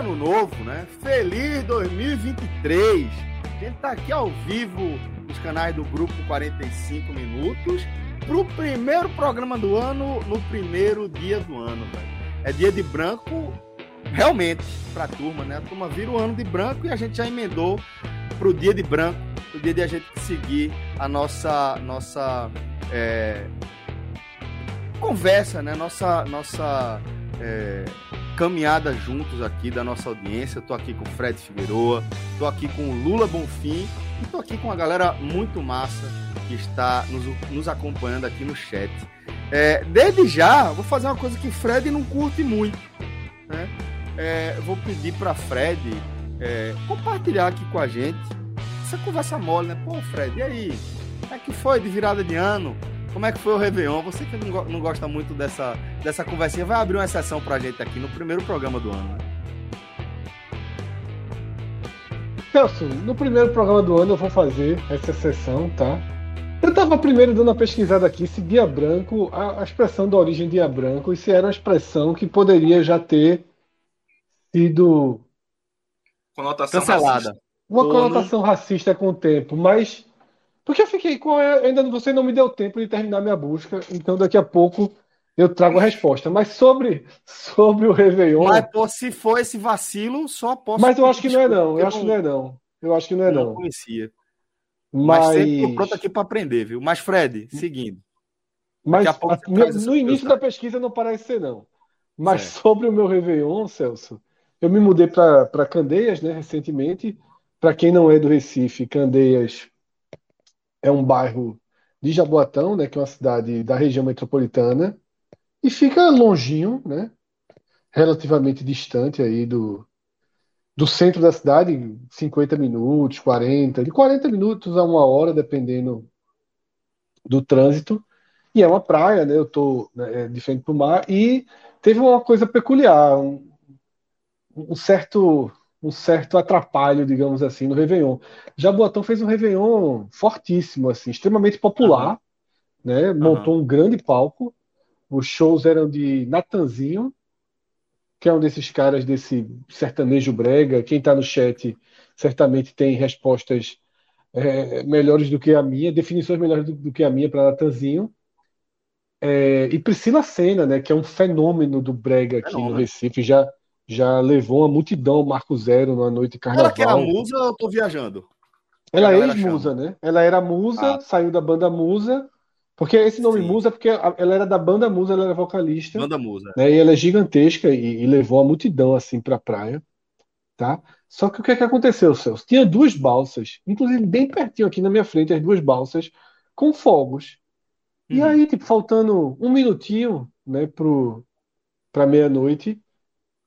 Ano novo, né? Feliz 2023! A gente tá aqui ao vivo nos canais do Grupo 45 Minutos pro primeiro programa do ano, no primeiro dia do ano, velho. É dia de branco, realmente, pra turma, né? A turma vira o ano de branco e a gente já emendou pro dia de branco, pro dia de a gente seguir a nossa, nossa é, conversa, né? Nossa, nossa é, caminhada juntos aqui da nossa audiência. Tô aqui com o Fred Figueroa, tô aqui com o Lula Bonfim e tô aqui com uma galera muito massa que está nos, nos acompanhando aqui no chat. É, desde já, vou fazer uma coisa que Fred não curte muito. Né? É, vou pedir para Fred é, compartilhar aqui com a gente essa conversa mole, né? Pô, Fred, e aí? É que foi de virada de ano? Como é que foi o Réveillon? Você que não, go- não gosta muito dessa, dessa conversinha, vai abrir uma exceção pra gente aqui no primeiro programa do ano. Né? Celso, no primeiro programa do ano eu vou fazer essa sessão, tá? Eu tava primeiro dando uma pesquisada aqui se dia branco, a, a expressão da origem dia branco, e se era uma expressão que poderia já ter sido Conotação Cancelada. racista. uma conotação racista com o tempo, mas porque eu fiquei com ainda você não me deu tempo de terminar minha busca, então daqui a pouco eu trago a resposta. Mas sobre sobre o Réveillon, Mas, pô, se for esse vacilo, só posso. mas eu acho que não é não, eu acho que não é não. Eu acho que não é não não. conhecia. Mas, Mas sempre pronto aqui pra aprender, viu? Mas, Fred, seguindo. Mas a a- no, início da pesquisa não parece ser, não. Mas sobre o meu Réveillon, Celso, eu me mudei para Candeias, né, recentemente. Para quem não é do Recife, Candeias é um bairro de Jaboatão, né, que é uma cidade da região metropolitana, e fica longinho, né, relativamente distante aí do, do centro da cidade, 50 minutos, 40, de 40 minutos a uma hora, dependendo do trânsito. E é uma praia, né? Eu tô né, é, de frente para o mar e teve uma coisa peculiar, um, um certo um certo atrapalho, digamos assim, no Réveillon. Jaboatão fez um Réveillon fortíssimo, assim, extremamente popular, né? Montou um grande palco. Os shows eram de Natanzinho, que é um desses caras desse sertanejo brega. Quem está no chat certamente tem respostas é, melhores do que a minha, definições melhores do, do que a minha para Natanzinho. É, e Priscila Senna, né, que é um fenômeno do brega aqui no Fenômeno. Recife, já, já levou uma multidão Marco Zero numa noite de Ela que era carnaval. musa, eu tô viajando. Ela é ex-musa, né? Ela era musa, Ah. saiu da banda Musa, porque esse nome Sim. Musa é porque ela era da banda Musa, ela era vocalista, Manda musa. né? E ela é gigantesca e, e levou a multidão assim para a praia, tá? Só que o que é que aconteceu, Celso? Tinha duas balsas, inclusive bem pertinho aqui na minha frente, as duas balsas com fogos. E Uhum. aí, tipo, faltando um minutinho, né, pro, pra meia-noite,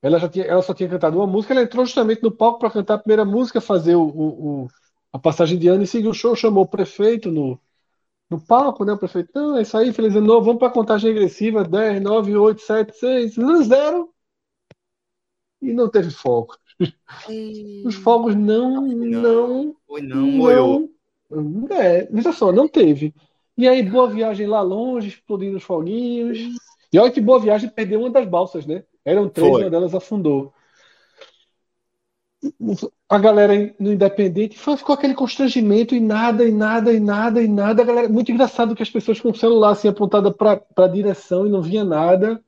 ela já tinha, ela só tinha cantado uma música, ela entrou justamente no palco para cantar a primeira música, fazer o, o- o- a passagem de ano e seguiu o show, chamou o prefeito no, no palco, né? O prefeito, não, é isso aí, feliz ano novo, vamos para a contagem regressiva, 10, 9, 8, 7, 6, 0. E não teve fogo. Os fogos não, não, Foi não, não. É, veja só, não teve. E aí, Boa Viagem lá longe, explodindo os foguinhos. E olha que Boa Viagem perdeu uma das balsas, né? Eram três, Foi. uma delas afundou. A galera no Independente ficou aquele constrangimento e nada, e nada, e nada, e nada. A galera, muito engraçado que as pessoas com o celular assim apontado para a direção e não via nada.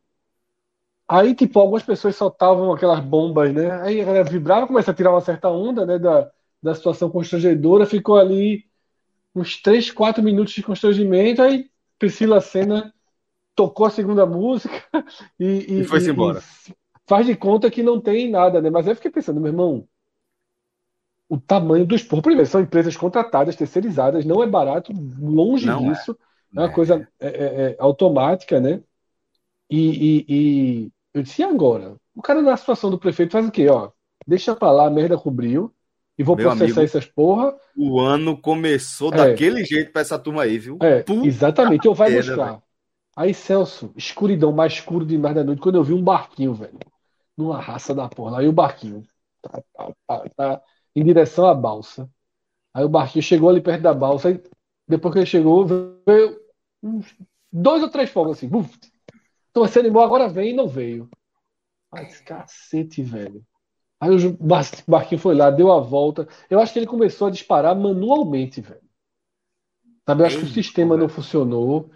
Aí, tipo, algumas pessoas soltavam aquelas bombas, né? Aí a galera vibrava, começa a tirar uma certa onda, né? Da, da situação constrangedora. Ficou ali uns 3, 4 minutos de constrangimento. Aí Priscila Senna tocou a segunda música e, e, foi-se embora. E faz de conta que não tem nada, né? Mas aí eu fiquei pensando, meu irmão, o tamanho dos por primeiro são empresas contratadas, terceirizadas, não é barato, longe não disso, é, é uma é. coisa é, é, é, automática, né? E, e, e, eu disse, e agora? O cara na situação do prefeito faz o quê? Ó, deixa pra lá, a merda cobriu, e vou Meu processar amigo, essas porra. O ano começou é. daquele jeito pra essa turma aí, viu? É, exatamente, eu vai mostrar. Aí, Celso, escuridão, mais escuro demais da noite, quando eu vi um barquinho, velho, numa raça da porra, aí o barquinho tá, tá, tá, tá em direção à balsa. Aí o barquinho chegou ali perto da balsa, aí depois que ele chegou, veio uns dois ou três fogos assim, buf, então esse animal agora vem e não veio. Ai, cacete, velho. Aí o barquinho foi lá, deu a volta. Eu acho que ele começou a disparar manualmente, velho. Sabe? Eu acho que o sistema não funcionou.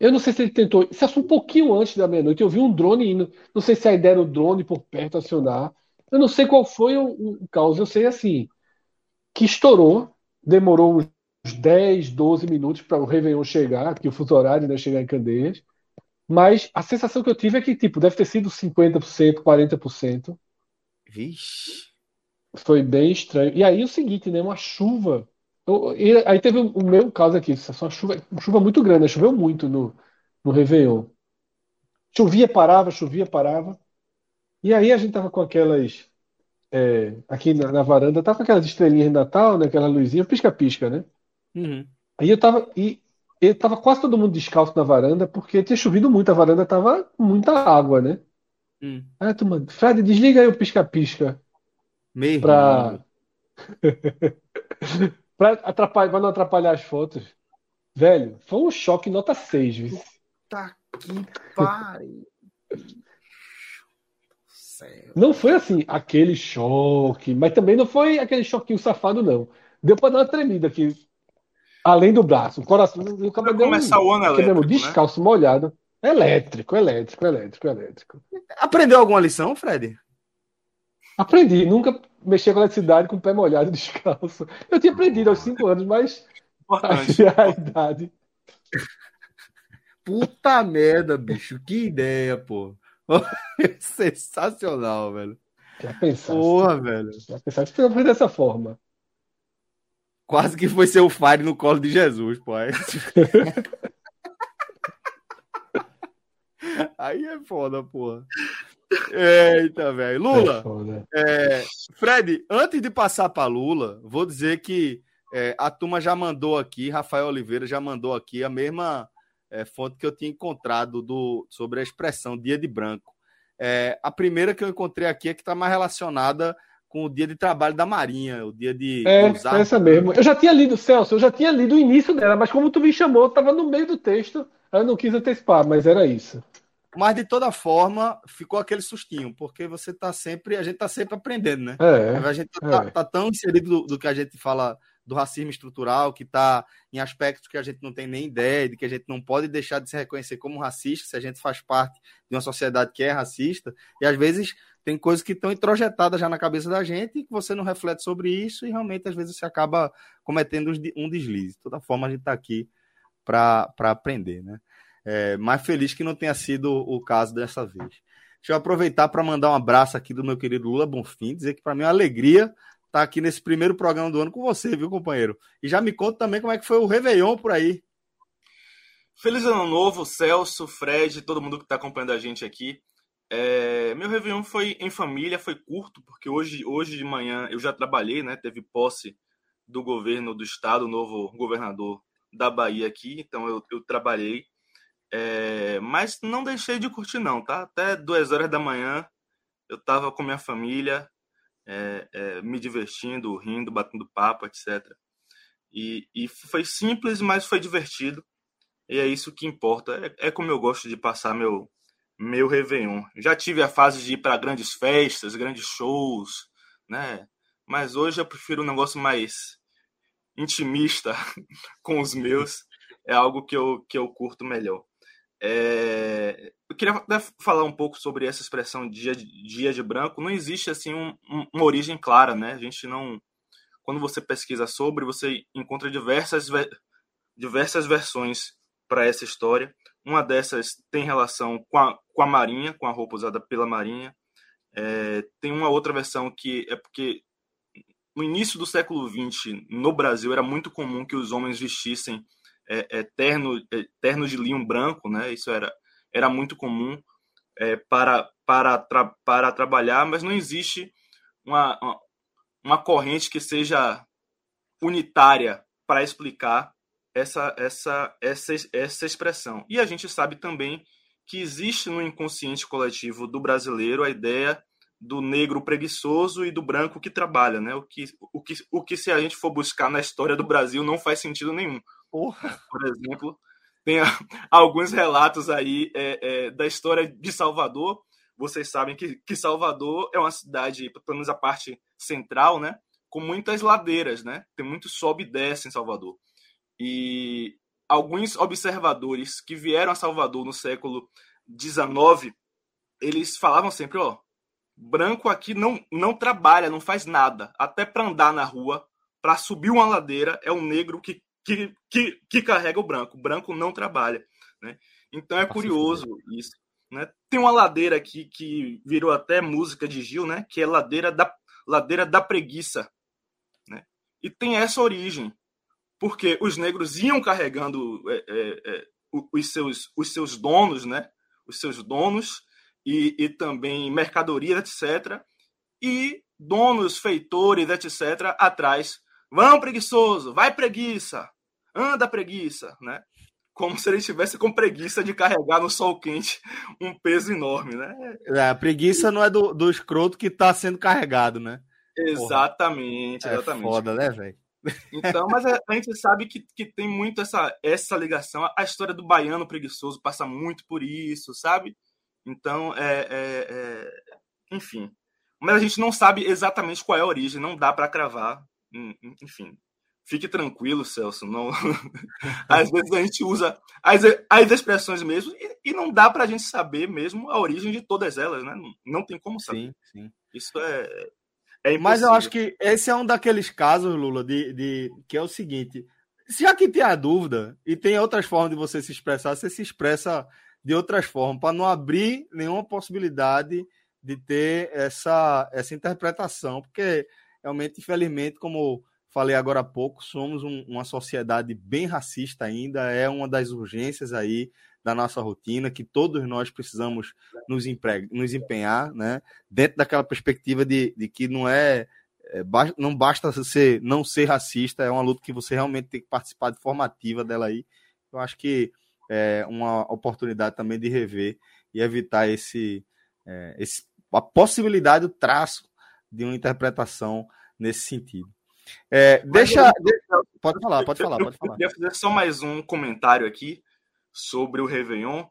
Eu não sei se ele tentou. É um pouquinho antes da meia-noite. Eu vi um drone indo. Não sei se a ideia era o drone por perto acionar. Eu não sei qual foi o, o caos. Eu sei assim que estourou. Demorou uns 10, 12 minutos para o Réveillon chegar, que o fuso horário né, chegar em Candeias. Mas a sensação que eu tive é que tipo deve ter sido 50%, 40%. Vixe. Foi bem estranho. E aí o seguinte, né? Uma chuva. Eu, aí teve o meu caso aqui, uma chuva, uma chuva muito grande, né, choveu muito no, no Réveillon. Chovia, parava, chovia, parava. E aí a gente tava com aquelas. É, aqui na, na, varanda, tava com aquelas estrelinhas de Natal, né? Aquela luzinha, pisca-pisca, né? Uhum. Aí eu tava. E, e tava quase todo mundo descalço na varanda, porque tinha chovido muito, a varanda tava com muita água, né? Hum. Aí turma, Fred, desliga aí o pisca-pisca. Meio. Pra... pra, atrapalhar, pra não atrapalhar as fotos. Velho, foi um choque nota 6, viu? Puta que pariu. Não foi assim, aquele choque, mas também não foi aquele choquinho safado, não. Deu pra dar uma tremida aqui. Além do braço, o coração. O cabelo começar um, o ano elétrico, descalço, né? molhado. Elétrico, elétrico, elétrico, elétrico. Aprendeu alguma lição, Fred? Aprendi, nunca mexer com eletricidade com o pé molhado descalço. Eu tinha aprendido aos 5 anos, mas Importante. a idade. Puta merda, bicho, que ideia, pô. Sensacional, velho. Já pensaste? Porra, velho. Já pensaste que foi dessa forma. Quase que foi ser o Fire no colo de Jesus, pô. Aí é foda, porra. Eita, velho. Lula, é, Fred, antes de passar para Lula, vou dizer que é, a turma já mandou aqui, Rafael Oliveira já mandou aqui a mesma é, fonte que eu tinha encontrado do, sobre a expressão dia de branco. É, a primeira que eu encontrei aqui é que está mais relacionada com o dia de trabalho da Marinha, o dia de. É, usar... essa mesmo. Eu já tinha lido, Celso, eu já tinha lido o início dela, mas como tu me chamou, eu estava no meio do texto, eu não quis antecipar, mas era isso. Mas de toda forma, ficou aquele sustinho, porque você tá sempre, a gente tá sempre aprendendo, né? É, a gente tá, é. tá tão inserido do, do, que a gente fala do racismo estrutural, que tá em aspectos que a gente não tem nem ideia, de que a gente não pode deixar de se reconhecer como racista se a gente faz parte de uma sociedade que é racista, e às vezes tem coisas que estão introjetadas já na cabeça da gente e que você não reflete sobre isso e realmente às vezes você acaba cometendo um deslize. De toda forma, a gente tá aqui para aprender, né? É, mais feliz que não tenha sido o caso dessa vez. Deixa eu aproveitar para mandar um abraço aqui do meu querido Lula Bonfim, dizer que para mim é uma alegria estar tá aqui nesse primeiro programa do ano com você, viu, companheiro? E já me conta também como é que foi o Réveillon por aí. Feliz ano novo, Celso, Fred, todo mundo que está acompanhando a gente aqui. É, meu Réveillon foi em família, foi curto, porque hoje, hoje de manhã eu já trabalhei, né? Teve posse do governo do estado, novo governador da Bahia aqui, então eu, eu trabalhei. É, mas não deixei de curtir, não, tá? Até duas horas da manhã eu tava com minha família, é, é, me divertindo, rindo, batendo papo, etc. E, e, foi simples, mas foi divertido. E é isso que importa. É, é, como eu gosto de passar meu, meu Réveillon. Já tive a fase de ir para grandes festas, grandes shows, né? Mas hoje eu prefiro um negócio mais intimista com os meus. É algo que eu, que eu curto melhor. É, eu queria falar um pouco sobre essa expressão dia de, dia de branco. Não existe assim um, um, uma origem clara, né? A gente não, quando você pesquisa sobre, você encontra diversas diversas versões para essa história. Uma dessas tem relação com a, com a Marinha, com a roupa usada pela Marinha. É, tem uma outra versão que é porque no início do século XX, no Brasil, era muito comum que os homens vestissem é, é, terno, é, terno de linho branco, né? Isso era, era muito comum é, para, para, tra, para trabalhar, mas não existe uma, uma, uma corrente que seja unitária para explicar essa, essa, essa, essa expressão. E a gente sabe também que existe no inconsciente coletivo do brasileiro a ideia do negro preguiçoso e do branco que trabalha, né? O que, o que, o que se a gente for buscar na história do Brasil não faz sentido nenhum. Porra. Por exemplo, tem alguns relatos aí é, é, da história de Salvador. Vocês sabem que, que Salvador é uma cidade, pelo menos a parte central, né? Com muitas ladeiras, né? Tem muito sobe e desce em Salvador. E alguns observadores que vieram a Salvador no século XIX, eles falavam sempre, ó, branco aqui não, não trabalha, não faz nada. Até para andar na rua, para subir uma ladeira, é o negro que, que, que, que carrega o branco. O branco não trabalha. Né? Então é curioso isso. Né? Tem uma ladeira aqui que virou até música de Gil, né? que é ladeira da, ladeira da preguiça. Né? E tem essa origem, porque os negros iam carregando é, é, é, os, seus, os seus donos, né? os seus donos, e, e também mercadoria, etc. E donos, feitores, etc. atrás. Vão, preguiçoso, vai preguiça, anda preguiça, né? Como se ele estivesse com preguiça de carregar no sol quente um peso enorme, né? É, a preguiça não é do, do escroto que está sendo carregado, né? Exatamente, Porra. exatamente. É foda, né, velho? Então, mas a, gente sabe que, que tem muito essa, essa ligação. A história do baiano preguiçoso passa muito por isso, sabe? Então, é, é, é, enfim. Mas a gente não sabe exatamente qual é a origem, não dá para cravar. Enfim, fique tranquilo, Celso. Não... Às vezes a gente usa as, as expressões mesmo e, e não dá para a gente saber mesmo a origem de todas elas, né? Não, não tem como saber. Sim, sim. Isso é, é Mas eu acho que esse é um daqueles casos, Lula, de, de que é o seguinte: se aqui tem a dúvida e tem outras formas de você se expressar, você se expressa de outras formas, para não abrir nenhuma possibilidade de ter essa, essa interpretação, porque realmente, infelizmente, como falei agora há pouco, somos um, uma sociedade bem racista ainda, é uma das urgências aí da nossa rotina, que todos nós precisamos nos, empre... nos empenhar, né? dentro daquela perspectiva de, de que não é, é não basta ser, não ser racista, é uma luta que você realmente tem que participar de formativa dela aí. Eu acho que é, uma oportunidade também de rever e evitar esse, é, esse a possibilidade, o traço de uma interpretação nesse sentido. É, deixa, eu, deixa, Pode falar, pode falar, pode falar. Eu queria fazer só mais um comentário aqui sobre o Réveillon.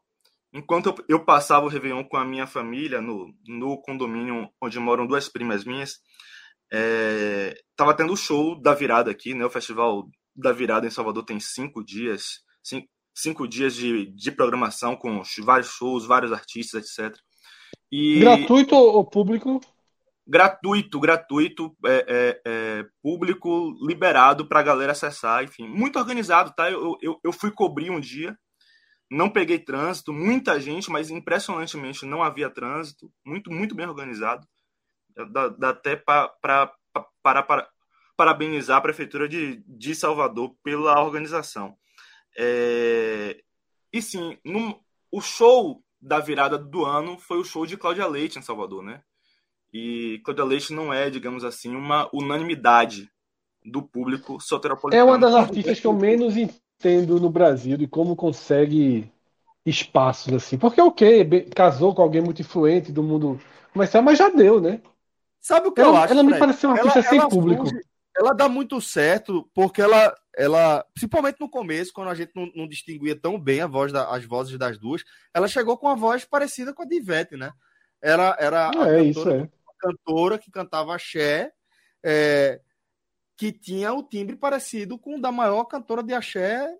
Enquanto eu, eu passava o Réveillon com a minha família no, no condomínio onde moram duas primas minhas, estava é, tendo o show da virada aqui, né? O festival da virada em Salvador tem cinco dias, cinco, cinco dias de, de programação com vários shows, vários artistas, etc. E... Gratuito ou público? Gratuito, gratuito, é, é, é público liberado para a galera acessar, enfim, muito organizado, tá? Eu, eu, eu fui cobrir um dia, não peguei trânsito, muita gente, mas impressionantemente não havia trânsito, muito, muito bem organizado. Dá, dá até para para parabenizar a Prefeitura de, de Salvador pela organização. É... E sim, o show da virada do ano foi o show de Cláudia Leite em Salvador, né? E Cláudia Leite não é, digamos assim, uma unanimidade do público soteropolitano. É uma das artistas que eu menos entendo no Brasil de como consegue espaços assim. Porque, ok, casou com alguém muito influente do mundo comercial, mas já deu, né? Sabe o que ela, eu acho? Ela me parece uma artista ela, sem ela público. Surge, ela dá muito certo porque ela, ela principalmente no começo, quando a gente não, não distinguia tão bem a voz da, as vozes das duas, ela chegou com uma voz parecida com a de Ivete, né? Era, era a é, cantora, é. Cantora, que cantava axé, é, que tinha o timbre parecido com o da maior cantora de axé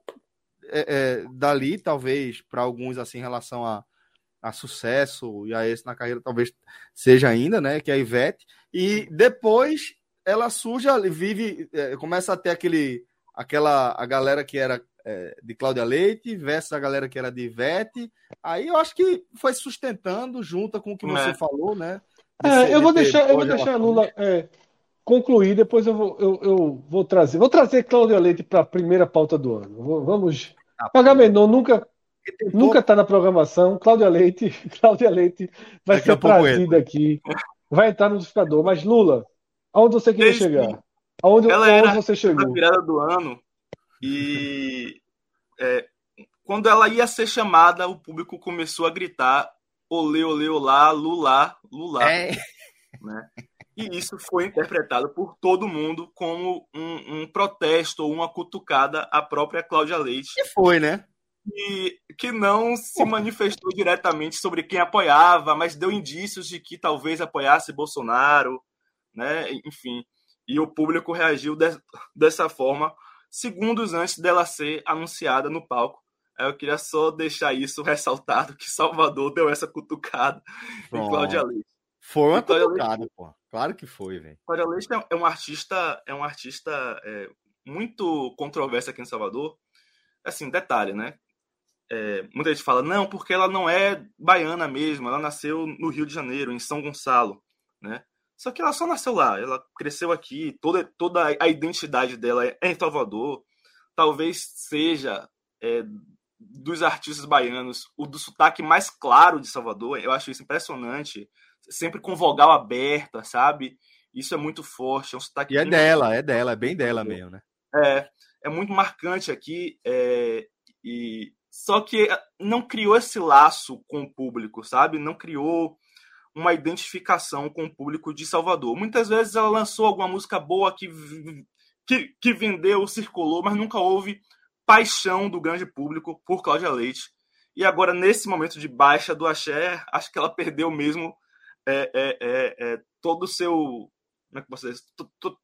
é, é dali, talvez, para alguns, assim, em relação a, a sucesso e a esse na carreira, talvez seja ainda, né? Que é a Ivete. E depois ela surge, vive, é, começa a ter aquele, aquela, a galera que era é, de Cláudia Leite versus a galera que era de Ivete. Aí eu acho que foi sustentando, junto com o que você é. falou, né? É, eu vou deixar, eu vou deixar a Lula é, concluir, depois eu vou, eu, eu, vou trazer. Vou trazer Cláudia Leite para a primeira pauta do ano. Vamos. Ah, menor nunca nunca está na programação. Cláudia Leite, Cláudia Leite vai Daqui ser trazida aqui. Vai entrar no discador. Mas Lula, aonde você queria Desde chegar? Aonde, ela aonde você chegou? Na virada do ano e é, quando ela ia ser chamada, o público começou a gritar olê, olê, olá, lulá, lulá. É. Né? E isso foi interpretado por todo mundo como um, um protesto ou uma cutucada à própria Cláudia Leite. Que foi, né? E que não se manifestou diretamente sobre quem apoiava, mas deu indícios de que talvez apoiasse Bolsonaro, né? Enfim. E o público reagiu de, dessa forma segundos antes dela ser anunciada no palco. Eu queria só deixar isso ressaltado, que Salvador deu essa cutucada em Cláudia Leite. Foi uma cutucada, Leite, pô. Claro que foi, velho. Cláudia Leite é um artista, é um artista é, muito controverso aqui em Salvador. Assim, detalhe, né? É, muita gente fala, não, porque ela não é baiana mesmo, ela nasceu no Rio de Janeiro, em São Gonçalo, né? Só que ela só nasceu lá, ela cresceu aqui, toda, toda a identidade dela é em Salvador. Talvez seja é, dos artistas baianos o do sotaque mais claro de Salvador. Eu acho isso impressionante. Sempre com vogal aberta, sabe? Isso é muito forte. É um sotaque e é dela, é dela, é bem dela mesmo, né? É, é muito marcante aqui. É, e só que não criou esse laço com o público, sabe? Não criou uma identificação com o público de Salvador. Muitas vezes ela lançou alguma música boa que, que, que vendeu, circulou, mas nunca houve paixão do grande público por Cláudia Leite. E agora, nesse momento de baixa do axé, acho que ela perdeu mesmo é, é, é, é todo o seu. Como é que posso dizer?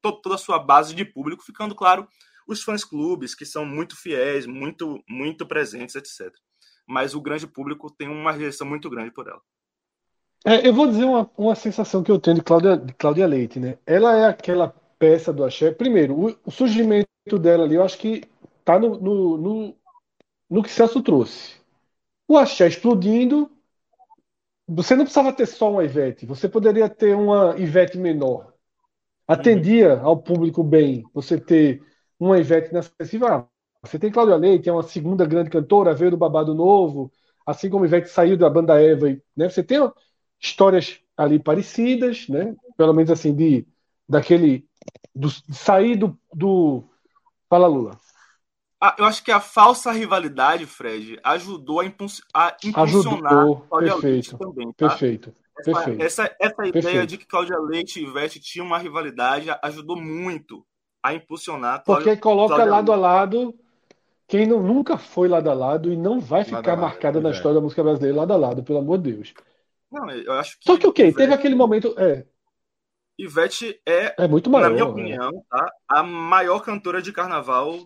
Toda a sua base de público, ficando claro os fãs clubes, que são muito fiéis, muito, muito presentes, etc. Mas o grande público tem uma rejeição muito grande por ela. É, eu vou dizer uma, uma sensação que eu tenho de Cláudia, de Cláudia Leite, né? Ela é aquela peça do axé. Primeiro, o, o surgimento dela ali, eu acho que tá no, no, no, no que Celso trouxe. O axé explodindo, você não precisava ter só uma Ivete, você poderia ter uma Ivete menor. Atendia ao público bem você ter uma Ivete nessa ah, Você tem Cláudia Leite, é uma segunda grande cantora, veio do Babado Novo, assim como Ivete saiu da banda Eva, né? Você tem histórias ali parecidas, né? Pelo menos assim, de daquele. Do, de sair do, do. Fala, Lula. Ah, eu acho que a falsa rivalidade, Fred, ajudou a, impuls a impulsionar ajudou, Cláudia perfeito, Leite também. Tá? Perfeito. Essa, perfeito, essa, essa ideia de que Cláudia Leite e Ivete tinham uma rivalidade ajudou muito a impulsionar. Cláudia, Porque coloca Cláudia lado Leite. a lado quem não, nunca foi lado a lado e não vai ficar marcada na é. história da música brasileira lado a lado, pelo amor de Deus. Não, eu acho que. Só que o okay, quê? Teve aquele momento. É. Ivete é, é muito maior, na minha opinião, é. tá, a maior cantora de carnaval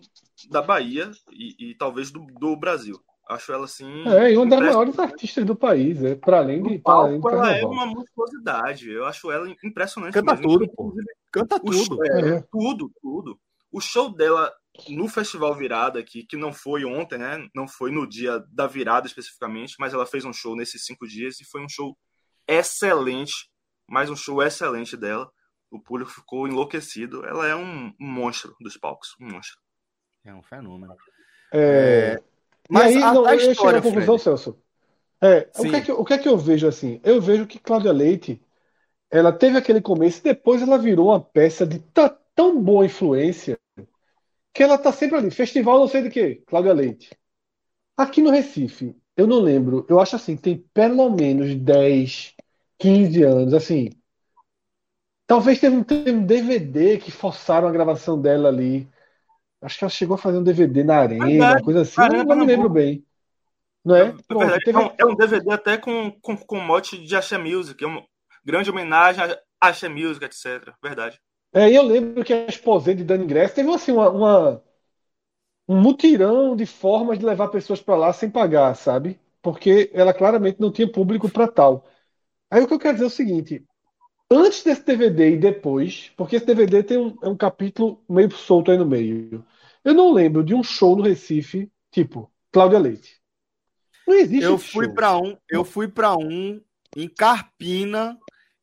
da Bahia e, e talvez do, do, Brasil. Acho ela assim. É, e uma das maiores artistas do país, é, para além de. Palco, além de ela é uma monstruosidade. Eu acho ela impressionante. Canta mesmo. tudo, pô. Canta tudo. É, é. Tudo, tudo. O show dela no Festival Virada aqui, que não foi ontem, né? Não foi no dia da virada especificamente, mas ela fez um show nesses cinco dias e foi um show excelente, mais um show excelente dela. O público ficou enlouquecido. Ela é um monstro dos palcos, um monstro. É um fenômeno. É... é mas aí, a, não, a eu história, à conclusão, Fred. Celso. É, o que, é que, o que é que eu vejo assim? Eu vejo que Cláudia Leite, ela teve aquele começo e depois ela virou uma peça de tão boa influência que ela tá sempre ali. Festival não sei de quê, Cláudia Leite. Aqui no Recife, eu não lembro, eu acho assim, tem pelo menos 10, 15 anos, assim. Talvez tenha um, tenha um DVD que forçaram a gravação dela ali. Acho que ela chegou a fazer um DVD na arena, uma coisa assim, não, não me lembro bem. Não é? Pronto, verdade, teve... É, é um DVD até com, com, com mote de Axé Music, é uma grande homenagem a Axé Music, etc. Verdade. É, e eu lembro que a esposa de Dani Grace teve assim, uma, uma, um mutirão de formas de levar pessoas para lá sem pagar, sabe? Porque ela claramente não tinha público para tal. Aí o que eu quero dizer é o seguinte: antes desse DVD e depois, porque esse DVD tem um, é um capítulo meio solto aí no meio. Eu não lembro de um show no Recife, tipo, Cláudia Leite. Não existe Eu fui para um, eu fui para um em Carpina,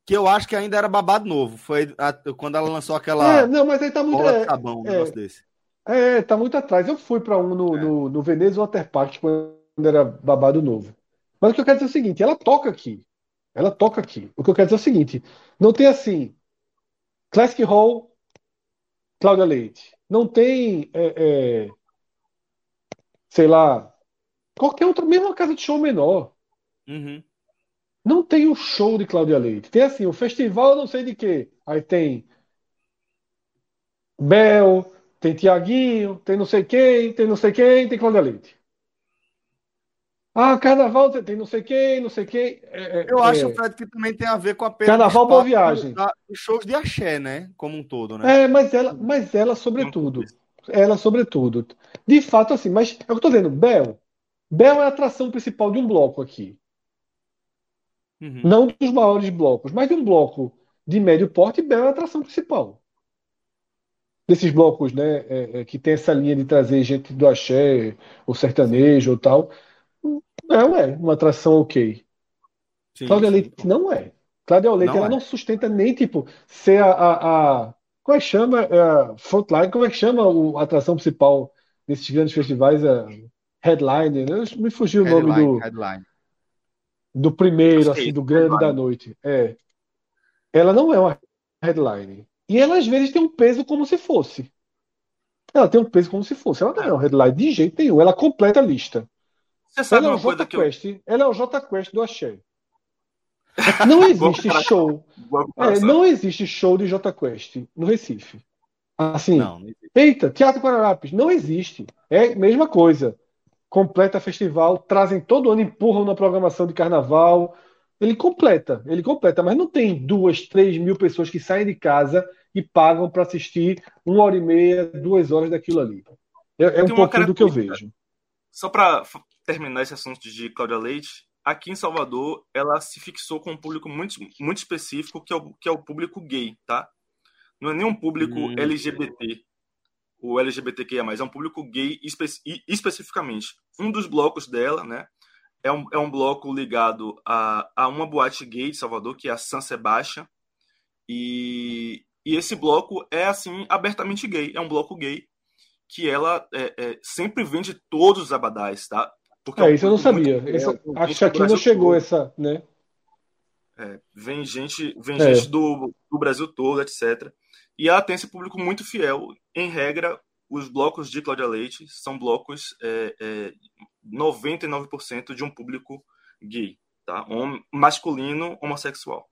que eu acho que ainda era babado novo. Foi a, quando ela lançou aquela É, não, mas aí tá muito bola é, de sabão, um é, negócio desse. é, tá muito atrás. Eu fui para um no, É. no, no Veneza Water Park quando era babado novo. Mas o que eu quero dizer é o seguinte, ela toca aqui. Ela toca aqui. O que eu quero dizer é o seguinte, não tem assim, Classic Hall, Cláudia Leite. Não tem, é, é, sei lá, qualquer outra, mesmo uma casa de show menor. Uhum. Não tem o show de Cláudia Leite. Tem assim, o festival não sei de quê. Aí tem Bel, tem Tiaguinho, tem não sei quem, tem não sei quem, tem Cláudia Leite. Ah, carnaval tem não sei quem, não sei quem. É, é, Eu acho, é. Fred, que também tem a ver com a perda Carnaval, de boa viagem. dos shows de axé, né? Como um todo, né? É, mas ela, mas ela sobretudo. Ela sobretudo. De fato, assim, mas é o que eu tô dizendo, Bel. Bel é a atração principal de um bloco aqui. Uhum. Não dos maiores blocos, mas de um bloco de médio porte, Bel é a atração principal. Desses blocos, né, é, é, que tem essa linha de trazer gente do axé, ou sertanejo ou tal. Bel é uma atração ok. Sim, Cláudia sim. Leite não é. Cláudia Leite, Não ela é. não sustenta nem, tipo, ser a, a, a- como é que chama? É a Frontline, como é que chama o- a atração principal desses grandes festivais? A headliner, né? Me fugiu o nome Headline, do, headline. do primeiro, é assim, do grande headline. da noite. É. Ela não é uma headline. E ela, às vezes, tem um peso como se fosse. Ela tem um peso como se fosse. Ela não é uma headline de jeito nenhum. Ela completa a lista. Você sabe Ela é o Jota que eu. Quest. Ela é o Jota Quest do Axé. Não existe show. É, não existe show de Jota Quest no Recife. Assim, Não, não eita, Teatro Guararapes, não existe. É a mesma coisa. Completa festival, trazem todo ano, empurram na programação de carnaval. Ele completa, ele completa, mas não tem duas, três mil pessoas que saem de casa e pagam para assistir uma hora e meia, duas horas daquilo ali. É, é um pouquinho do que eu vejo. Só para terminar esse assunto de Cláudia Leite, aqui em Salvador, ela se fixou com um público muito, muito específico, que é, o, que é o público gay, tá? Não é nem um público Hum. LGBT, o LGBTQIA+, é um público gay espe especificamente. Um dos blocos dela, né, é um, é um bloco ligado a, a uma boate gay de Salvador, que é a San Sebastian, e, e esse bloco é, assim, abertamente gay, é um bloco gay, que ela é, é, sempre vende todos os abadás, tá? Porque É, um isso eu não sabia. Essa- tem acho que aqui não chegou todo. essa, né? É, vem gente, vem É. gente do, do Brasil todo, etc. E ela tem esse público muito fiel. Em regra, os blocos de Cláudia Leite são blocos é, é, 99% de um público gay, tá? Hom masculino, homossexual.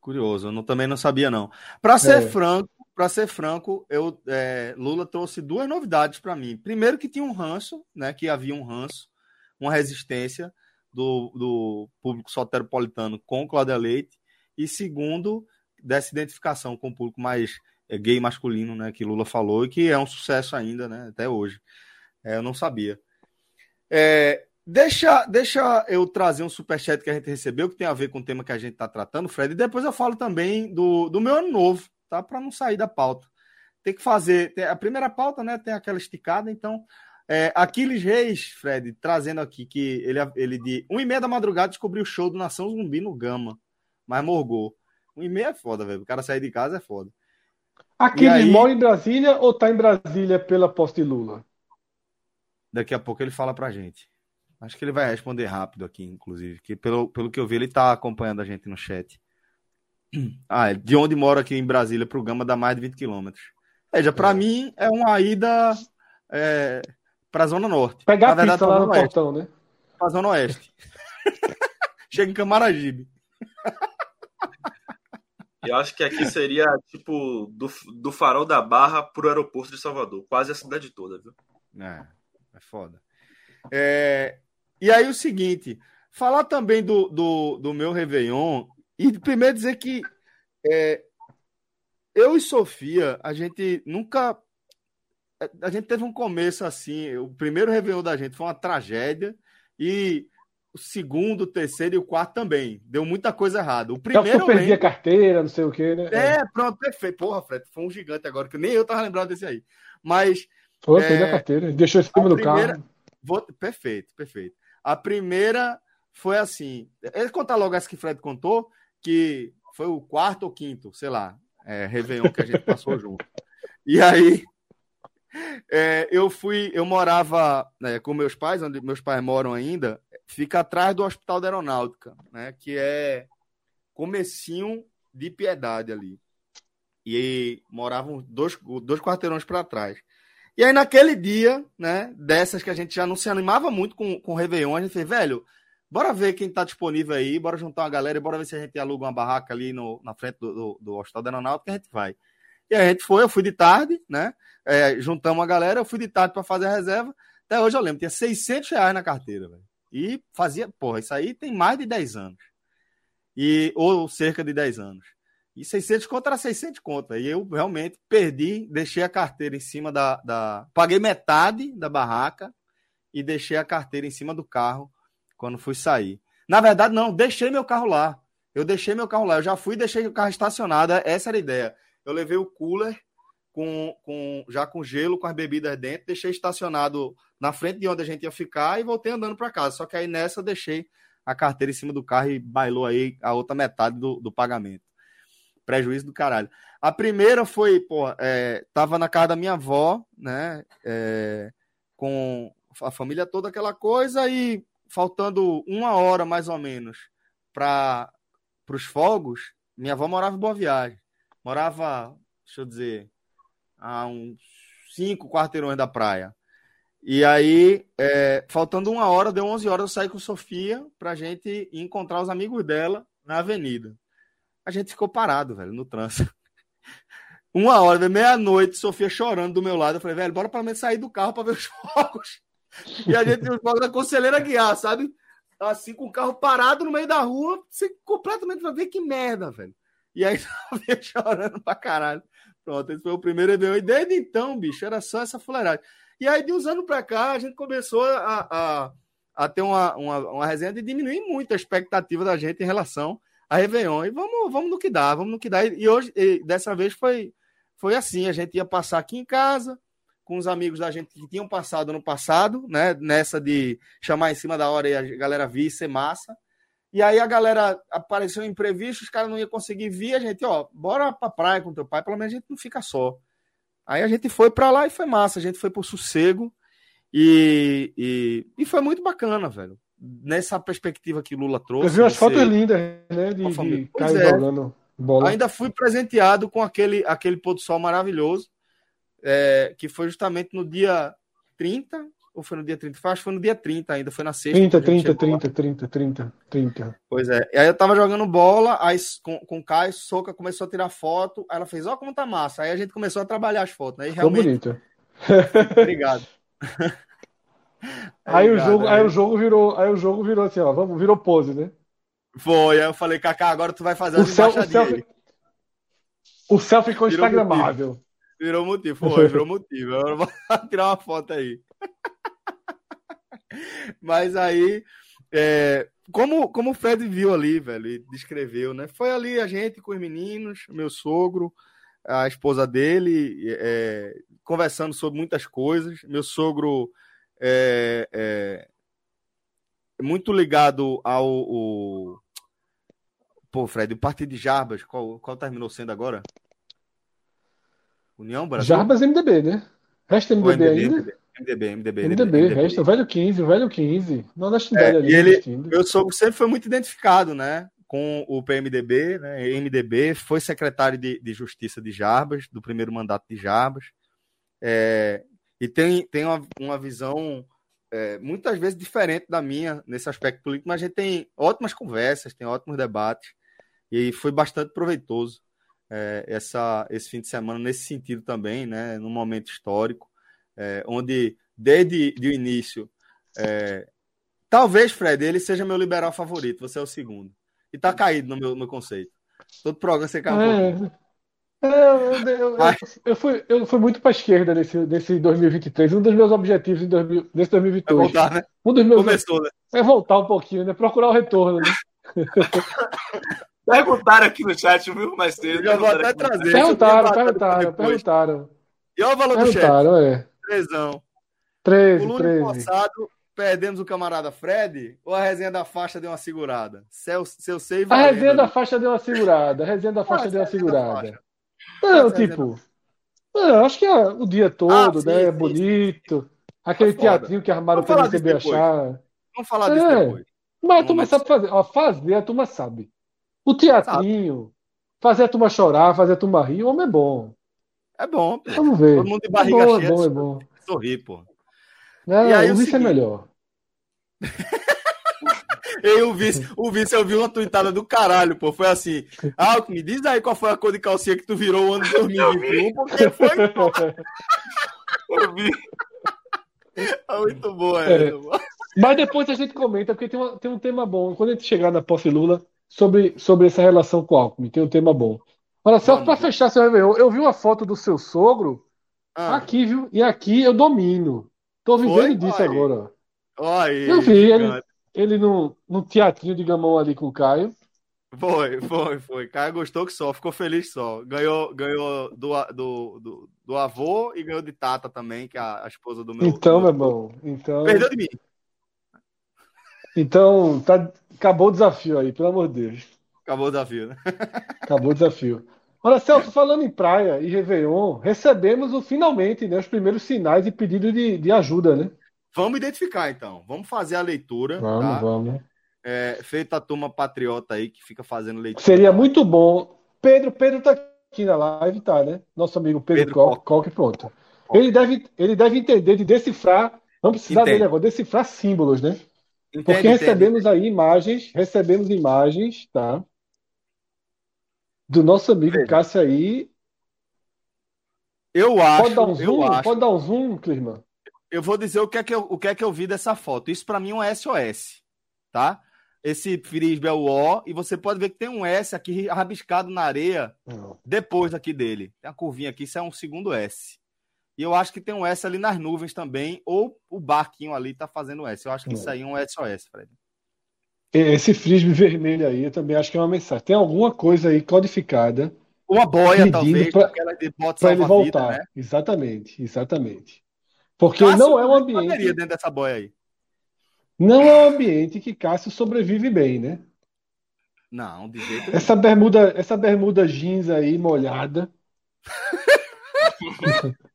Curioso, eu não- também não sabia, não. Para ser É. franco, para ser franco, eu, é, Lula trouxe duas novidades para mim. Primeiro que tinha um ranço, né? Que havia um ranço, uma resistência do, do público soteropolitano com Cláudia Leite. E segundo, dessa identificação com o público mais é, gay masculino, né? Que Lula falou e que é um sucesso ainda, né? Até hoje. É, eu não sabia. É, deixa, deixa eu trazer um superchat que a gente recebeu, que tem a ver com o tema que a gente está tratando, Fred, e depois eu falo também do, do meu ano novo, tá? Para não sair da pauta. Tem que fazer. tem- a primeira pauta, né? Tem aquela esticada, então. É, Aquiles Reis, Fred, trazendo aqui que ele, ele de 1 e meia da madrugada descobriu o show do Nação Zumbi no Gama, mas morgou. 1 e meia é foda, velho. O cara sair de casa é foda. Aqui ele aí- mora em Brasília ou tá em Brasília pela posse de Lula? Daqui a pouco ele fala pra gente. Acho que ele vai responder rápido aqui, inclusive. Que pelo, pelo que eu vi, ele tá acompanhando a gente no chat. Ah, é de onde mora aqui em Brasília pro Gama dá mais de 20 quilômetros. Veja, pra É. mim é uma ida é, pra Zona Norte. Pegar Na a pra lá Zona no Oeste. portão, né? Pra Zona Oeste. Chega em Camaragibe. Eu acho que aqui seria tipo do, do farol da Barra pro aeroporto de Salvador, quase a cidade toda, viu? É, é foda. É, e aí o seguinte, falar também do, do, do meu Réveillon, e primeiro dizer que é, eu e Sofia, a gente nunca. A gente teve um começo assim, o primeiro Réveillon da gente foi uma tragédia, e o segundo, o terceiro e o quarto também. Deu muita coisa errada. O primeiro. eu perdi a carteira, não sei o quê, né? É, pronto, perfeito. Porra, Fred, foi um gigante agora, que nem eu tava lembrando desse aí. Mas. Foi, é, perdi a carteira. Deixou em cima do primeira... carro. Vou... Perfeito, perfeito. A primeira foi assim. Ele contar logo essa que o Fred contou, que foi o quarto ou quinto, sei lá, é, Réveillon que a gente passou junto. E aí. É, eu fui, eu morava né, com meus pais, onde meus pais moram ainda, fica atrás do Hospital da Aeronáutica, né, que é comecinho de piedade ali. E moravam dois, dois quarteirões para trás. E aí, naquele dia, né, dessas que a gente já não se animava muito com, com o Réveillon, a gente fez, velho, bora ver quem tá disponível aí, bora juntar uma galera e bora ver se a gente aluga uma barraca ali no, na frente do, do, do Hospital da Aeronáutica que a gente vai. E a gente foi, eu fui de tarde, né, é, juntamos uma galera, eu fui de tarde para fazer a reserva. Até hoje eu lembro, tinha 600 reais na carteira, velho. E fazia, porra, isso aí tem mais de 10 anos. E, ou cerca de 10 anos. E 600 conto era 600 conto. E eu realmente perdi, deixei a carteira em cima da, da. Paguei metade da barraca e deixei a carteira em cima do carro quando fui sair. Na verdade, não, deixei meu carro lá. Eu deixei meu carro lá. Eu já fui e deixei o carro estacionado. Essa era a ideia. Eu levei o cooler com, com já com gelo, com as bebidas dentro, deixei estacionado na frente de onde a gente ia ficar e voltei andando para casa. Só que aí nessa eu deixei a carteira em cima do carro e bailou aí a outra metade do, do pagamento. Prejuízo do caralho. A primeira foi, pô, é, tava na casa da minha avó, né? É, com a família toda, aquela coisa, e faltando uma hora mais ou menos para os fogos, minha avó morava em Boa Viagem. Morava, deixa eu dizer, a uns cinco quarteirões da praia. E aí, é, faltando uma hora, deu 11 horas, eu saí com Sofia pra gente encontrar os amigos dela na avenida a gente ficou parado, velho, no trânsito. Uma hora, meia-noite, Sofia chorando do meu lado. Eu falei, velho, bora pelo menos sair do carro para ver os fogos. E a gente fogos da conselheira guiar, sabe? Assim, com o carro parado no meio da rua, você completamente vai ver que merda, velho. E aí, Sofia chorando pra caralho. Pronto, esse foi o primeiro EBO. E desde então, bicho, era só essa fuleiragem. E aí, de uns anos pra cá, a gente começou a, a, a ter uma, uma, uma resenha de diminuir muito a expectativa da gente em relação a Réveillon. E vamos, vamos no que dá, vamos no que dá. E hoje, e dessa vez, foi, foi assim: a gente ia passar aqui em casa, com os amigos da gente que tinham passado no passado, né? Nessa de chamar em cima da hora e a galera vir ser massa. E aí a galera apareceu imprevisto, os caras não iam conseguir vir, a gente, ó, bora pra praia com teu pai, pelo menos a gente não fica só. Aí a gente foi para lá e foi massa, a gente foi pro sossego e, e, e foi muito bacana, velho nessa perspectiva que Lula trouxe. Eu vi umas fotos lindas, né? De, de Caio é. bola. Ainda fui presenteado com aquele, aquele pôr do sol maravilhoso, é, que foi justamente no dia 30, ou foi no dia 30? Acho que foi no dia 30 ainda, foi na sexta. 30, 30, 30, 30, 30, 30. Pois é. E aí eu tava jogando bola, aí com, com o Caio, Soca começou a tirar foto, aí ela fez, ó, oh, como tá massa. Aí a gente começou a trabalhar as fotos, né? E realmente... bonito. Obrigado. Aí, o jogo, aí. aí o jogo virou, aí o jogo virou assim, ó, vamos, virou pose, né? Foi, aí eu falei, Kaká, agora tu vai fazer o céu, o selfie, o selfie ficou instagramável. Virou motivo, foi, virou motivo. Agora vou tirar uma foto aí. Mas aí, é, como, como o Fred viu ali, velho, e descreveu, né? Foi ali a gente com os meninos, meu sogro, a esposa dele, é, conversando sobre muitas coisas. Meu sogro é, é, muito ligado ao. O... Pô, Fred, o Partido de Jarbas, qual, qual terminou sendo agora? União Brasil? Jarbas MDB, né? Resta MDB, MDB ainda? MDB, MDB, MDB, MDB, resta o velho 15, o velho 15. Nordestindade é, ali. E ele, eu soube sempre foi muito identificado, né? Com o PMDB, né? MDB, foi secretário de, de Justiça de Jarbas, do primeiro mandato de Jarbas. É, e tem, tem uma, uma visão é, muitas vezes diferente da minha nesse aspecto político, mas a gente tem ótimas conversas, tem ótimos debates, e foi bastante proveitoso é, essa, esse fim de semana nesse sentido também, né, num momento histórico, é, onde desde o início, é, talvez, Fred, ele seja meu liberal favorito, você é o segundo, e tá caído no meu, meu conceito. Todo programa você cai um é, É, eu, eu, eu, eu, fui, eu fui muito para a esquerda nesse, nesse 2023. Um dos meus objetivos em 2000, nesse 2022. É voltar, né? Um dos meus Começou, né? É voltar um pouquinho, né? Procurar o retorno, né? Perguntaram aqui no chat, viu? Mais cedo. Já vou até trazer. Perguntaram, perguntaram, perguntaram. E olha o valor do chat. É. Trezão. 13, o 13. passado, perdemos o camarada Fred ou a resenha da faixa deu uma segurada? Seu, seu save A resenha da faixa deu uma segurada. A resenha da faixa deu uma segurada. Não, tipo. Não, acho que é o dia todo, ah, sim, né? É bonito. Aquele tá teatrinho que armaram para receber achar. Vamos falar disso é. depois. Mas a turma sabe fazer. Ó, fazer, a turma sabe. O teatrinho, fazer a turma chorar, fazer a turma rir, o homem é bom. É bom. Pô. Vamos ver. Todo mundo de barriga é bom, cheia. É bom, é bom. Sorrir, pô. Não, e aí, o vice é melhor. Eu, o vice, o vice, eu vi uma tuitada do caralho, pô. Foi assim: me diz aí qual foi a cor de calcinha que tu virou o ano de 2021, porque foi. Pô. Eu vi. É muito boa, é. é. Mas depois a gente comenta, porque tem, uma, tem um tema bom. Quando a gente chegar na posse Lula, sobre, sobre essa relação com o Alckmin, tem um tema bom. Olha, só para fechar seu Réveillon, eu vi uma foto do seu sogro ah. aqui, viu? E aqui eu domino. Tô vivendo Foi? disso agora. Oi, eu vi ele, ele no, no teatrinho de gamão ali com o Caio. Foi, foi, foi. Caio gostou que só, ficou feliz só. Ganhou, ganhou do, do, do, do avô e ganhou de Tata também, que é a, a esposa do meu. Então, do meu irmão, então. Perdeu de mim. Então, tá, acabou o desafio aí, pelo amor de Deus. Acabou o desafio, né? Acabou o desafio. Olha, Celso, falando em praia e Réveillon, recebemos o, finalmente né, os primeiros sinais de pedido de, de ajuda, né? Vamos identificar, então. Vamos fazer a leitura. Vamos, tá? vamos. É, feita a turma patriota aí que fica fazendo leitura. Seria muito bom. Pedro, Pedro tá aqui na live, tá, né? Nosso amigo Pedro, Pedro Coque, pronto. Ele deve, ele deve entender de decifrar. Vamos precisar dele agora, decifrar símbolos, né? Porque recebemos aí imagens, recebemos imagens, tá? do nosso amigo Veja. Cássio aí. Eu acho. Pode dar um zoom? Acho, pode dar um zoom, Clima? Eu vou dizer o que é que eu, o que é que eu vi dessa foto. Isso para mim é um SOS, tá? Esse frisbee é o O e você pode ver que tem um S aqui rabiscado na areia Não. depois aqui dele. Tem a curvinha aqui, isso é um segundo S. E eu acho que tem um S ali nas nuvens também, ou o barquinho ali tá fazendo S. Eu acho que isso aí é um SOS, Fred. Esse frisbee vermelho aí, eu também acho que é uma mensagem. Tem alguma coisa aí codificada. Uma boia, talvez, para ele voltar. Vida, né? Exatamente, exatamente. Porque Cássio não é um ambiente. dentro dessa boia aí. Não é um ambiente que Cássio sobrevive bem, né? Não, de jeito Essa bermuda, essa bermuda jeans aí molhada.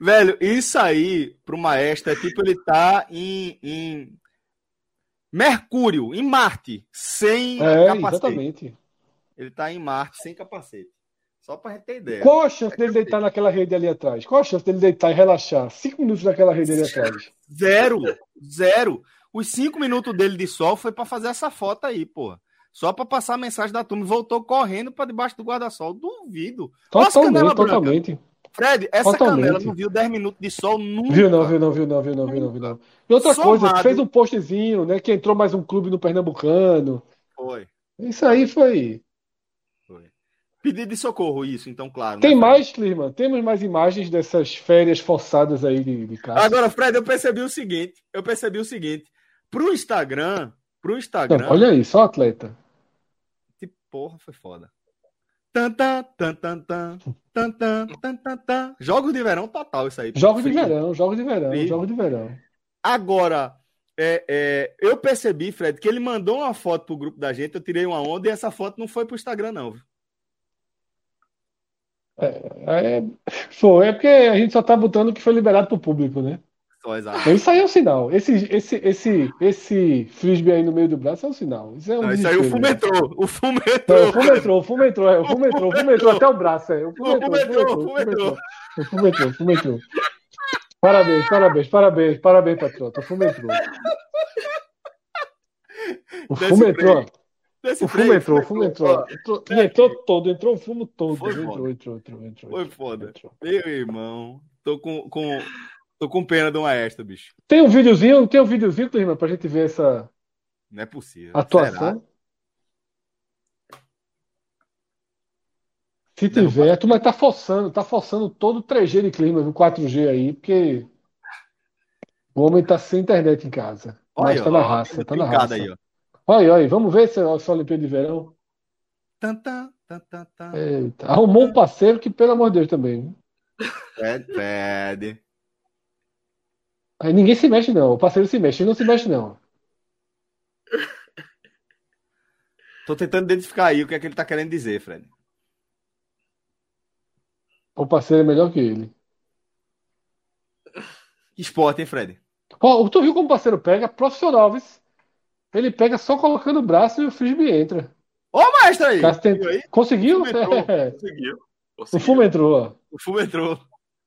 Velho, isso aí pro maestro é tipo ele tá em, em Mercúrio, em Marte, sem é, capacete. Exatamente. Ele tá em Marte sem capacete. Só pra gente ter ideia. Qual a chance é dele deitar naquela rede ali atrás? Qual a chance dele deitar e relaxar? Cinco minutos naquela rede ali atrás. Zero. Zero. Os cinco minutos dele de sol foi para fazer essa foto aí, pô. Só para passar a mensagem da turma. Voltou correndo para debaixo do guarda-sol. Duvido. Totalmente, totalmente. Fred, essa Totalmente. canela não viu 10 minutos de sol nunca. Viu não, viu não, viu não, viu não, viu não, viu não. E outra Somado. coisa, fez um postzinho, né, que entrou mais um clube no Pernambucano. Foi. Isso aí foi. Foi. Pedido de socorro, isso, então, claro. Tem né, mais, Clima? Temos mais imagens dessas férias forçadas aí de, de casa. Agora, Fred, eu percebi o seguinte, eu percebi o seguinte, pro Instagram, pro Instagram... Olha aí, só atleta. Que porra, foi foda. Tan, tan, tan, tan, tan, tan, tan, tan, tan, tan. Jogos de verão total, isso aí. Jogos de verão, jogos de verão, e... jogos de verão. Agora, é, é, eu percebi, Fred, que ele mandou uma foto pro grupo da gente, eu tirei uma onda e essa foto não foi pro Instagram, não. É, é, foi, é porque a gente só tá botando o que foi liberado pro público, né? Só, exato. Isso aí é um sinal. Esse, esse, esse, esse frisbee aí no meio do braço é um sinal. Isso, é um não, isso aí o fumo entrou. O fumo entrou. É, o fumo entrou, o fumo entrou, é, o fumo entrou, o fumo entrou até o braço. É. O fumo entrou, o fumo entrou. O fumo entrou, o fumo entrou. Parabéns, parabéns, parabéns, parabéns, patrota. O fumo entrou. O fumo entrou. o fumo entrou, o fumo entrou. Entrou, entrou todo, entrou o fumo todo. Foi entrou, entrou, entrou, entrou. Foi foda. Meu irmão, tô com, com Tô com pena do Maestro, bicho. Tem um videozinho, tem um videozinho, Clima, pra gente ver essa. Não é possível. Atuação. Será? Se tiver, tu a tá forçando, tá forçando todo o 3G de clima no 4G aí, porque o homem tá sem internet em casa. Olha, mas tá na raça, ó, tá na raça. Aí, ó. Olha, olha, vamos ver se é essa Olimpíada de Verão. Eita, arrumou um parceiro que, pelo amor de Deus, também. É, pede. Aí ninguém se mexe, não. O parceiro se mexe, ele não se mexe, não. Tô tentando identificar aí o que é que ele tá querendo dizer, Fred. O parceiro é melhor que ele. Esporte, hein, Fred? Ó, tu viu como o parceiro pega? Profissional? Ele pega só colocando o braço e o frisbee entra. Ô, maestro aí! Aí? Conseguiu? Entrou. É. Conseguiu. O Conseguiu. fumo entrou, ó. O fumo entrou.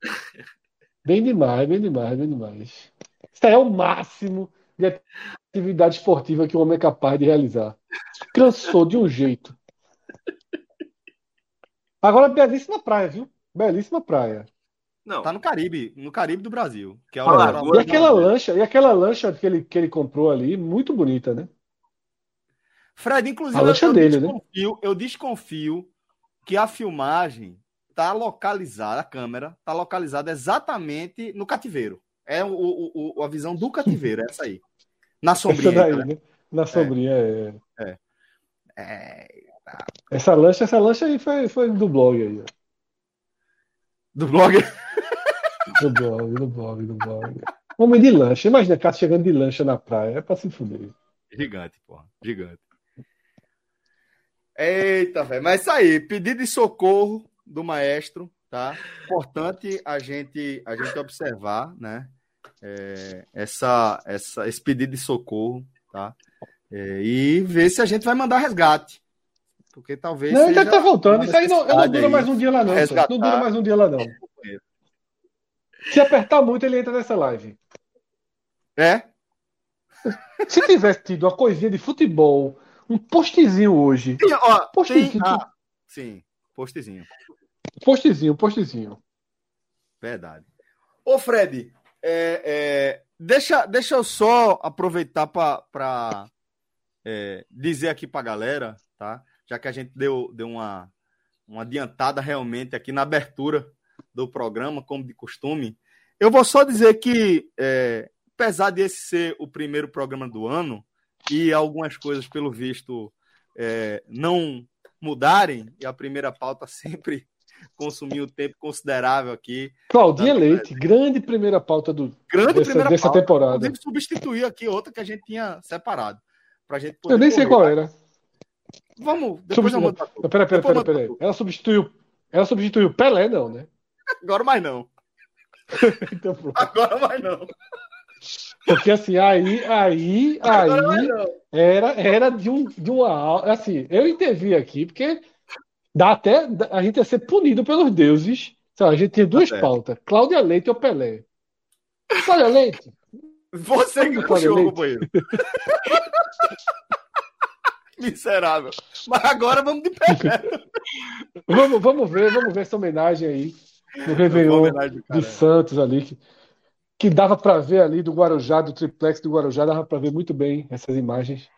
Bem demais, bem demais, bem demais. Isso aí é o máximo de atividade esportiva que o homem é capaz de realizar. Cansou de um jeito. Agora, belíssima praia, viu? Belíssima praia. Não, Tá no Caribe, no Caribe do Brasil. Que é o Ah, E aquela brasileiro. lancha, e aquela lancha que ele, que ele comprou ali, muito bonita, né? Fred, inclusive, A lancha eu, dele, né? desconfio, eu desconfio que a filmagem tá localizada, a câmera tá localizada exatamente no cativeiro. É o, o- o- a visão do cativeiro, é essa aí. Na sombrinha. Daí, né? Na sombrinha, é. É, Essa lancha, essa lancha aí foi, foi do blog aí, ó. do blog. Do blog, do blog, do blog. Homem de lancha. Imagina cara chegando de lancha na praia. É pra se fuder. Gigante, porra. Gigante. Eita, velho. Mas isso aí, pedido de socorro do maestro, tá? Importante a gente, a gente observar, né? É, essa, essa, esse pedido de socorro, tá? É, e ver se a gente vai mandar resgate. Porque talvez. Não, deve tá voltando. Isso aí não, não dura aí. mais um dia lá, não. Resgatar. Não dura mais um dia lá, não. Se apertar muito, ele entra nessa live. É? Se tivesse tido uma coisinha de futebol, um postzinho hoje. Tem, ó, tem, Postzinho. ah, sim, postzinho. Postzinho, postzinho. Verdade. Ô, Fred, é, é, deixa, deixa eu só aproveitar para dizer aqui para a galera, tá? Já que a gente deu, deu uma, uma adiantada realmente aqui na abertura do programa, como de costume. Eu vou só dizer que, é, apesar de esse ser o primeiro programa do ano e algumas coisas, pelo visto, é, não mudarem, e a primeira pauta sempre consumiu um tempo considerável aqui. Claudinha Tá, Leite, grande primeira pauta do, Grande dessa, primeira dessa pauta. temporada. Inclusive, substituir aqui outra que a gente tinha separado. Pra gente poder Eu nem sei correr. qual era. Vamos, depois eu mando. Não, Pera, pera, pera, pera. pra Ela substituiu. Ela substituiu Pelé, não, né? Agora mais não. Então. Agora mais não. Porque assim, aí, aí, aí era, era de um, de uma aula. Assim, eu intervi aqui, porque dá até. A gente ia ser punido pelos deuses. Sei lá, a gente tinha duas certo. pautas: Cláudia Leite ou Pelé. Cláudia Leite. Você que puxou, Leite. companheiro. Miserável. Mas agora vamos de pé. Vamos, vamos ver, vamos ver essa homenagem aí no Réveillon de. Santos ali, que, que dava para ver ali do Guarujá, do triplex do Guarujá, dava para ver muito bem essas imagens.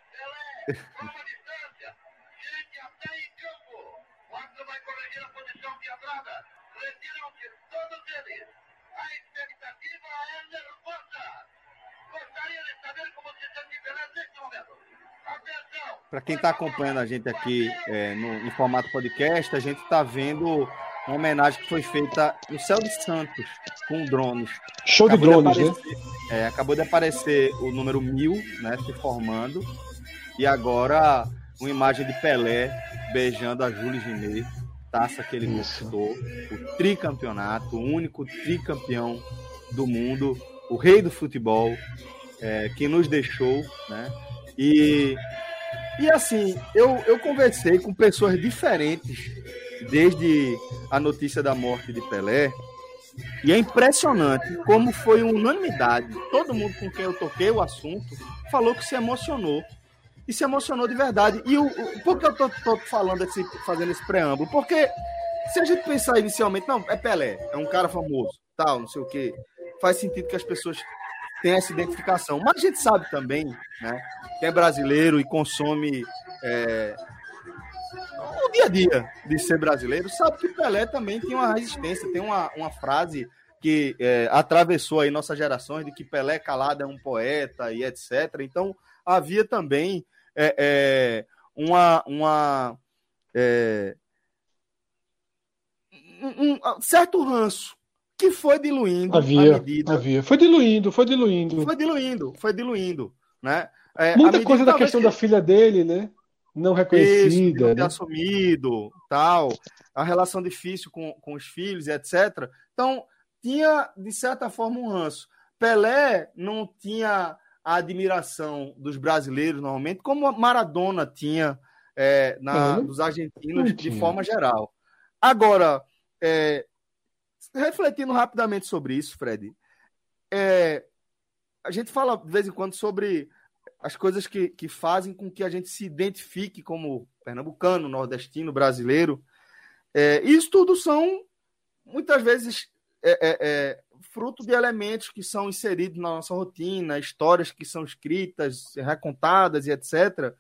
Para quem está acompanhando a gente aqui é, no, em formato podcast, a gente está vendo uma homenagem que foi feita no céu de Santos com drones. Show de Acabou drones, né? aparecer, é, acabou de aparecer o número mil, né, se formando. E agora uma imagem de Pelé beijando a Júlia Ginê, taça que ele conquistou, o tricampeonato, o único tricampeão do mundo, o rei do futebol, é, que nos deixou, né? E, e assim, eu, eu conversei com pessoas diferentes desde a notícia da morte de Pelé, e é impressionante como foi unanimidade. Todo mundo com quem eu toquei o assunto falou que se emocionou. E se emocionou de verdade. E o, o- por que eu tô, tô falando esse, fazendo esse preâmbulo? Porque se a gente pensar inicialmente, não, é Pelé, é um cara famoso, tal, não sei o quê, faz sentido que as pessoas tenham essa identificação. Mas a gente sabe também, né, que é brasileiro e consome é, dia a dia de ser brasileiro, sabe que Pelé também tem uma resistência, tem uma, uma frase que é, atravessou aí nossas gerações de que Pelé calado é um poeta e etc. Então havia também é, é, uma, uma é, um, um, certo ranço que foi diluindo havia, Havia. Foi diluindo, foi diluindo. Foi diluindo, foi diluindo, né? É, Muita coisa da questão que... da filha dele, né? Não reconhecida. Isso, né? assumido, tal. A relação difícil com, com os filhos, etc. Então, tinha, de certa forma, um ranço. Pelé não tinha a admiração dos brasileiros, normalmente, como Maradona tinha é, na, dos argentinos, de forma geral. Agora, é, refletindo rapidamente sobre isso, Fred, é, a gente fala de vez em quando sobre as coisas que, que fazem com que a gente se identifique como pernambucano, nordestino, brasileiro. É, isso tudo são, muitas vezes, é, é, é, fruto de elementos que são inseridos na nossa rotina, histórias que são escritas, recontadas e etc.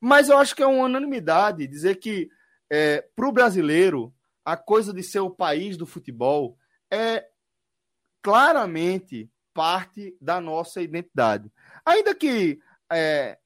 Mas eu acho que é uma unanimidade dizer que, é, para o brasileiro, a coisa de ser o país do futebol é claramente parte da nossa identidade. Ainda que é,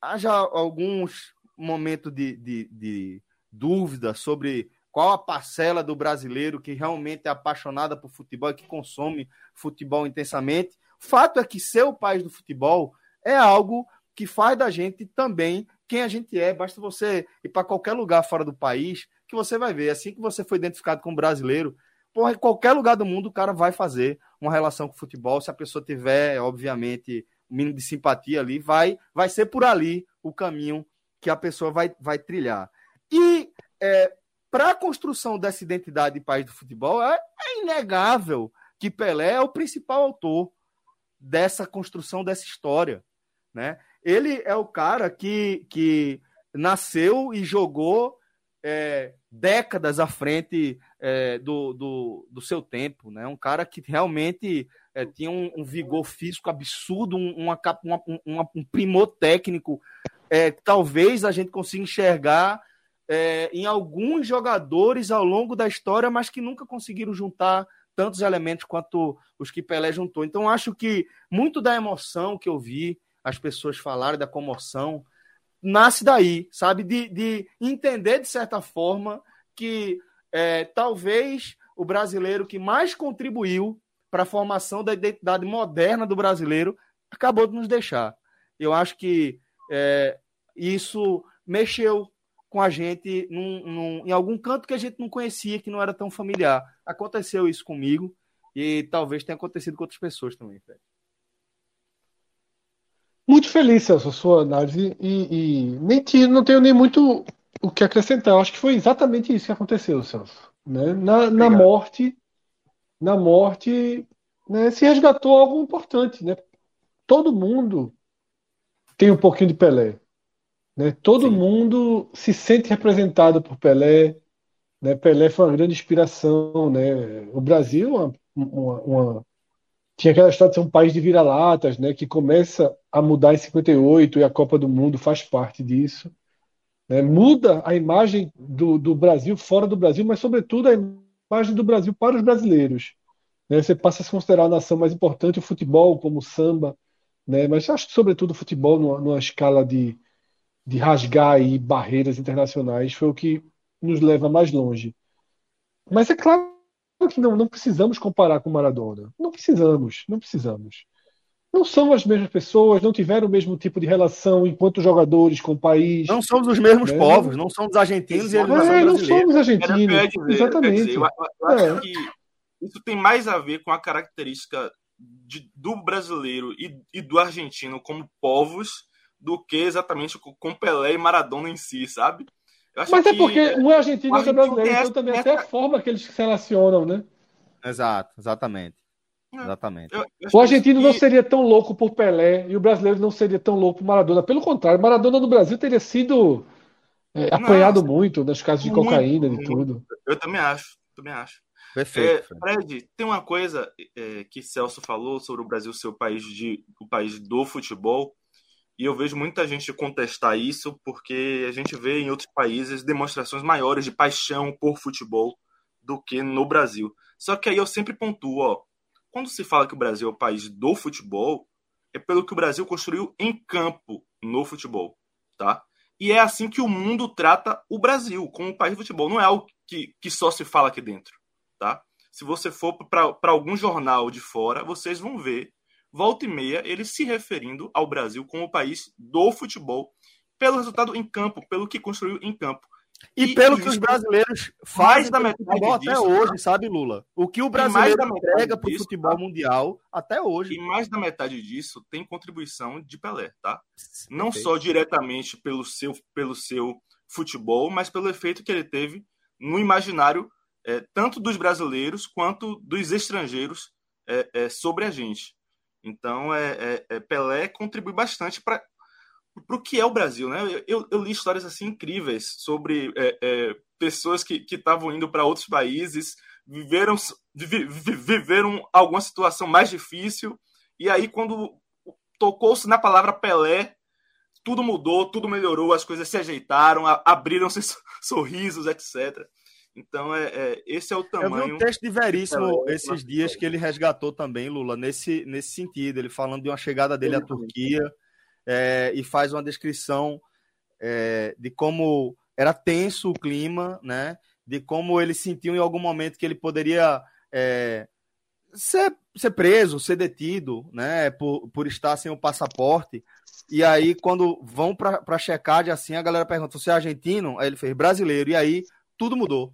haja alguns momentos de, de, de dúvida sobre qual a parcela do brasileiro que realmente é apaixonada por futebol e que consome futebol intensamente. Fato é que ser o país do futebol é algo que faz da gente também quem a gente é. Basta você ir para qualquer lugar fora do país que você vai ver. Assim que você foi identificado como brasileiro, porra, em qualquer lugar do mundo o cara vai fazer uma relação com o futebol. Se a pessoa tiver, obviamente, um mínimo de simpatia ali, vai, vai ser por ali o caminho que a pessoa vai, vai trilhar. E é, para a construção dessa identidade de país do futebol, é, é inegável que Pelé é o principal autor dessa construção dessa história. Né? Ele é o cara que, que nasceu e jogou é, décadas à frente é, do, do, do, seu tempo, né? Um cara que realmente é, tinha um, um, vigor físico absurdo, um, uma, uma, um primor técnico. É, talvez a gente consiga enxergar é, em alguns jogadores ao longo da história, mas que nunca conseguiram juntar tantos elementos quanto os que Pelé juntou. Então, acho que muito da emoção que eu vi as pessoas falarem, da comoção, nasce daí, sabe? De, de entender, de certa forma, que é, talvez o brasileiro que mais contribuiu para a formação da identidade moderna do brasileiro acabou de nos deixar. Eu acho que é, isso mexeu com a gente num, num, em algum canto que a gente não conhecia, que não era tão familiar. Aconteceu isso comigo e talvez tenha acontecido com outras pessoas também, Fred. Muito feliz, Celso, a sua análise. E, e nem não tenho nem muito o que acrescentar. Eu acho que foi exatamente isso que aconteceu, Celso. Né? Na, na morte, na morte, né, se resgatou algo importante. Né? Todo mundo tem um pouquinho de Pelé. Né? Todo Sim. mundo se sente representado por Pelé. Né? Pelé foi uma grande inspiração. Né? O Brasil, uma, uma, uma tinha aquela história de ser um país de vira-latas, né, que começa a mudar em 58 e a Copa do Mundo faz parte disso. Né, muda a imagem do, do Brasil fora do Brasil, mas, sobretudo, a imagem do Brasil para os brasileiros. Né, você passa a se considerar a nação mais importante, o futebol, como o samba, né, mas acho que, sobretudo, o futebol, numa, numa escala de, de rasgar aí barreiras internacionais, foi o que nos leva mais longe. Mas é claro que não, não precisamos comparar com Maradona. Não precisamos, não precisamos. Não são as mesmas pessoas, não tiveram o mesmo tipo de relação enquanto jogadores com o país. Não somos os mesmos né? povos, não somos argentinos e eles não, é, não somos argentinos. Dizer, exatamente. Dizer, eu, eu acho é. que isso tem mais a ver com a característica de, do brasileiro e, e, do argentino como povos do que exatamente com Pelé e Maradona em si, sabe? Mas é porque um é argentino e outro é brasileiro, então também até a forma que eles se relacionam, né? Exato, exatamente. É, exatamente. Eu, eu o argentino que... não seria tão louco por Pelé e o brasileiro não seria tão louco por Maradona. Pelo contrário, Maradona no Brasil teria sido é, apanhado não, muito nas casos de muito, cocaína e tudo. Eu também acho, também acho. Perfeito. É, Fred, tem uma coisa é, que Celso falou sobre o Brasil ser o país, de, o país do futebol. E eu vejo muita gente contestar isso porque a gente vê em outros países demonstrações maiores de paixão por futebol do que no Brasil. Só que aí eu sempre pontuo, ó, quando se fala que o Brasil é o país do futebol, é pelo que o Brasil construiu em campo no futebol, tá? E é assim que o mundo trata o Brasil, como um país de futebol. Não é algo que, que só se fala aqui dentro, tá? Se você for para algum jornal de fora, vocês vão ver, volta e meia, eles se referindo ao Brasil como o país do futebol, pelo resultado em campo, pelo que construiu em campo. E, e pelo que os brasileiros fazem da futebol até hoje, sabe, Lula? O que o brasileiro entrega para o futebol tá? mundial até hoje. E mais da metade disso tem contribuição de Pelé, tá? Não só diretamente pelo seu, pelo seu futebol, mas pelo efeito que ele teve no imaginário é, tanto dos brasileiros quanto dos estrangeiros é, é, sobre a gente. Então, é, é, é Pelé contribui bastante para para o que é o Brasil, né? Eu, eu, li histórias assim incríveis sobre é, é, pessoas que estavam indo para outros países, viveram, vi, viveram alguma situação mais difícil, e aí quando tocou-se na palavra Pelé, tudo mudou, tudo melhorou, as coisas se ajeitaram, abriram-se sorrisos, etc. Então, é, é, esse é o tamanho. Eu vi um texto de Veríssimo esses dias que ele resgatou também, Lula, nesse, nesse sentido. Ele falando de uma chegada dele à Turquia é, e faz uma descrição é, de como era tenso o clima, né? De como ele sentiu em algum momento que ele poderia é, ser, ser preso, ser detido, né? Por, por estar sem o passaporte. E aí, quando vão para checagem assim, a galera pergunta: você é argentino? Aí ele fez brasileiro. E aí, tudo mudou.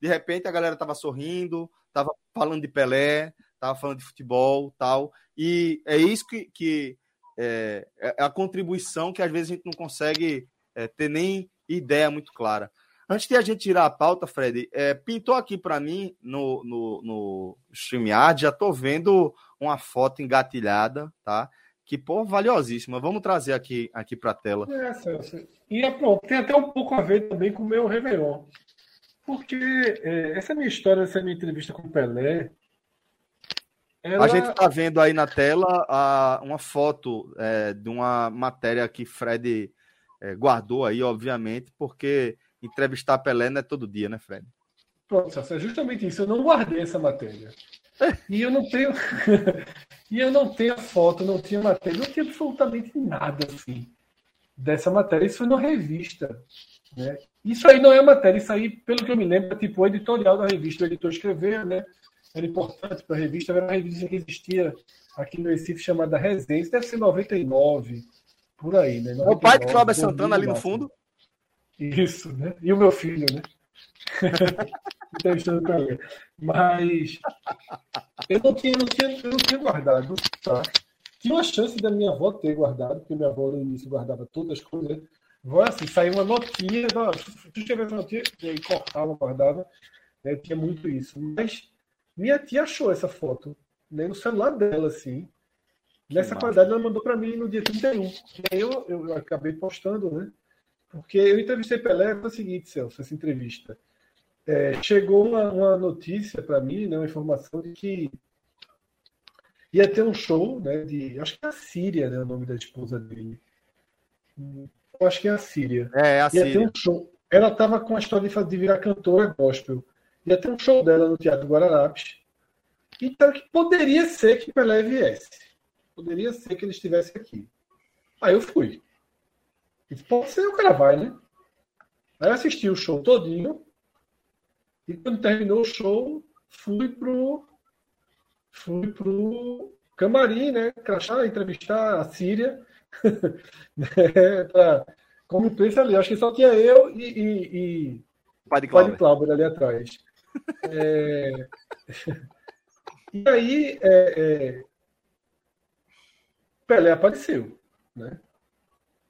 De repente, a galera tava sorrindo, tava falando de Pelé, tava falando de futebol tal. E é isso que, que é, é, a contribuição que às vezes a gente não consegue é, ter nem ideia muito clara. Antes de a gente tirar a pauta, Fred, é, pintou aqui para mim no, no, no StreamYard, já estou vendo uma foto engatilhada, tá? Que, pô, valiosíssima. Vamos trazer aqui, aqui para a tela. É, Celso. E é, pronto, tem até um pouco a ver também com o meu Réveillon. Porque é, essa minha história, essa minha entrevista com o Pelé, ela... A gente está vendo aí na tela a, uma foto é, de uma matéria que Fred é, guardou aí, obviamente, porque entrevistar Pelé não é todo dia, né, Fred? Pronto, é justamente isso. Eu não guardei essa matéria. E eu não tenho. e eu não tenho a foto, não tinha matéria, não tinha absolutamente nada assim dessa matéria. Isso foi numa revista. Né? Isso aí não é matéria, isso aí, pelo que eu me lembro, é tipo o editorial da revista, o editor escreveu, né? Era importante para a revista, era uma revista que existia aqui no Recife chamada Resenha, deve ser 99, por aí, né? 99, o pai de Cláudio Santana ali no fundo? Isso, né? E o meu filho, né? Entrevistando ele. Mas eu não tinha, não tinha, eu não tinha guardado, tá? Tinha uma chance da minha avó ter guardado, porque minha avó no início guardava todas as coisas. Vó, assim, saiu uma notinha, tu escreveu uma notinha, e aí cortava, guardava. Né? Tinha muito isso. Mas minha tia achou essa foto né, no celular dela, assim. Nessa Nossa. qualidade, ela mandou para mim no dia 31. E aí eu, eu, acabei postando, né? Porque eu entrevistei Pelé, foi o seguinte, Celso, essa entrevista. É, chegou uma, uma notícia para mim, né, uma informação de que ia ter um show, né, de, acho que é a Síria, né, o nome da esposa dele. Eu acho que é a Síria. É, é a ia Ter um show. Ela estava com a história de, de virar cantora gospel ia ter um show dela no Teatro Guararapes. Então, que poderia ser que Pelé viesse. Poderia ser que ele estivesse aqui. Aí eu fui. E pode ser, o cara vai, né? Aí assisti o show todinho. E quando terminou o show, fui pro. Fui pro camarim, né? Crachá, entrevistar a Síria. né? pra, como imprensa ali. Acho que só tinha eu e, e, e Padre Cláudio ali atrás. É... e aí, é, é... Pelé apareceu, né?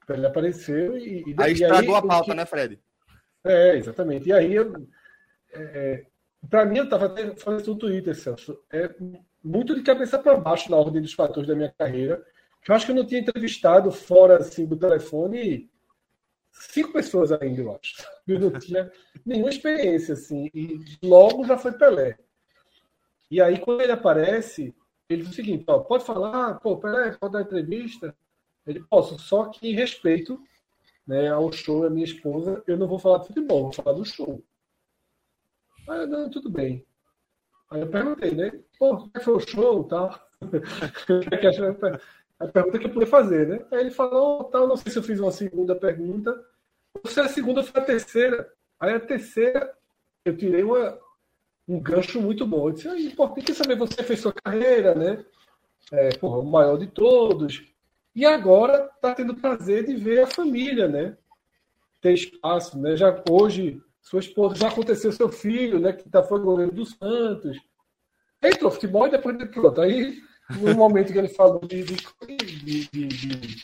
Pelé apareceu e... e aí estragou aí, a pauta, que... né, Fred? É, exatamente. E aí, eu... É... para mim, eu estava até falando isso no Twitter, Celso, é muito de cabeça para baixo na ordem dos fatores da minha carreira, que eu acho que eu não tinha entrevistado fora assim, do telefone cinco pessoas ainda, eu acho. Eu não tinha nenhuma experiência, assim. E logo já foi Pelé. E aí, quando ele aparece, ele diz o seguinte: ó, pode falar, pô, Pelé, pode dar entrevista. Ele posso, só que em respeito né, ao show da minha esposa, eu não vou falar de futebol, vou falar do show. Aí, não, tudo bem. Aí eu perguntei, né? Pô, como é foi o show tal? a pergunta que eu podia fazer, né? Aí ele falou, tal, não sei se eu fiz uma segunda pergunta. Se a segunda foi a terceira. Aí a terceira, eu tirei uma, um gancho muito bom. Eu disse, é importante saber, você fez sua carreira, né? É, porra, o maior de todos. E agora está tendo prazer de ver a família, né? Ter espaço, né? Já hoje, sua esposa, já aconteceu seu filho, né? Que tá, foi goleiro dos Santos. Entrou futebol e depois, pronto. Aí, no momento que ele falou de, de, de, de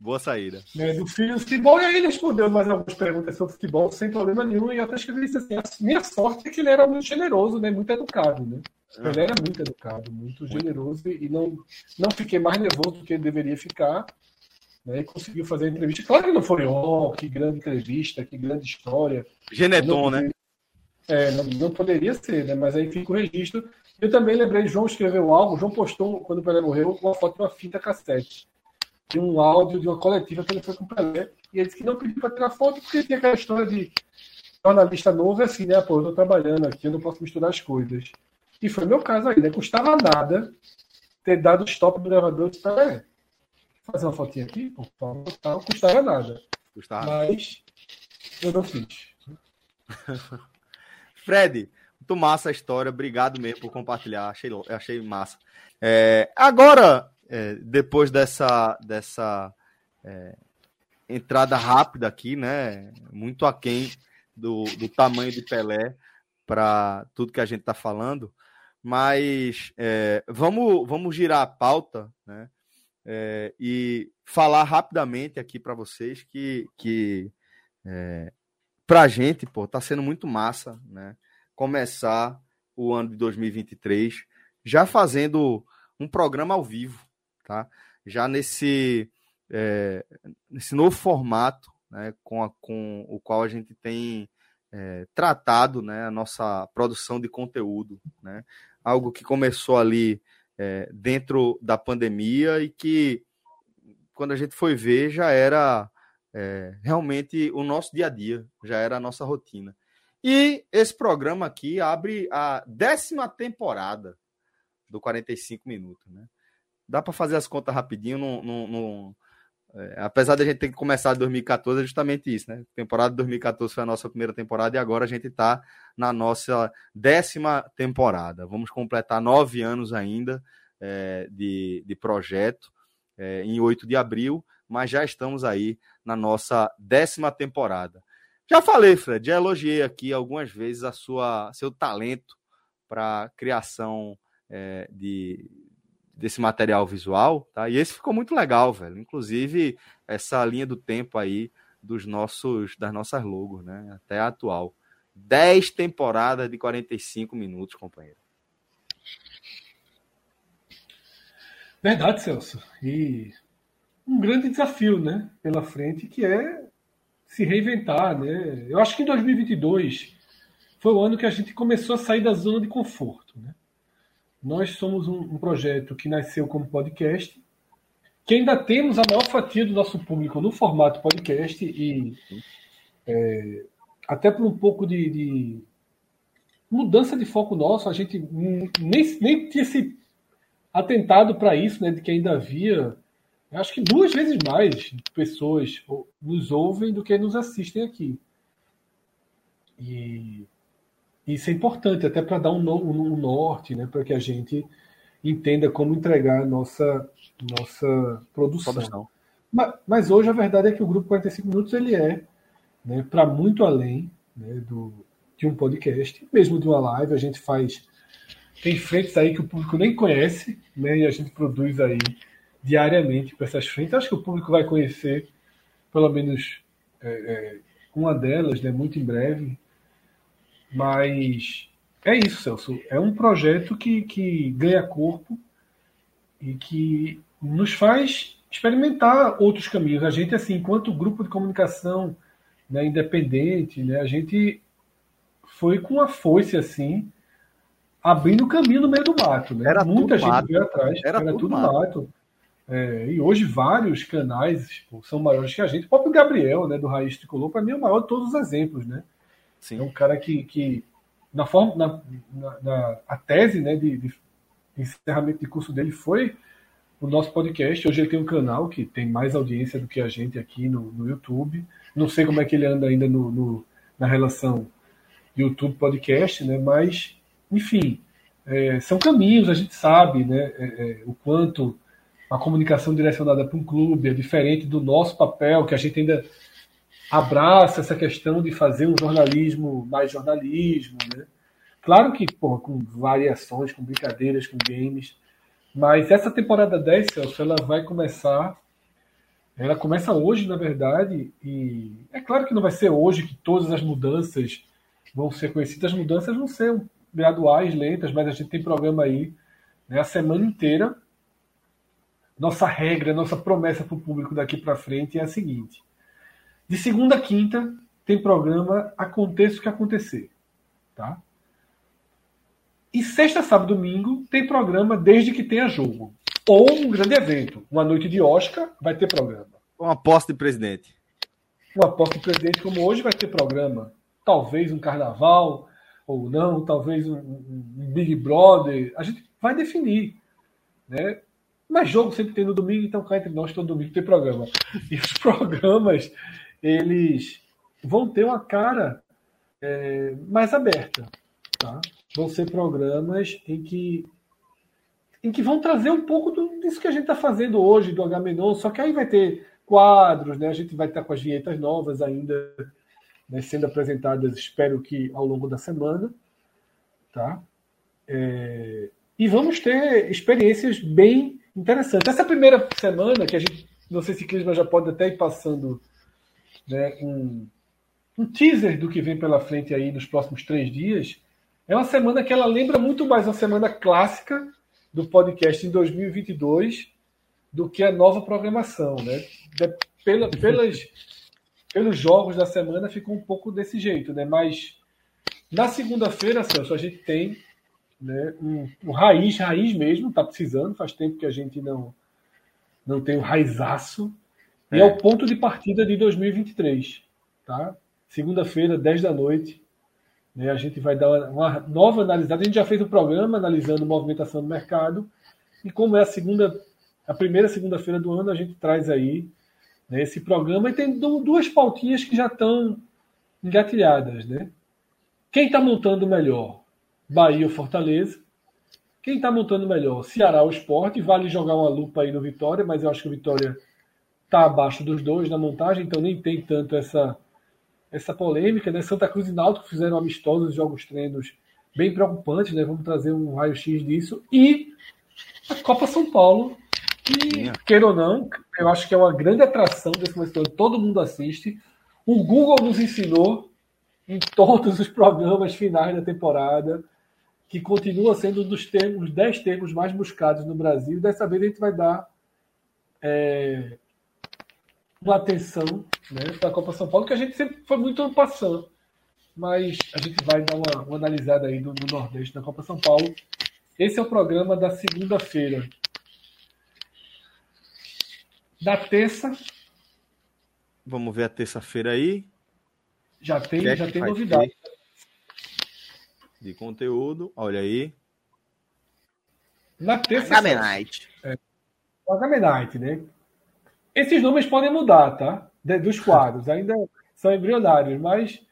Boa saída. Né, do filho do futebol, e aí ele respondeu mais algumas perguntas sobre futebol sem problema nenhum. E eu até escrevi isso assim: a minha sorte é que ele era muito generoso, né? Muito educado, né? Ele era muito educado, muito generoso e não, não fiquei mais nervoso do que ele deveria ficar. Né, e conseguiu fazer a entrevista. Claro que não foi, oh, que grande entrevista, que grande história. Geneton, né? É, não, não, poderia ser, né? Mas aí fica o registro. Eu também lembrei, João escreveu algo, João postou, quando o Pelé morreu, uma foto de uma fita cassete. De um áudio de uma coletiva que ele foi com o Pelé. E ele disse que não pediu para tirar foto porque tinha aquela história de jornalista novo, é assim, né? Pô, eu tô trabalhando aqui, eu não posso misturar as coisas. E foi meu caso aí, né? Custava nada ter dado stop no gravador e disse, fazer uma fotinha aqui, por favor, não custava nada. Custava. Mas eu não fiz. Fred, muito massa a história, obrigado mesmo por compartilhar, achei, achei massa. É, agora, é, depois dessa, dessa é, entrada rápida aqui, né, muito aquém do, do tamanho de Pelé para tudo que a gente está falando, mas é, vamos, vamos girar a pauta, né? É, e falar rapidamente aqui para vocês que, que é, para a gente, pô, tá sendo muito massa, né? Começar o ano de 2023 já fazendo um programa ao vivo, tá? Já nesse, é, nesse novo formato, né? Com, a, com o qual a gente tem é, tratado né, a nossa produção de conteúdo, né? algo que começou ali é, dentro da pandemia e que, quando a gente foi ver, já era é, realmente o nosso dia a dia, já era a nossa rotina. E esse programa aqui abre a décima temporada do 45 Minutos. Né? Dá para fazer as contas rapidinho, não, não, não é, apesar de a gente ter que começar em 2014, é justamente isso, né? Temporada de 2014 foi a nossa primeira temporada e agora a gente está na nossa décima temporada. Vamos completar nove anos ainda é, de, de projeto é, em 8 de abril, mas já estamos aí na nossa décima temporada. Já falei, Fred, já elogiei aqui algumas vezes a sua seu talento para criação é, de, desse material visual, tá? E esse ficou muito legal, velho. Inclusive essa linha do tempo aí dos nossos das nossas logos, né? Até a atual. 10 temporadas de 45 minutos, companheiro. Verdade, Celso. E um grande desafio, né, pela frente, que é se reinventar, né? Eu acho que em 2022 foi o ano que a gente começou a sair da zona de conforto, né? Nós somos um, um, projeto que nasceu como podcast, que ainda temos a maior fatia do nosso público no formato podcast e é, até por um pouco de, de, mudança de foco nosso, a gente nem, nem tinha se atentado para isso, né, de que ainda havia, acho que duas vezes mais pessoas nos ouvem do que nos assistem aqui. E isso é importante, até para dar um, um, um norte, né, para que a gente entenda como entregar a nossa, nossa produção. produção. Mas, mas, hoje a verdade é que o Grupo 45 Minutos ele é né, para muito além né, do, de um podcast, mesmo de uma live. A gente faz. Tem frentes aí que o público nem conhece, né, e a gente produz aí diariamente para essas frentes. Acho que o público vai conhecer, pelo menos, é, é, uma delas, né, muito em breve. Mas é isso, Celso. É um projeto que, que ganha corpo e que nos faz experimentar outros caminhos. A gente, assim, enquanto grupo de comunicação né, independente, né, a gente foi com a foice, assim, abrindo caminho no meio do mato. Né? Era Muita gente mato. veio atrás. Era, era tudo, tudo mato. mato. É, e hoje vários canais tipo, são maiores que a gente. O próprio Gabriel, né, do Raiz Tricolor, para mim é o maior de todos os exemplos, né? Sim. É um cara que, que na forma, na, na, na a tese, né, de, de, encerramento de curso dele foi o nosso podcast. Hoje ele tem um canal que tem mais audiência do que a gente aqui no, no YouTube. Não sei como é que ele anda ainda no, no na relação YouTube podcast, né? Mas, enfim, é, são caminhos, a gente sabe, né? É, é, o quanto a comunicação direcionada para um clube é diferente do nosso papel, que a gente ainda abraça essa questão de fazer um jornalismo mais jornalismo, né? Claro que, porra, com variações, com brincadeiras, com games, mas essa temporada 10, Celso, ela vai começar. Ela começa hoje, na verdade, e é claro que não vai ser hoje que todas as mudanças vão ser conhecidas. As mudanças vão ser graduais, lentas, mas a gente tem programa aí né, a semana inteira. Nossa regra, nossa promessa para o público daqui para frente é a seguinte: de segunda a quinta tem programa Aconteça o que acontecer. Tá? E sexta, sábado domingo tem programa desde que tenha jogo. Ou um grande evento. Uma noite de Oscar vai ter programa. Uma posse de presidente. Uma posse de presidente como hoje vai ter programa. Talvez um carnaval, ou não, talvez um, um, um Big Brother. A gente vai definir. Né? Mas jogo sempre tem no domingo, então cá entre nós todo domingo tem programa. E os programas, eles vão ter uma cara é, mais aberta. Tá? vão ser programas em que em que vão trazer um pouco do, disso que a gente está fazendo hoje do Agamenon, só que aí vai ter quadros, né? A gente vai estar com as vinhetas novas ainda né, sendo apresentadas, espero que ao longo da semana, tá? É, e vamos ter experiências bem interessantes. Essa primeira semana que a gente, não sei se Clisma já pode até ir passando, né, um, um teaser do que vem pela frente aí nos próximos três dias é uma semana que ela lembra muito mais uma semana clássica do podcast em 2022 do que a nova programação, né? De, pela, pelas, pelos jogos da semana ficou um pouco desse jeito, né? Mas na segunda-feira, Celso, a gente tem né, um, um, raiz, raiz mesmo, tá precisando, faz tempo que a gente não, não tem o um raizaço. É. E é o ponto de partida de 2023, tá? Segunda-feira, 10 da noite, né? A gente vai dar uma nova analisada. A gente já fez um programa analisando movimentação do mercado. E como é a segunda, a primeira segunda-feira do ano, a gente traz aí né, esse programa e tem duas pautinhas que já estão engatilhadas. Né? Quem está montando melhor? Bahia ou Fortaleza? Quem está montando melhor? Ceará ou Esporte? Vale jogar uma lupa aí no Vitória, mas eu acho que o Vitória está abaixo dos dois na montagem, então nem tem tanto essa essa polêmica, né? Santa Cruz e Náutico fizeram amistosos jogos treinos bem preocupantes, né? Vamos trazer um raio-x disso. E a Copa São Paulo, que, queira ou não, eu acho que é uma grande atração desse momento. Todo mundo assiste. O Google nos ensinou em todos os programas finais da temporada que continua sendo um dos termos, 10 termos mais buscados no Brasil. Dessa vez a gente vai dar é, uma atenção né, para a Copa São Paulo, que a gente sempre foi muito ano passando. Mas a gente vai dar uma, uma analisada aí do, do, Nordeste da Copa São Paulo. Esse é o programa da segunda-feira. Da terça. Vamos ver a terça-feira aí. Já tem, é já tem novidade. De conteúdo, olha aí. Na terça. Agamenite. É, Agamenite, né? Esses nomes podem mudar, tá? De, dos quadros, ainda são embrionários, mas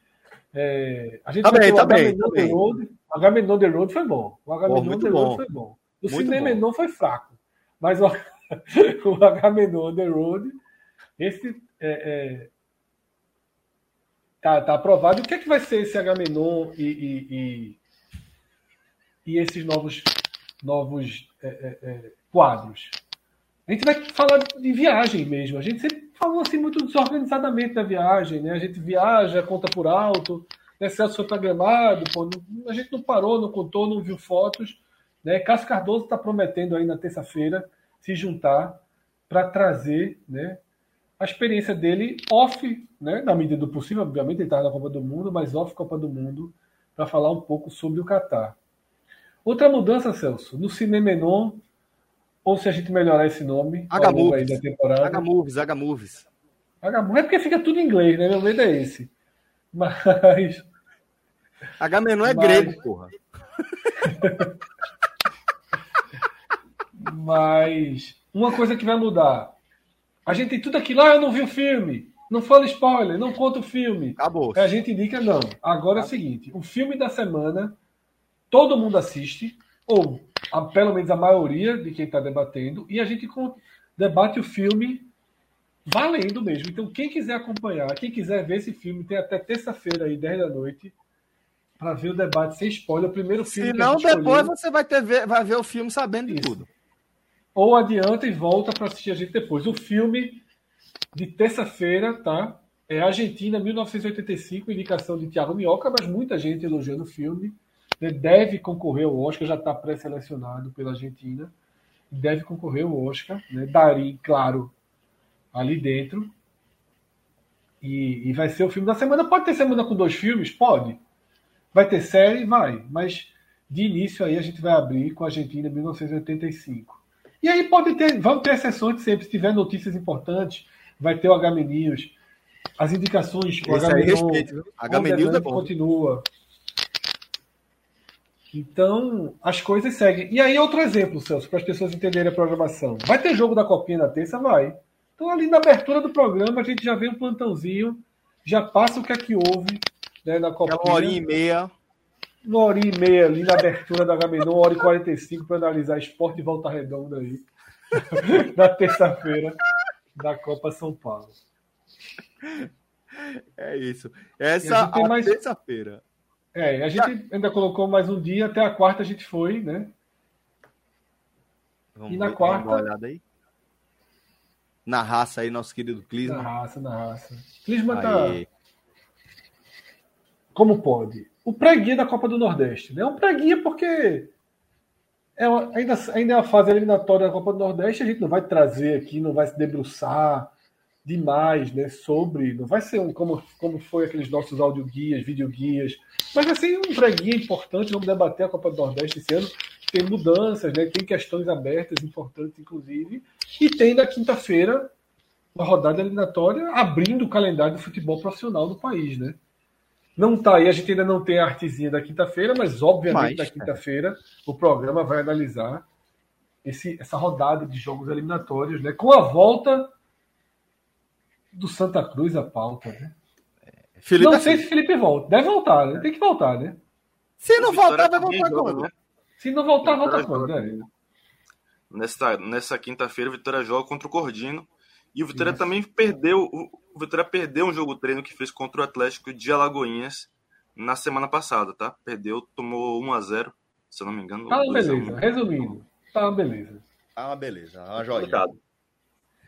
é, a gente tá bem, tá bem, tá bem. Road, o The Road foi bom. O Agamenon The Road foi bom. O Cinemenon foi fraco. Mas o, o Agamenon The Road, esse é, é, tá, tá aprovado. E o que é que vai ser esse Agamenon e, e, e, e esses novos, novos é, é, é quadros? A gente vai falar de viagem mesmo. A gente sempre falou assim muito desorganizadamente da viagem, né? A gente viaja, conta por alto, né? Celso foi programado, pô, a gente não parou, não contou, não viu fotos. Né? Cássio Cardoso está prometendo aí na terça-feira se juntar para trazer né, a experiência dele off, né, na medida do possível, obviamente ele está na Copa do Mundo, mas off Copa do Mundo, para falar um pouco sobre o Catar. Outra mudança, Celso, no Cinemenon ou se a gente melhorar esse nome H ao longo aí Movies. da temporada. H Movies, H Movies. H é porque fica tudo em inglês, né? Meu medo é esse. Mas H menor é Mas- grego, porra. Mas uma coisa que vai mudar. A gente tem tudo aquilo, ah, eu não vi o filme. Não fala spoiler, não conta o filme. Acabou. Aí a gente indica, não. Agora é o seguinte: o filme da semana, todo mundo assiste, ou a- pelo menos a maioria de quem está debatendo, e a gente con- debate o filme valendo mesmo. Então, quem quiser acompanhar, quem quiser ver esse filme, tem até terça-feira aí, 10 da noite, para ver o debate sem spoiler. O primeiro filme Se não, depois escolheu. você vai, ter, ver- vai ver o filme sabendo de Isso. tudo. ou adianta e volta para assistir a gente depois. O filme de terça-feira, tá? É Argentina 1985, indicação de Thiago Minhoca, mas muita gente elogiando o filme. Né? Deve concorrer ao Oscar, já está pré-selecionado pela Argentina. Deve concorrer ao Oscar. Né? Darim, claro, ali dentro. E, e vai ser o filme da semana. Pode ter semana com dois filmes? Pode. Vai ter série? Vai. Mas de início aí a gente vai abrir com a Argentina 1985. E aí pode ter, vamos ter exceções sempre, se tiver notícias importantes, vai ter o HM News, as indicações, o Esse aí, HM News é continua. Então, as coisas seguem. E aí, outro exemplo, Celso, para as pessoas entenderem a programação. Vai ter jogo da Copinha na terça? Vai. Então, ali na abertura do programa, a gente já vê um plantãozinho, já passa o que é que houve né, na Copinha. Aquela horinha e meia. Uma hora e meia ali na abertura da Gamenon, uma hora e 45 para analisar esporte e volta redonda aí. na terça-feira da Copa São Paulo. É isso. E Essa tem a mais- terça-feira. É, a gente ainda colocou mais um dia, até a quarta a gente foi, né? Vamos E na ver, quarta? vamos dar uma olhada aí. Na raça aí, nosso querido Na Clisma. raça, na raça. Clisma tá como pode. O pré-guia da Copa do Nordeste, né? É um pré-guia porque é uma- ainda, ainda é a fase eliminatória da Copa do Nordeste, a gente não vai trazer aqui, não vai se debruçar demais, né, sobre, não vai ser um, como, como foi aqueles nossos audioguias, videoguias, mas vai ser um pré-guia importante, vamos debater a Copa do Nordeste esse ano, tem mudanças, né, tem questões abertas, importantes, inclusive, e tem na quinta-feira uma rodada eliminatória abrindo o calendário do futebol profissional do país, né? Não tá aí, a gente ainda não tem a artezinha da quinta-feira, mas obviamente Mas, na quinta-feira o programa vai analisar esse, essa rodada de jogos eliminatórios, né? Com a volta do Santa Cruz à pauta, né? Felipe não é sei se Felipe volta. Deve voltar, né? Tem que voltar, né? Se não voltar, vai também voltar quando? né? Se não voltar, Vitória volta quando, né? Nessa, nessa quinta-feira, o Vitória joga contra o Cordino. E o Vitória Isso. também perdeu. O Vitória perdeu um jogo treino que fez contra o Atlético de Alagoinhas na semana passada, tá? Perdeu, tomou 1 a 0 se eu não me engano. Tá, 2 a 1. beleza. Resumindo, tá, beleza. Ah, beleza. Uma joinha. Complicado.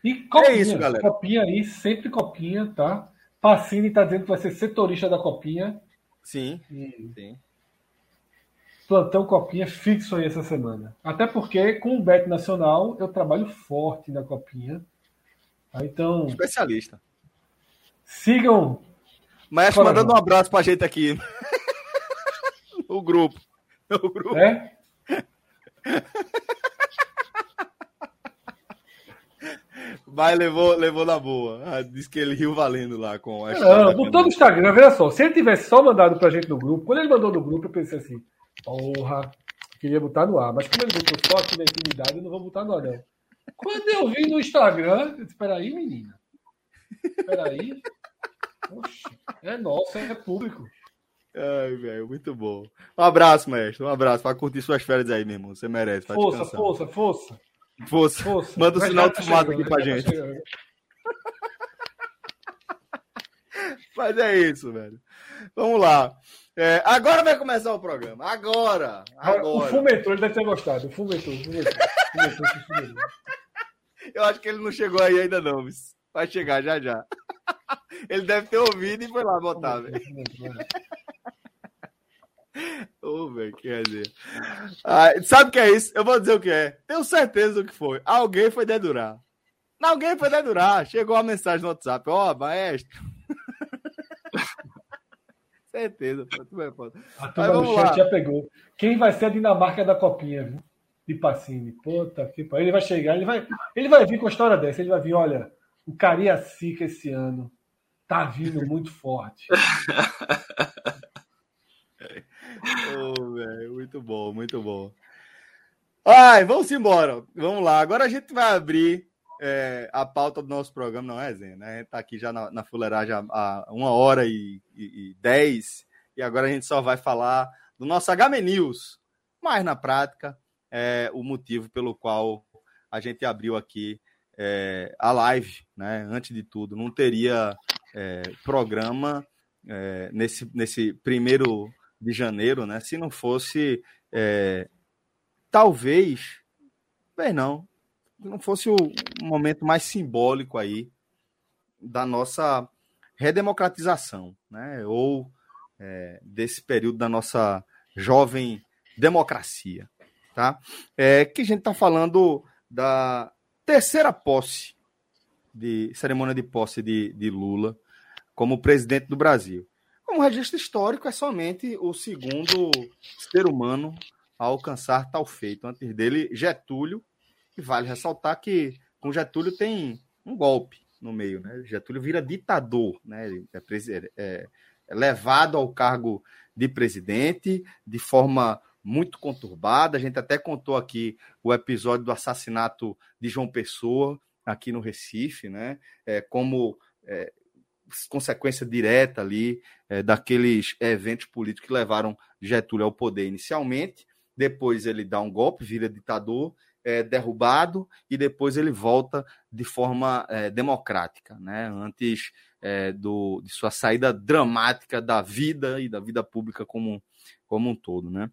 E copinha, isso, galera. copinha aí, sempre copinha, tá? Pacini tá dizendo que vai ser setorista da copinha. Sim, E sim. plantão copinha fixo aí essa semana. Até porque com o Bet Nacional eu trabalho forte na copinha. Tá? Então, Especialista. sigam. Maestro mandando um abraço pra gente aqui. o grupo. O grupo. É? Mas levou, levou na boa. Ah, disse que ele riu valendo lá com a Não, botou no Instagram, veja só. Se ele tivesse só mandado pra gente no grupo, quando ele mandou no grupo, eu pensei assim, porra, queria botar no ar. Mas como ele botou só aqui na intimidade, eu não vou botar no ar, não. Quando eu vi no Instagram, eu disse, peraí, menina. Peraí. Oxe, é nosso, é público. Ai, velho, muito bom. Um abraço, mestre. Um abraço. Pra curtir suas férias aí, meu irmão. Você merece. Força, força, força, Força. força. Manda o Mas sinal já de fumaça chegando, aqui pra tá gente. chegando. Mas é isso, velho. Vamos lá. É, agora vai começar o programa. Agora. O Agora. fumetor, ele deve ter gostado. O fumetor, o. O o. Eu acho que ele não chegou aí ainda, não. mas Vai chegar já já. Ele deve ter ouvido e foi lá botar, velho. Ô, velho, quer dizer. Ah, sabe o que é isso? Eu vou dizer o que é. Tenho certeza do que foi. Alguém foi dedurar. Alguém foi dedurar. Chegou uma mensagem no WhatsApp. Ó, maestro. certeza, pô. Pô. A turma do chat já pegou. Quem vai ser a Dinamarca da Copinha, viu? de Pacini. Puta que pariu. Ele vai chegar, ele vai, ele vai vir com a história dessa. Ele vai vir, olha, o Cariacica esse ano tá vindo muito forte. oh, muito bom, muito bom. Ai, vamos embora. Vamos lá. Agora a gente vai abrir é, a pauta do nosso programa, não é, Zé? Né? A gente tá aqui já na, na fuleiragem há uma hora e, e, e dez, e agora a gente só vai falar do nosso HM News. Mas na prática, é o motivo pelo qual a gente abriu aqui é, a live, né? Antes de tudo, não teria é, programa é, nesse, nesse primeiro de janeiro, né? Se não fosse é, talvez, bem não, não fosse o momento mais simbólico aí da nossa redemocratização, né? Ou é, desse período da nossa jovem democracia, tá? É que a gente está falando da terceira posse de cerimônia de posse de, de Lula como presidente do Brasil. Como registro histórico, é somente o segundo ser humano a alcançar tal feito. Antes dele, Getúlio, e vale ressaltar que com Getúlio tem um golpe no meio, né? Getúlio vira ditador, né? É, é, é levado ao cargo de presidente de forma muito conturbada. A gente até contou aqui o episódio do assassinato de João Pessoa aqui no Recife, né? É, como é, consequência direta ali é, daqueles eventos políticos que levaram Getúlio ao poder inicialmente depois ele dá um golpe, vira ditador, é derrubado e depois ele volta de forma é, democrática, né? Antes é, do, de sua saída dramática da vida e da vida pública como, como um todo, né?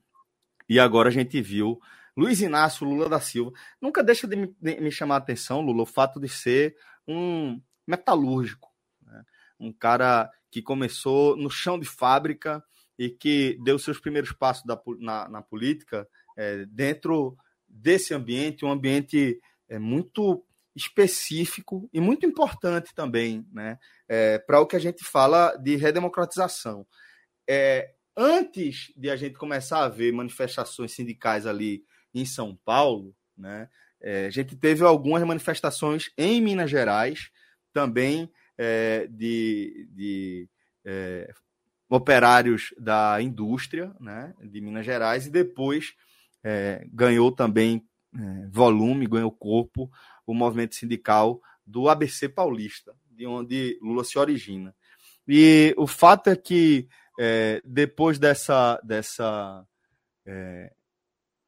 E agora a gente viu Luiz Inácio Lula da Silva. Nunca deixa de me, de me chamar a atenção, Lula, o fato de ser um metalúrgico? Um cara que começou no chão de fábrica e que deu seus primeiros passos da, na, na, política é, dentro desse ambiente, um ambiente é, muito específico e muito importante também, né, é, para o que a gente fala de redemocratização. É, antes de a gente começar a ver manifestações sindicais ali em São Paulo, né, é, a gente teve algumas manifestações em Minas Gerais, também é, de, de é, operários da indústria né, de Minas Gerais e depois é, ganhou também é, volume, ganhou corpo o movimento sindical do ABC Paulista, de onde Lula se origina. E o fato é que é, depois dessa, dessa é,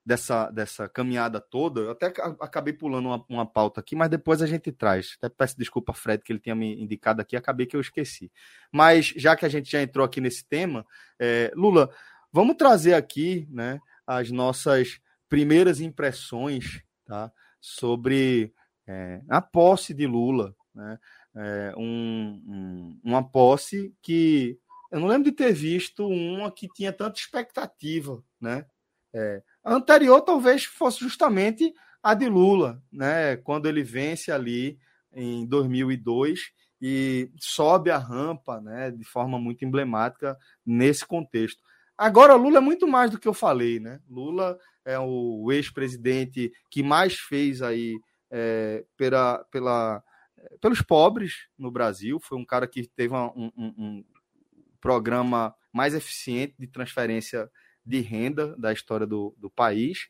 dessa, dessa caminhada toda, eu até acabei pulando uma, uma, pauta aqui, mas depois a gente traz. Até peço desculpa, Fred, que ele tinha me indicado aqui, acabei que eu esqueci. Mas já que a gente já entrou aqui nesse tema, é, Lula, vamos trazer aqui né, as nossas primeiras impressões tá, sobre é, a posse de Lula. Né, é, um, um, uma posse que eu não lembro de ter visto uma que tinha tanta expectativa, né? É, a anterior talvez fosse justamente a de Lula, né? Quando ele vence ali em 2002 e sobe a rampa, né? De forma muito emblemática nesse contexto. Agora Lula é muito mais do que eu falei, né? Lula é o ex-presidente que mais fez aí é, pela, pela, pelos pobres no Brasil. Foi um cara que teve um, um, um programa mais eficiente de transferência de renda da história do, do país,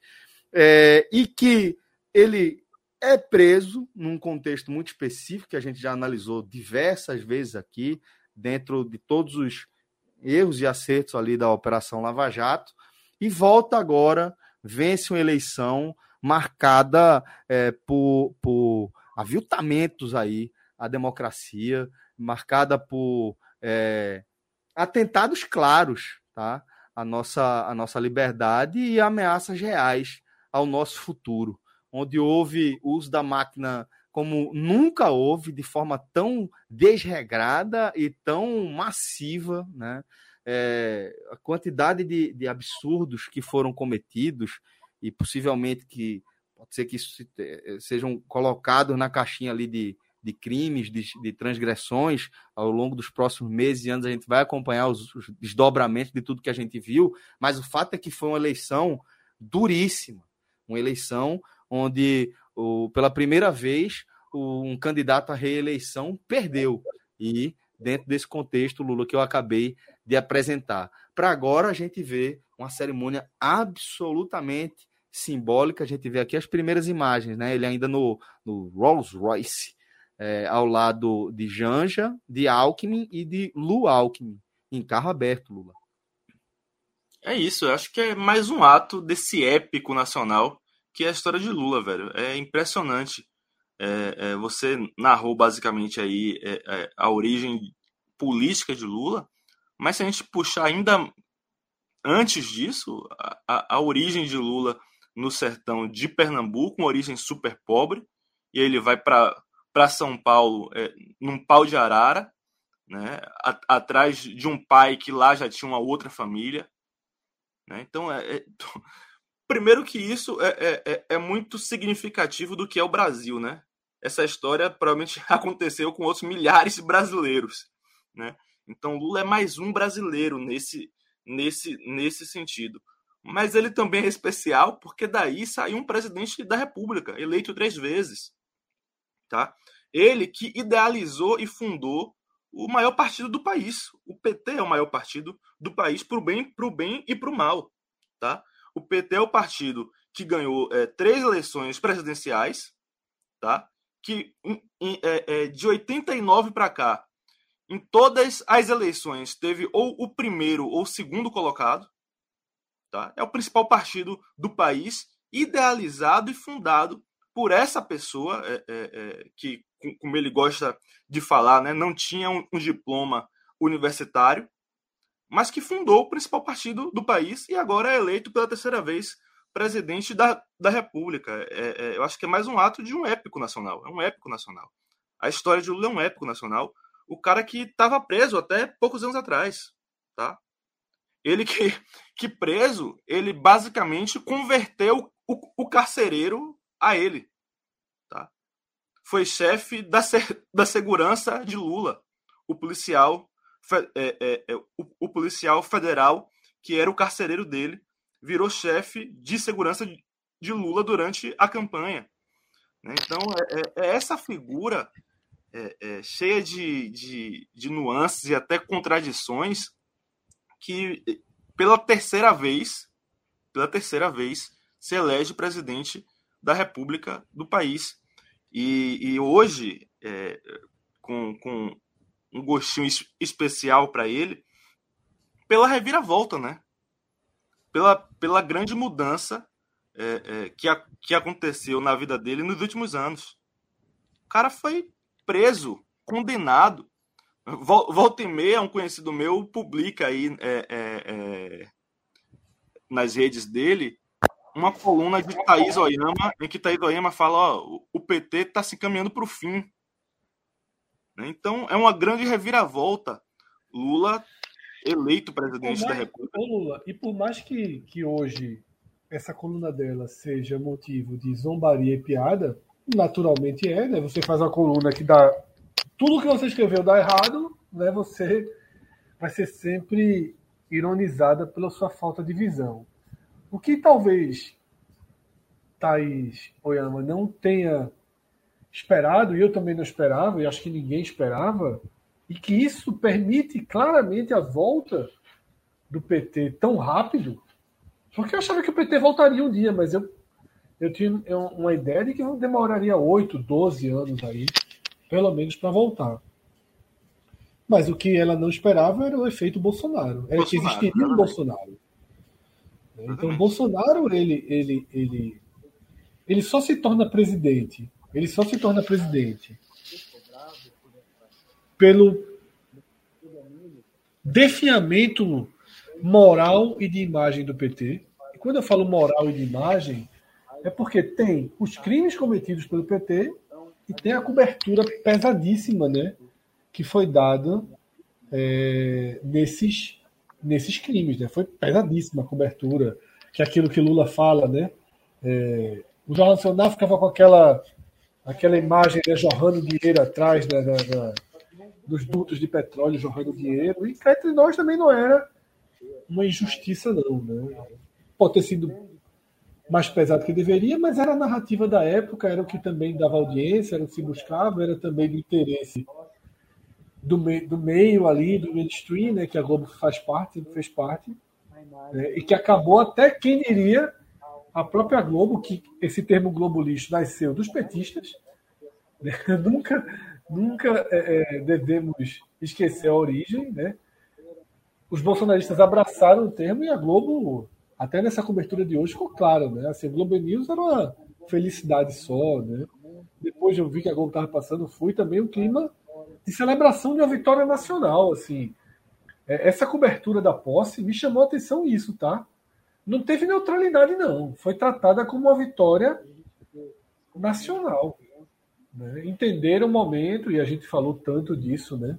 é, e que ele é preso num contexto muito específico, que a gente já analisou diversas vezes aqui, dentro de todos os erros e acertos ali da Operação Lava Jato, e volta agora, vence uma eleição marcada é, por, por aviltamentos aí à democracia, marcada por é, atentados claros, tá? A nossa, a nossa liberdade e ameaças reais ao nosso futuro, onde houve uso da máquina como nunca houve, de forma tão desregrada e tão massiva, né? É, a quantidade de, de absurdos que foram cometidos e possivelmente que pode ser que eh, sejam colocados na caixinha ali de, de crimes, de, de, transgressões ao longo dos próximos meses e anos. A gente vai acompanhar os, os, desdobramentos de tudo que a gente viu, mas o fato é que foi uma eleição duríssima, Uma eleição onde, o, pela primeira vez, o, um candidato à reeleição perdeu. E, dentro desse contexto, Lula, que eu acabei de apresentar. Para agora, a gente vê uma cerimônia absolutamente simbólica. A gente vê aqui as primeiras imagens, né? Ele ainda no, no Rolls Royce, é, ao lado de Janja, de Alckmin e de Lu Alckmin, em carro aberto, Lula. É isso, eu acho que é mais um ato desse épico nacional que é a história de Lula, velho. É impressionante. É, é, você narrou basicamente aí é, é, a origem política de Lula, mas se a gente puxar ainda antes disso, a, a, a origem de Lula no sertão de Pernambuco, uma origem super pobre, e ele vai para São Paulo é, num pau de arara, né, a, atrás de um pai que lá já tinha uma outra família. Né? Então, é, é, primeiro que isso é, é, é, é, muito significativo do que é o Brasil. Né? Essa história provavelmente aconteceu com outros milhares de brasileiros. Né? Então, Lula é mais um brasileiro nesse, nesse, nesse sentido mas ele também é especial porque daí saiu um presidente da República, eleito três vezes. Tá? Ele que idealizou e fundou o maior partido do país. O PT é o maior partido do país para o bem, bem e para o mal. Tá? O PT é o partido que ganhou é, três eleições presidenciais, tá? que em, em, é, é, de 89 para cá, em todas as eleições, teve ou o primeiro ou o segundo colocado. Tá? É o principal partido do país, idealizado e fundado por essa pessoa é, é, é, que, como ele gosta de falar, né, não tinha um, diploma universitário, mas que fundou o principal partido do país e agora é eleito pela terceira vez presidente da, da República. É, é, eu acho que é mais um ato de um épico nacional. É um épico nacional. A história de Lula é um épico nacional. O cara que estava preso até poucos anos atrás, tá? Ele que, que preso, ele basicamente converteu o, o carcereiro a ele. Foi chefe da, da segurança de Lula. O policial, é, é, é, o, o, policial federal, que era o carcereiro dele, virou chefe de segurança de Lula durante a campanha. Né? Então, é, é, é essa figura é, cheia de, de, de nuances e até contradições que pela terceira vez, pela terceira vez, se elege presidente da República do país. E, e hoje, é, com, com um gostinho especial para ele, pela reviravolta, né? Pela, pela grande mudança é, é, que, a, que aconteceu na vida dele nos últimos anos. O cara foi preso, condenado, Volta e meia, um conhecido meu publica aí é, é, é, nas redes dele uma coluna de Thaís Oyama, em que Thaís Oyama fala: ó, o PT está se caminhando para o fim. Né? Então, é uma grande reviravolta. Lula eleito presidente mais, da República. Lula, e por mais que, que hoje essa coluna dela seja motivo de zombaria e piada, naturalmente é, né? Você faz uma coluna que dá tudo que você escreveu dá errado, né, você vai ser sempre ironizada pela sua falta de visão. O que talvez Thaís Oyama não tenha esperado, e eu também não esperava, e acho que ninguém esperava, e que isso permite claramente a volta do PT tão rápido, porque eu achava que o PT voltaria um dia, mas eu, eu tinha uma ideia de que demoraria 8, 12 anos aí pelo menos para voltar. Mas o que ela não esperava era o efeito Bolsonaro. Era Bolsonaro, que existiria um Bolsonaro. Então, Bolsonaro, ele, ele, ele, ele só se torna presidente. Ele só se torna presidente pelo definhamento moral e de imagem do PT. E quando eu falo moral e de imagem, é porque tem os crimes cometidos pelo PT e tem a cobertura pesadíssima, né? Que foi dada é, nesses, nesses crimes, né? Foi pesadíssima a cobertura. Que é aquilo que Lula fala, né? É, o Jornal Nacional ficava com aquela, aquela imagem né, jorrando dinheiro atrás né, da, da, dos dutos de petróleo jorrando dinheiro. E cá entre nós também não era uma injustiça, não. Né? Pode ter sido mais pesado que deveria, mas era a narrativa da época, era o que também dava audiência, era o que se buscava, era também do interesse do, do meio ali, do mainstream, né, que a Globo faz parte, fez parte, né, e que acabou até quem diria a própria Globo, que esse termo Globo lixo nasceu dos petistas, né, nunca, nunca é, é, devemos esquecer a origem, né? Os bolsonaristas abraçaram o termo e a Globo até nessa cobertura de hoje ficou claro, né? Assim, o Globo News era uma felicidade só, né? Depois eu vi que a Globo estava passando, foi também um clima de celebração de uma vitória nacional, assim. É, essa cobertura da posse me chamou a atenção isso, tá? Não teve neutralidade, não. Foi tratada como uma vitória nacional. Né? Entenderam o momento, e a gente falou tanto disso, né?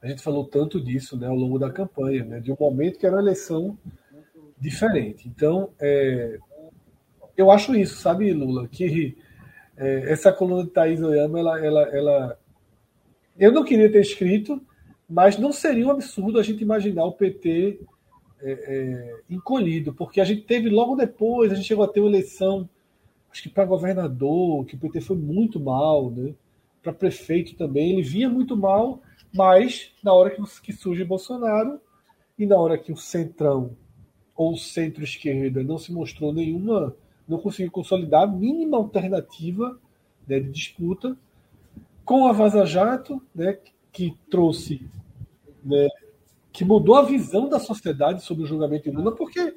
A gente falou tanto disso né, ao longo da campanha, né? De um momento que era uma eleição diferente. Então, é, eu acho isso, sabe, Lula, que é, essa coluna de Thaís Oyama, ela, ela, ela, eu não queria ter escrito, mas não seria um absurdo a gente imaginar o PT é, é, encolhido, porque a gente teve logo depois, a gente chegou a ter uma eleição, acho que para governador, que o PT foi muito mal, né? para prefeito também, ele vinha muito mal, mas na hora que, que surge Bolsonaro e na hora que o Centrão ou centro-esquerda não se mostrou nenhuma, não conseguiu consolidar a mínima alternativa né, de disputa, com a Vaza Jato, né, que trouxe, né, que mudou a visão da sociedade sobre o julgamento de Lula, porque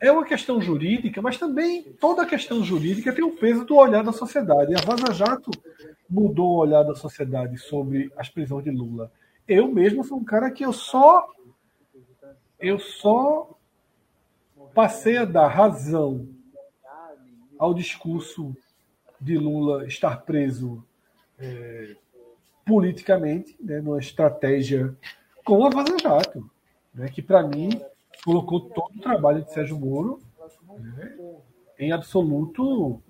é uma questão jurídica, mas também toda questão jurídica tem o peso do olhar da sociedade. E a Vaza Jato mudou o olhar da sociedade sobre as prisões de Lula. Eu mesmo sou um cara que eu só eu só passei a dar razão ao discurso de Lula estar preso é, politicamente, né, numa estratégia com a Vaza Jato, né, que para mim colocou todo o trabalho de Sérgio Moro né, em absoluto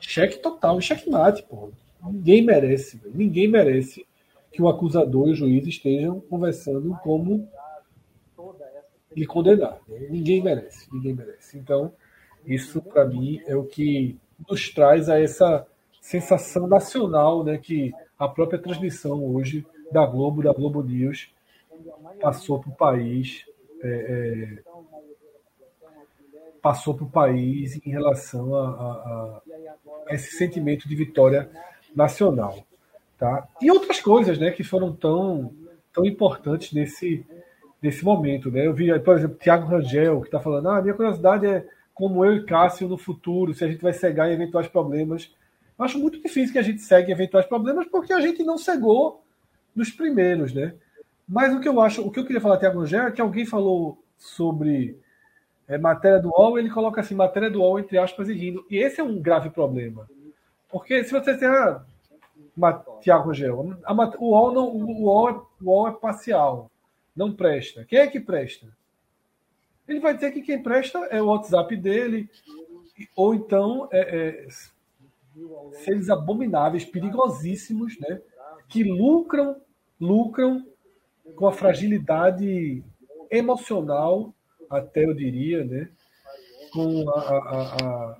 cheque total, cheque mate, pô. Ninguém merece, ninguém merece que o acusador e o juiz estejam conversando como lhe condenar. Ninguém merece, ninguém merece. Então, isso para mim é o que nos traz a essa sensação nacional, né, que a própria transmissão hoje da Globo, da Globo News, passou para o país, é, é, passou para o país em relação a, a, a, esse sentimento de vitória nacional, tá? E outras coisas, né, que foram tão tão importantes nesse nesse momento. Né? Eu vi, por exemplo, Tiago Rangel, que está falando: ah, minha curiosidade é como eu e Cássio no futuro, se a gente vai cegar em eventuais problemas. Eu acho muito difícil que a gente segue eventuais problemas, porque a gente não cegou nos primeiros, né? Mas o que eu acho, o que eu queria falar, Tiago Rangel, é que alguém falou sobre é, matéria do UOL, ele coloca assim, matéria do UOL, entre aspas, e rindo. E esse é um grave problema. Porque se você tem ah, Tiago Rangel, a, o UOL, não, o, UOL é, o UOL é parcial não presta. Quem é que presta? Ele vai dizer que quem presta é o WhatsApp dele, ou então é, é, seres abomináveis, perigosíssimos, né? que lucram, lucram com a fragilidade emocional, até eu diria, né? com, a, a, a,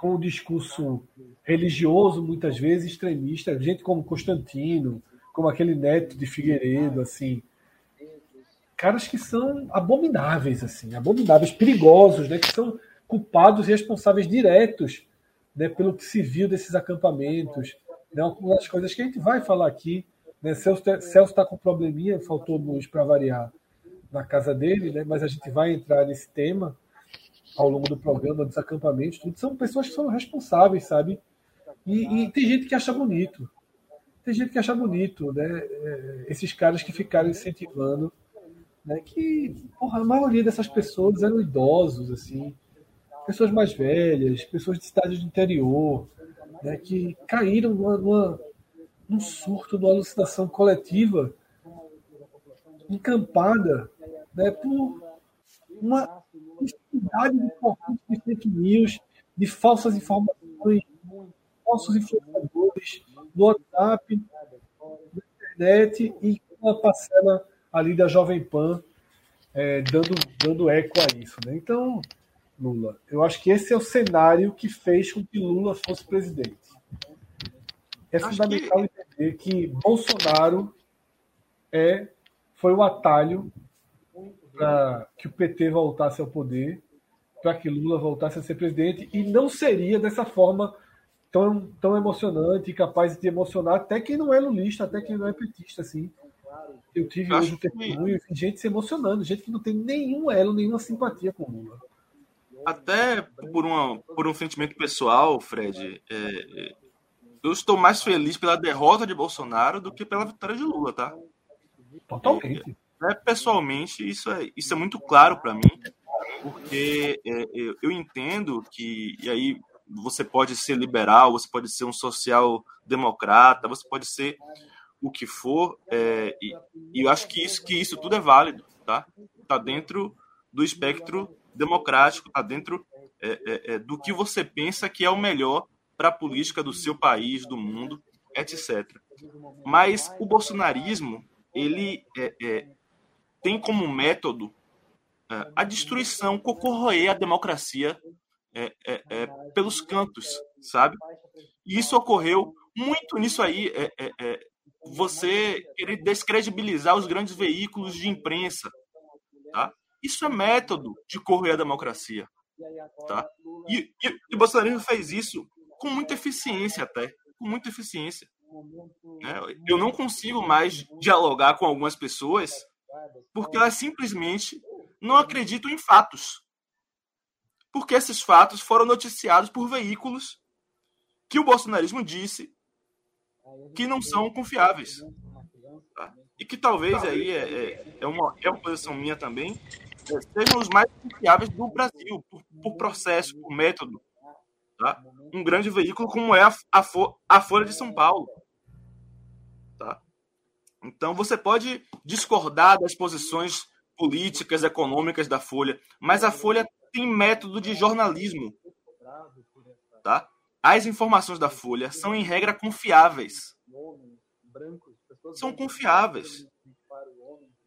com o discurso religioso, muitas vezes extremista, gente como Constantino, como aquele neto de Figueiredo, assim, caras que são abomináveis, assim, abomináveis, perigosos, né, que são culpados e responsáveis diretos né, pelo que se viu desses acampamentos. Né, uma das coisas que a gente vai falar aqui, né, Celso está com probleminha, faltou luz para variar na casa dele, né, mas a gente vai entrar nesse tema ao longo do programa dos acampamentos, tudo. São pessoas que são responsáveis, sabe? E, e tem gente que acha bonito. Tem gente que acha bonito, né? É, esses caras que ficaram incentivando né, que porra, a maioria dessas pessoas eram idosos, assim, pessoas mais velhas, pessoas de cidades do interior, né, que caíram numa, numa, num surto, numa alucinação coletiva, encampada né, por uma infinidade de de fake news, de falsas informações, falsos influenciadores no WhatsApp, na internet e uma parcela ali da Jovem Pan é, dando, dando eco a isso. Né? Então, Lula, eu acho que esse é o cenário que fez com que Lula fosse presidente. É fundamental que... entender que Bolsonaro é, foi o atalho para que o PT voltasse ao poder, para que Lula voltasse a ser presidente, e não seria dessa forma tão, tão emocionante e capaz de emocionar até quem não é lulista, até quem não é petista, assim. Eu tive hoje um testemunho e gente se emocionando, gente que não tem nenhum elo, nenhuma simpatia com Lula. Até por, uma, por um sentimento pessoal, Fred, é, eu estou mais feliz pela derrota de Bolsonaro do que pela vitória de Lula, tá? Totalmente. É, pessoalmente, isso é, isso é muito claro para mim, porque é, eu, eu entendo que, e aí você pode ser liberal, você pode ser um social-democrata, você pode ser o que for, é, e, e, eu acho que isso, que isso tudo é válido, tá? Tá dentro do espectro democrático, tá dentro é, é, é do que você pensa que é o melhor para a política do seu país, do mundo, etc. Mas o bolsonarismo, ele é, é, tem como método a destruição, corroer a democracia é, é, é, pelos cantos, sabe? E isso ocorreu muito nisso aí. É, é, é, você querer descredibilizar os grandes veículos de imprensa, tá? Isso é método de corroer a democracia, tá? E, e, e Bolsonaro fez isso com muita eficiência até, com muita eficiência. Né? Eu não consigo mais dialogar com algumas pessoas porque elas simplesmente não acreditam em fatos porque esses fatos foram noticiados por veículos que o bolsonarismo disse que não são confiáveis. Tá? E que talvez aí é, é, é, uma, é uma posição minha também, sejam os mais confiáveis do Brasil, por, por processo, por método. Tá? Um grande veículo como é a, a, a Folha de São Paulo. Tá? Então você pode discordar das posições políticas, econômicas da Folha, mas a Folha tem método de jornalismo. Tá? As informações da Folha são, em regra, confiáveis. São confiáveis.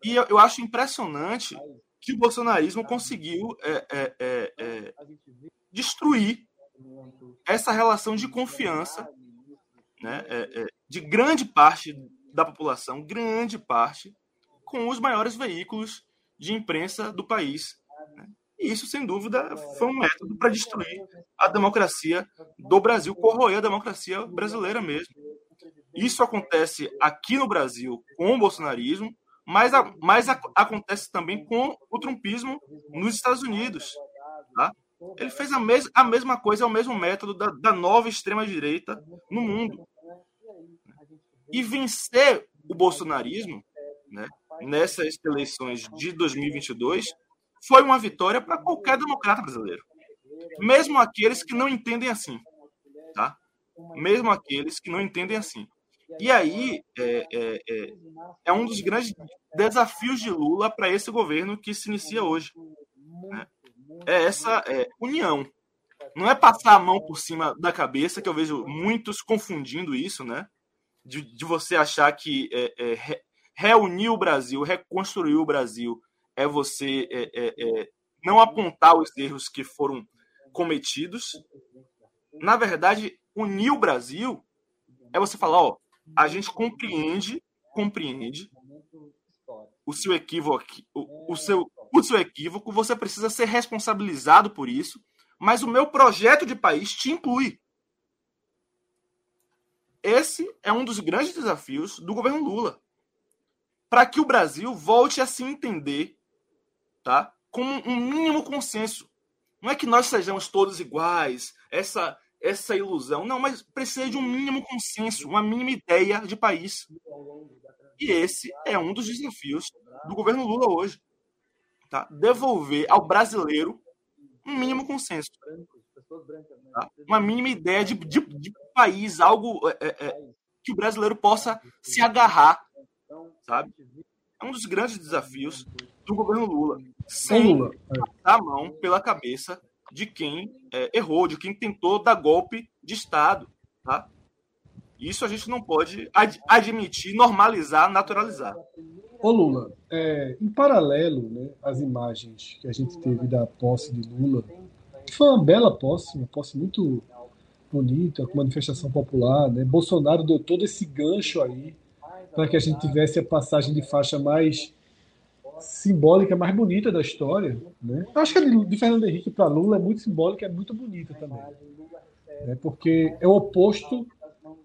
E eu, eu acho impressionante que o bolsonarismo conseguiu é, é, é, é destruir essa relação de confiança né, é, é, de grande parte da população, grande parte, com os maiores veículos de imprensa do país. Né? E isso, sem dúvida, foi um método para destruir a democracia do Brasil, corroer a democracia brasileira mesmo. Isso acontece aqui no Brasil com o bolsonarismo, mas, a, mas a, acontece também com o trumpismo nos Estados Unidos. Tá? Ele fez a, mes, a mesma coisa, é o mesmo método da, da nova extrema-direita no mundo. E vencer o bolsonarismo né, nessas eleições de 2022 foi uma vitória para qualquer democrata brasileiro. Mesmo aqueles que não entendem assim. Tá? Mesmo aqueles que não entendem assim. E aí é, é, é, é um dos grandes desafios de Lula para esse governo que se inicia hoje. Né? É essa é, união. Não é passar a mão por cima da cabeça, que eu vejo muitos confundindo isso, né? De, de você achar que é, é, reunir o Brasil, reconstruir o Brasil é você não apontar os erros que foram cometidos. Na verdade, unir o Brasil é você falar, ó, a gente compreende, compreende o seu equívoco, o, o, seu, o seu equívoco, você precisa ser responsabilizado por isso, mas o meu projeto de país te inclui. Esse é um dos grandes desafios do governo Lula. Para que o Brasil volte a se entender tá? com um mínimo consenso. Não é que nós sejamos todos iguais, essa essa ilusão. Não, mas precisa de um mínimo consenso, uma mínima ideia de país. E esse é um dos desafios do governo Lula hoje. Tá? Devolver ao brasileiro um mínimo consenso. Tá? Uma mínima ideia de, de, de país, algo é, é, é que o brasileiro possa se agarrar. Sabe? É um dos grandes desafios do governo Lula, sem Lula. passar a mão pela cabeça de quem é, errou, de quem tentou dar golpe de Estado. Tá? Isso a gente não pode ad admitir, normalizar, naturalizar. Ô Lula, é, em paralelo, né, às imagens que a gente teve da posse de Lula, foi uma bela posse, uma posse muito bonita, com manifestação popular, né? Bolsonaro deu todo esse gancho aí para que a gente tivesse a passagem de faixa mais simbólica, mais bonita da história. Né? Acho que a de Fernando Henrique para Lula é muito simbólica, é muito bonita também. Né? Porque é o oposto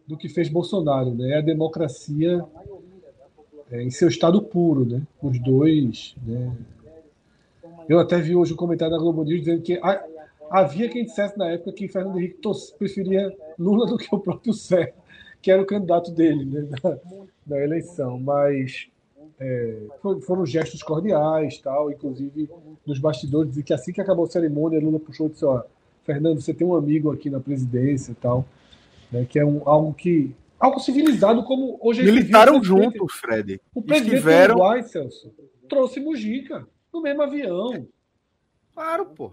do que fez Bolsonaro, né? É a democracia é, em seu estado puro, né? Os dois, né? Eu até vi hoje um comentário da Globo News dizendo que havia quem dissesse na época que Fernando Henrique preferia Lula do que o próprio Serra, que era o candidato dele né, na eleição. Mas é, foram gestos cordiais, tal, inclusive nos bastidores, dizer que assim que acabou a cerimônia, Lula puxou e disse: ó, Fernando, você tem um amigo aqui na presidência e tal, né, que é um, algo que. Algo civilizado como hoje Militaram juntos, Fred. O presidente Estiveram... do Uruguai, Celso, trouxe Mujica no mesmo avião. Claro, pô.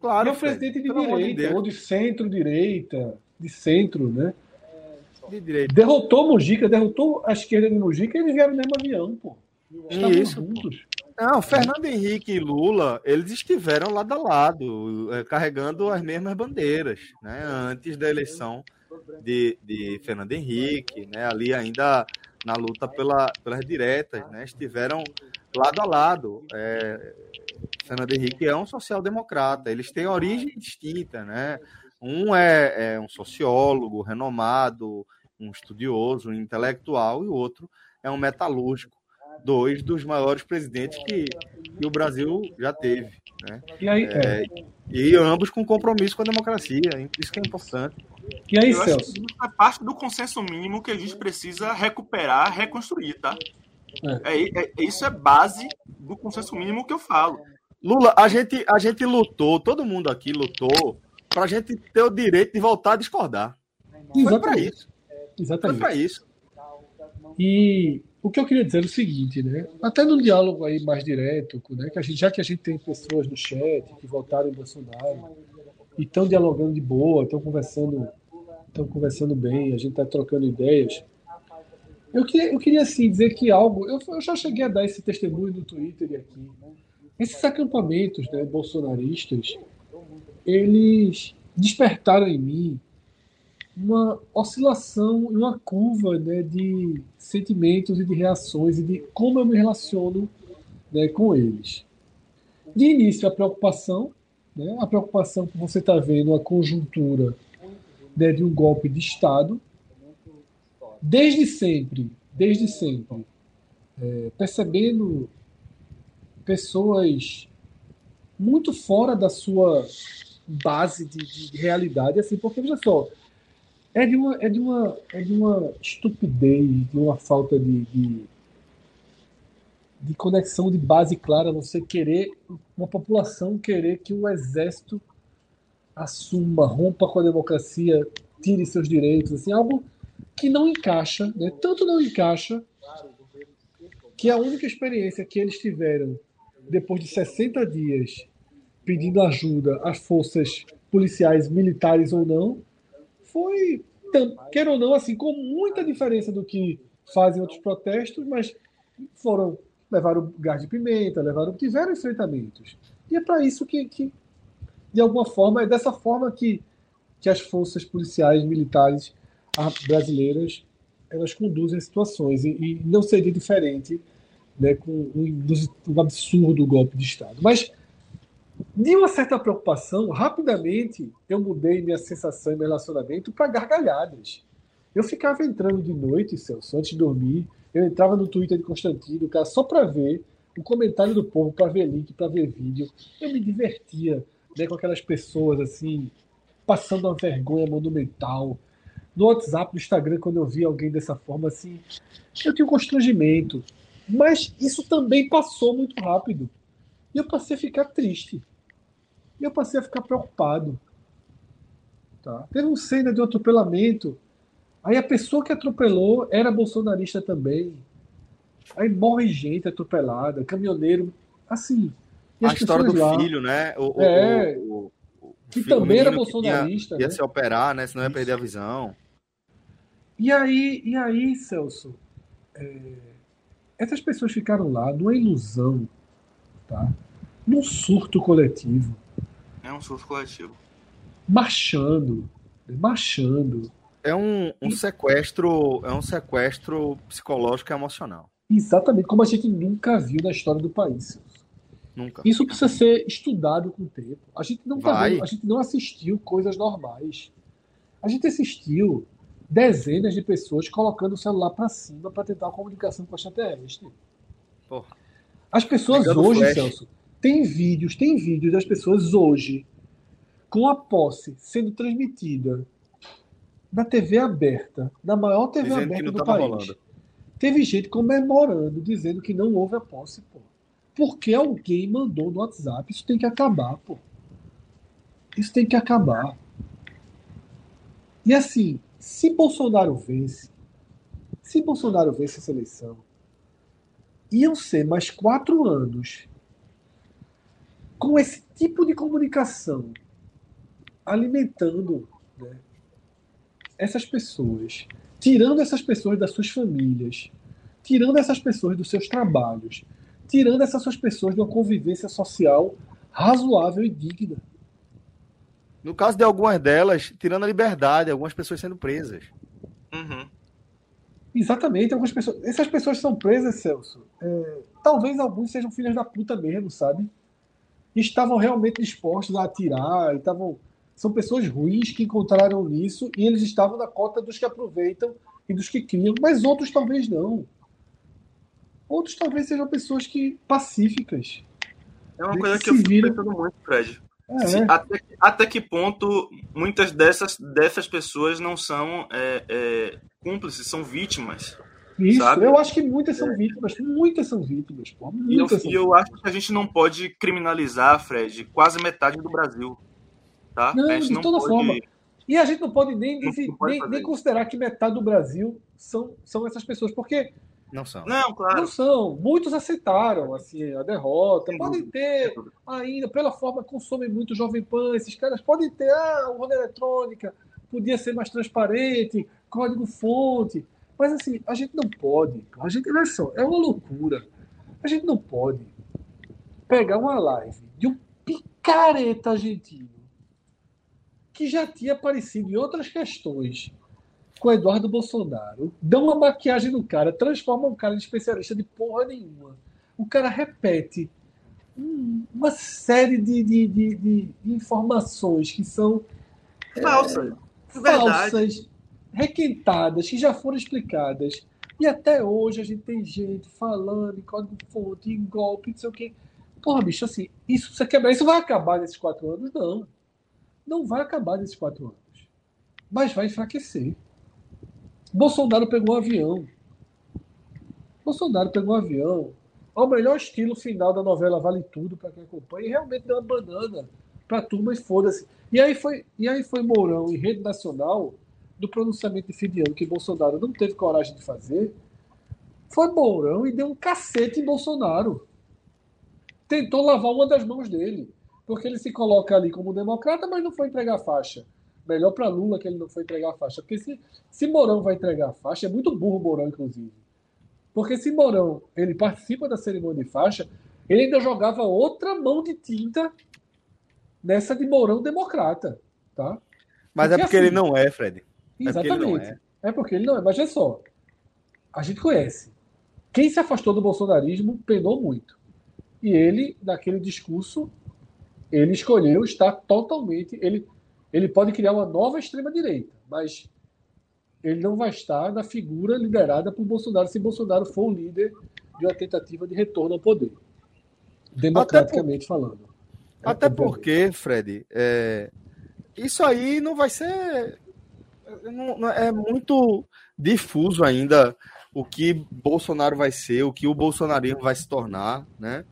Claro. E é o presidente de direita, de ou de centro-direita, de centro, né? De direita. Derrotou Mujica, derrotou a esquerda de Mujica e eles vieram no mesmo avião, pô. Isso. Juntos. Não, Fernando Henrique e Lula, eles estiveram lado a lado, eh, carregando as mesmas bandeiras, né? Antes da eleição de, de Fernando Henrique, né? Ali ainda na luta pela, pelas diretas, né? Estiveram lado a lado. É, Fernando Henrique é um social-democrata, eles têm origem distinta, né? Um é, é, um sociólogo renomado, um estudioso, um intelectual, e o outro é um metalúrgico, dois dos maiores presidentes que, que o Brasil já teve. Né? E, aí, é, é. e ambos com compromisso com a democracia, isso que é importante. E aí, Celso? Isso é parte do consenso mínimo que a gente precisa recuperar, reconstruir, tá? É. é. É, isso é base do consenso mínimo que eu falo. Lula, a gente, a gente lutou, todo mundo aqui lutou para a gente ter o direito de voltar a discordar. Foi para isso. Exatamente. Foi isso. E o que eu queria dizer é o seguinte, né? Até no diálogo aí mais direto, né? Que a gente, já que a gente tem pessoas no chat que votaram em Bolsonaro e estão dialogando de boa, estão conversando, estão conversando bem, a gente está trocando ideias. Eu queria, eu queria assim dizer que algo, eu, eu já cheguei a dar esse testemunho no Twitter e aqui. Esses acampamentos né, bolsonaristas, eles despertaram em mim uma oscilação e uma curva né, de sentimentos e de reações e de como eu me relaciono né, com eles. De início, a preocupação, né, a preocupação que você está vendo a conjuntura né, de um golpe de Estado, desde sempre, desde sempre, é, percebendo pessoas muito fora da sua base de, de realidade, assim, porque veja só, é de uma, é de uma, é de uma estupidez, de uma falta de, de, de conexão de base clara, você querer, uma população querer que o exército assuma, rompa com a democracia, tire seus direitos, assim, algo que não encaixa, né? tanto não encaixa que a única experiência que eles tiveram depois de 60 dias pedindo ajuda às forças policiais, militares ou não, foi, quer ou não, assim, com muita diferença do que fazem outros protestos, mas foram, levaram gás de pimenta, levaram, tiveram enfrentamentos. E é para isso que, que, de alguma forma, é dessa forma que, que as forças policiais, militares brasileiras, elas conduzem situações. E, e não seria diferente né, com um, um absurdo golpe de Estado. Mas de uma certa preocupação, rapidamente eu mudei minha sensação e meu relacionamento para gargalhadas. Eu ficava entrando de noite, Celso, antes de dormir, eu entrava no Twitter de Constantino, cara, só para ver o comentário do povo, para ver link, para ver vídeo. Eu me divertia né, com aquelas pessoas assim, passando uma vergonha monumental. No WhatsApp, no Instagram, quando eu via alguém dessa forma assim, eu tinha um constrangimento. Mas isso também passou muito rápido. E eu passei a ficar triste. E eu passei a ficar preocupado. Tá? Teve uma cena de um atropelamento. Aí a pessoa que atropelou era bolsonarista também. Aí morre gente atropelada, caminhoneiro. Assim. a história do lá, filho, né? O, é, o, o, que também era bolsonarista. Ia, ia né? se operar, né? Senão ia perder a visão. E aí, e aí Celso, é, essas pessoas ficaram lá numa ilusão, tá? num surto coletivo. É um surto coletivo. Marchando, marchando. É um, um sequestro, é um sequestro psicológico e emocional. Exatamente, como a gente nunca viu na história do país. Nunca. Isso precisa ser estudado com o tempo. A gente não tá vendo, a gente não assistiu coisas normais. A gente assistiu dezenas de pessoas colocando o celular para cima para tentar uma comunicação com a extraterrestre. Porra. As pessoas Ligando hoje, flash. Celso, tem vídeos, tem vídeos das pessoas hoje com a posse sendo transmitida na TV aberta, na maior TV Dizendo aberta do país. rolando. Teve gente comemorando, dizendo que não houve a posse, pô. Porque alguém mandou no WhatsApp. Isso tem que acabar, pô. Isso tem que acabar. E assim, se Bolsonaro vence, se Bolsonaro vence essa eleição, iam ser mais quatro anos com esse tipo de comunicação alimentando né, essas pessoas, tirando essas pessoas das suas famílias, tirando essas pessoas dos seus trabalhos, tirando essas suas pessoas de uma convivência social razoável e digna. No caso de algumas delas, tirando a liberdade, algumas pessoas sendo presas. Uhum. Exatamente, algumas pessoas. Essas pessoas são presas, Celso. É, talvez alguns sejam filhas da puta mesmo, sabe? Estavam realmente dispostos a atirar, estavam. São pessoas ruins que encontraram nisso e eles estavam na cota dos que aproveitam e dos que criam, mas outros talvez não. Outros talvez sejam pessoas que pacíficas. É uma coisa que que eu fico viram. pensando muito, Fred. É, Se- até, até que ponto muitas dessas, dessas pessoas não são é, é, cúmplices, são vítimas. Isso. sabe? Eu acho que muitas são vítimas. Muitas são vítimas, pô. E eu, Muitas são e eu acho que a gente não pode criminalizar, Fred, quase metade do Brasil. Tá? Não, a gente de toda forma. E a gente não pode nem, Não- dizer- não pode nem, nem considerar que metade do Brasil são, são essas pessoas, porque Não são. Não, claro. não são. Muitos aceitaram assim, a derrota. Sem podem dúvida, ter ainda, pela forma que consomem muito o Jovem Pan, esses caras podem ter, ah, urna eletrônica, podia ser mais transparente, código-fonte. Mas assim, a gente não pode. A gente, olha só, é uma loucura. A gente não pode pegar uma live de um picareta argentino que já tinha aparecido em outras questões com Eduardo Bolsonaro, dá uma maquiagem no cara, transforma um cara em especialista de porra nenhuma. O cara repete um- uma série de, de, de, de- informações que são Falsa. Verdade. falsas, requentadas, que já foram explicadas. E até hoje a gente tem gente falando em código-fonte, em golpe, não sei o quê. Porra, bicho, assim, isso quebrar. Isso vai acabar nesses quatro anos? Não. Não vai acabar nesses quatro anos. Mas vai enfraquecer. Bolsonaro pegou um avião. Bolsonaro pegou um avião. Ao melhor estilo final da novela Vale Tudo, para quem acompanha, e realmente deu uma banana para a turma e foda-se. E aí foi, e aí foi Mourão em rede nacional do pronunciamento de fim de ano que Bolsonaro não teve coragem de fazer. Foi Mourão e deu um cacete em Bolsonaro. Tentou lavar uma das mãos dele, porque ele se coloca ali como democrata, mas não foi entregar a faixa. Melhor para Lula que ele não foi entregar a faixa, porque se, se Mourão vai entregar a faixa, é muito burro Mourão, inclusive. Porque se Mourão ele participa da cerimônia de faixa, ele ainda jogava outra mão de tinta nessa de Mourão democrata, tá? Mas é Porque porque assim- ele não é, Fred. É Exatamente. é. é. porque ele não é. Mas é só. A gente conhece. Quem se afastou do bolsonarismo penou muito. E ele, naquele discurso, ele escolheu estar totalmente. Ele, ele pode criar uma nova extrema-direita, mas ele não vai estar na figura liderada por Bolsonaro se Bolsonaro for o líder de uma tentativa de retorno ao poder. Democraticamente falando. Até porque, Fred, é, isso aí não vai ser. Não- é muito difuso ainda o que Bolsonaro vai ser, o que o bolsonarismo vai se tornar, né?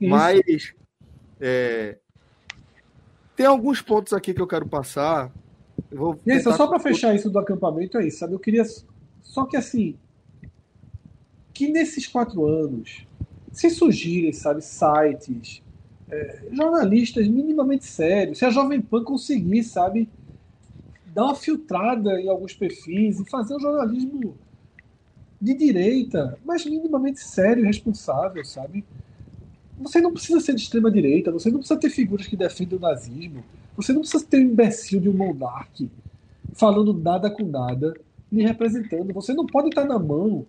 Isso. Mas é, tem alguns pontos aqui que eu quero passar. Eu vou Isso, tentar- só para fechar isso do acampamento é isso, sabe? Eu queria. Só que assim. Que nesses quatro anos, se surgirem, sabe, sites, é, jornalistas minimamente sérios, se a Jovem Pan conseguir, sabe, dar uma filtrada em alguns perfis e fazer um jornalismo de direita, mas minimamente sério e responsável, sabe? Você não precisa ser de extrema direita, você não precisa ter figuras que defendem o nazismo, você não precisa ter um imbecil de um monarque falando nada com nada, lhe representando. Você não pode estar na mão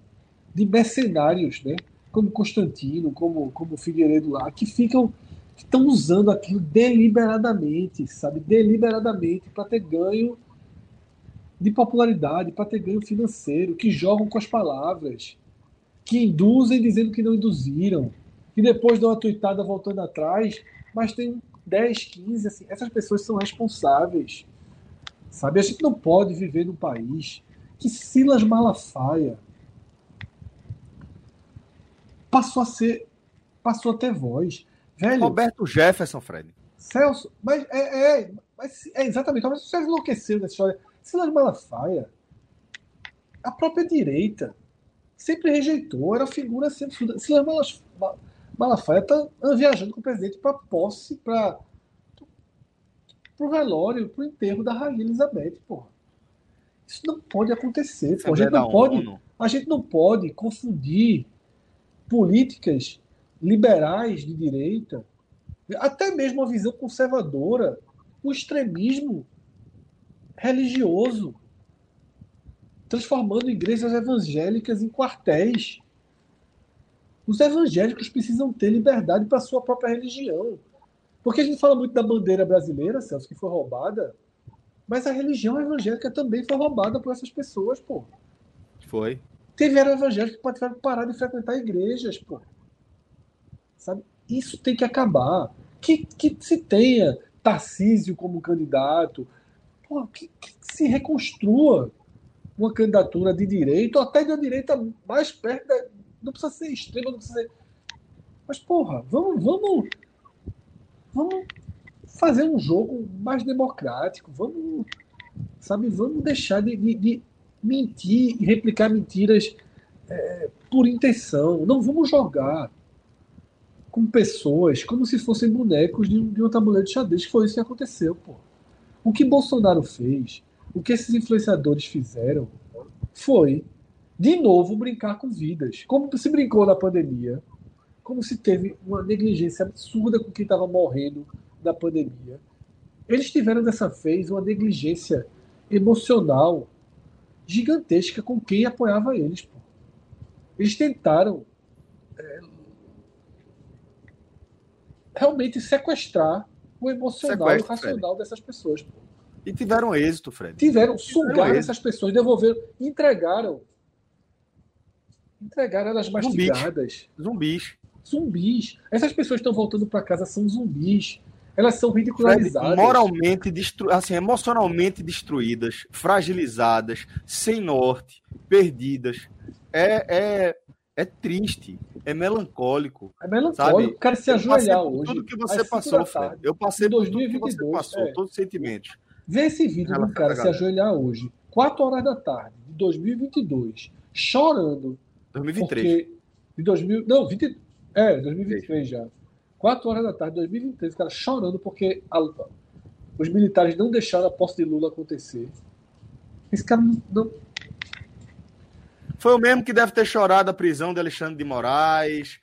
de mercenários, né? Como Constantino, como, como Figueiredo lá, que ficam que estão usando aquilo deliberadamente, sabe? Deliberadamente para ter ganho de popularidade, para ter ganho financeiro, que jogam com as palavras, que induzem dizendo que não induziram, que depois dão uma tuitada voltando atrás, mas tem 10, 15, assim, essas pessoas são responsáveis. Sabe? A gente não pode viver num país que Silas Malafaia passou a ser. passou a ter voz. Velho, Roberto Jefferson, Fred. Celso, mas é, é, mas é exatamente. Mas você enlouqueceu nessa história. Silas Malafaia, a própria direita sempre rejeitou, era figura sempre. Silas Malafaia está viajando com o presidente para posse, para o velório, para o enterro da Rainha Elizabeth, porra. Isso não pode acontecer. Pô. A, gente não pode, a gente não pode confundir políticas liberais de direita, até mesmo a visão conservadora, o extremismo religioso, transformando igrejas evangélicas em quartéis. Os evangélicos precisam ter liberdade para a sua própria religião. Porque a gente fala muito da bandeira brasileira, Celso, que foi roubada, mas a religião evangélica também foi roubada por essas pessoas, pô. Foi. Tiveram evangélicos que tiveram que parar de frequentar igrejas, pô. Sabe? Isso tem que acabar. Que, que se tenha Tarcísio como candidato, pô, que, que se reconstrua uma candidatura de direita, ou até de uma direita mais perto da, não precisa ser extrema, não precisa ser. Mas, porra, vamos, vamos, vamos fazer um jogo mais democrático. Vamos, sabe, vamos deixar de, de, de mentir e replicar mentiras é, por intenção. Não vamos jogar com pessoas como se fossem bonecos de, de um tabuleiro de xadrez, que foi isso que aconteceu, pô. O que Bolsonaro fez, o que esses influenciadores fizeram, foi de novo brincar com vidas. Como se brincou na pandemia, como se teve uma negligência absurda com quem estava morrendo da pandemia. Eles tiveram dessa vez uma negligência emocional gigantesca com quem apoiava eles. Pô. Eles tentaram é, realmente sequestrar o emocional e o racional Fred. dessas pessoas. Pô. E tiveram êxito, Fred. Tiveram, sugar essas pessoas, devolveram, entregaram Entregaram elas mastigadas. Zumbis. Zumbis. Essas pessoas estão voltando para casa são zumbis. Elas são ridicularizadas. moralmente, destru... assim, emocionalmente destruídas, fragilizadas, sem norte, perdidas. É, é, é triste, é melancólico. É melancólico. Sabe? O cara se ajoelhar hoje. Tudo que você passou, Fred. Eu passei por 2022, tudo que você passou, é. todos os sentimentos. Vê esse vídeo do cara se ajoelhar hoje, 4 horas da tarde, de 2022, chorando 2023. Porque em 2000, não, 20, é, 2023 já. 4 horas da tarde, 2023, o cara chorando porque a, os militares não deixaram a posse de Lula acontecer. Esse cara não. Foi o mesmo que deve ter chorado a prisão de Alexandre de Moraes,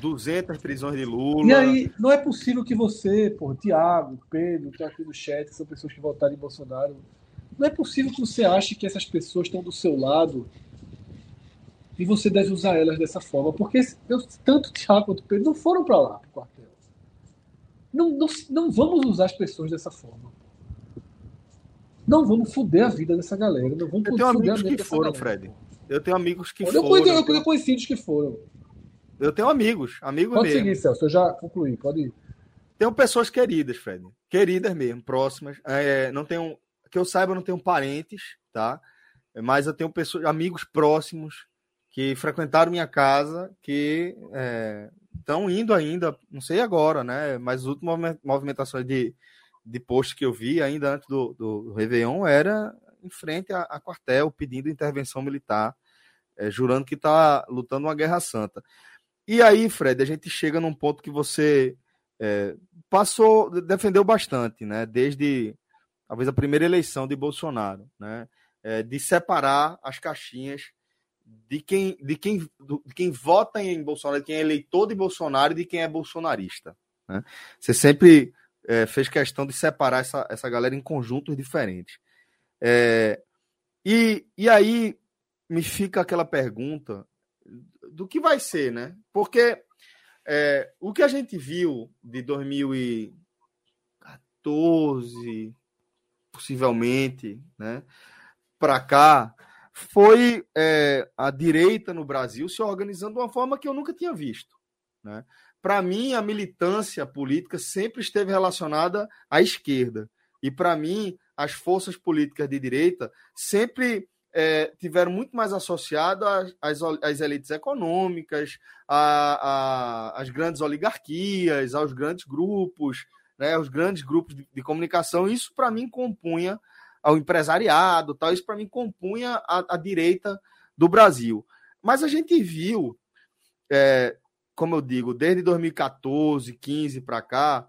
200 prisões de Lula. E aí, não é possível que você, por Tiago, Pedro, que aqui no chat, são pessoas que votaram em Bolsonaro. Não é possível que você ache que essas pessoas estão do seu lado e você deve usar elas dessa forma, porque eu, tanto o Thiago quanto o Pedro não foram para lá, para o quartel. Não, não, não vamos usar as pessoas dessa forma. Não vamos foder a vida dessa galera. Não vamos eu tenho amigos que foram, galera. Fred. Eu tenho amigos que eu foram. Conheci, eu tenho conhecidos que foram. Eu tenho amigos, amigos pode mesmo. Pode seguir, Celso. Eu já concluí. Pode ir. Tenho pessoas queridas, Fred. Queridas mesmo, próximas. É, não tenho, que eu saiba, eu não tenho parentes, tá? Mas eu tenho pessoas, amigos próximos que frequentaram minha casa, que estão é, indo ainda, não sei agora, né? Mas as últimas movimentações de, de post que eu vi ainda antes do, do, Réveillon era em frente a, a quartel, pedindo intervenção militar, é, jurando que está lutando uma guerra santa. E aí, Fred, a gente chega num ponto que você é, passou, defendeu bastante, né? Desde talvez a primeira eleição de Bolsonaro, né? É, de separar as caixinhas de quem, de quem, de quem vota em Bolsonaro, de quem é eleitor de Bolsonaro e de quem é bolsonarista. Né? Você sempre é, fez questão de separar essa, essa galera em conjuntos diferentes. É, e, e aí me fica aquela pergunta do que vai ser, né? Porque é, o que a gente viu de 2014, possivelmente, né, para cá, foi é, a direita no Brasil se organizando de uma forma que eu nunca tinha visto. Né? Para mim, a militância política sempre esteve relacionada à esquerda. E para mim, as forças políticas de direita sempre é, tiveram muito mais associadas às, às, elites econômicas, às grandes oligarquias, aos grandes grupos, né, aos grandes grupos de, de comunicação. Isso, para mim, compunha ao empresariado, tal. Isso, para mim, compunha a, a, direita do Brasil. Mas a gente viu, é, como eu digo, desde 2014, 15 para cá,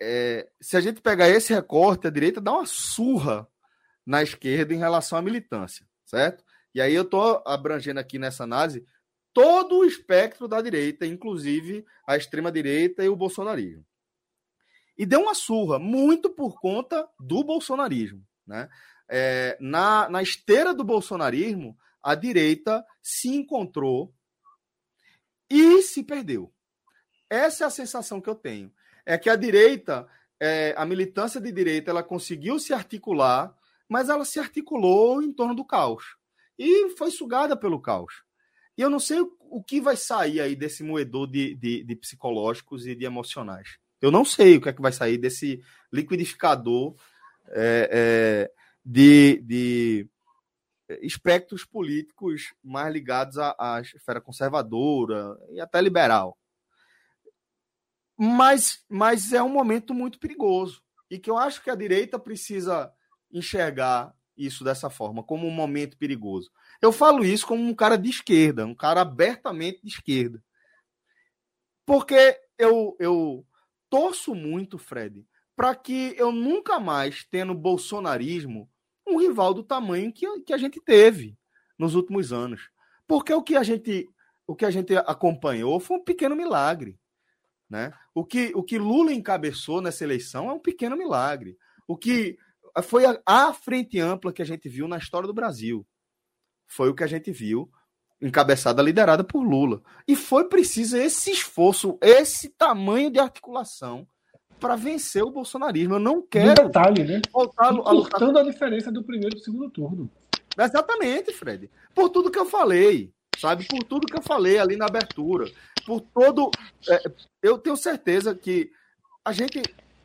é, se a gente pegar esse recorte, a direita dá uma surra na esquerda em relação à militância, certo? E aí eu estou abrangendo aqui nessa análise todo o espectro da direita, inclusive a extrema-direita e o bolsonarismo. E deu uma surra, muito por conta do bolsonarismo. Né? É, na, na esteira do bolsonarismo, a direita se encontrou e se perdeu. Essa é a sensação que eu tenho. É que a direita, é, a militância de direita, ela conseguiu se articular mas ela se articulou em torno do caos e foi sugada pelo caos. E eu não sei o, que vai sair aí desse moedor de, de, de, psicológicos e de emocionais. Eu não sei o que é que vai sair desse liquidificador é, é, de, de espectros políticos mais ligados à, à esfera conservadora e até liberal. Mas, mas é um momento muito perigoso e que eu acho que a direita precisa enxergar isso dessa forma, como um momento perigoso. Eu falo isso como um cara de esquerda, um cara abertamente de esquerda. Porque eu, eu torço muito, Fred, para que eu nunca mais tenha no bolsonarismo um rival do tamanho que, que a gente teve nos últimos anos. Porque o que a gente o que a gente acompanhou foi um pequeno milagre. Né? O, que, o que Lula encabeçou nessa eleição é um pequeno milagre. O que foi a, a, frente ampla que a gente viu na história do Brasil. Foi o que a gente viu, encabeçada, liderada por Lula. E foi preciso esse esforço, esse tamanho de articulação para vencer o bolsonarismo. Eu não quero. Um detalhe, né? Voltar a lutar... a diferença do primeiro para o segundo turno. Exatamente, Fred. Por tudo que eu falei, sabe? Por tudo que eu falei ali na abertura. Por todo. É, eu tenho certeza que a gente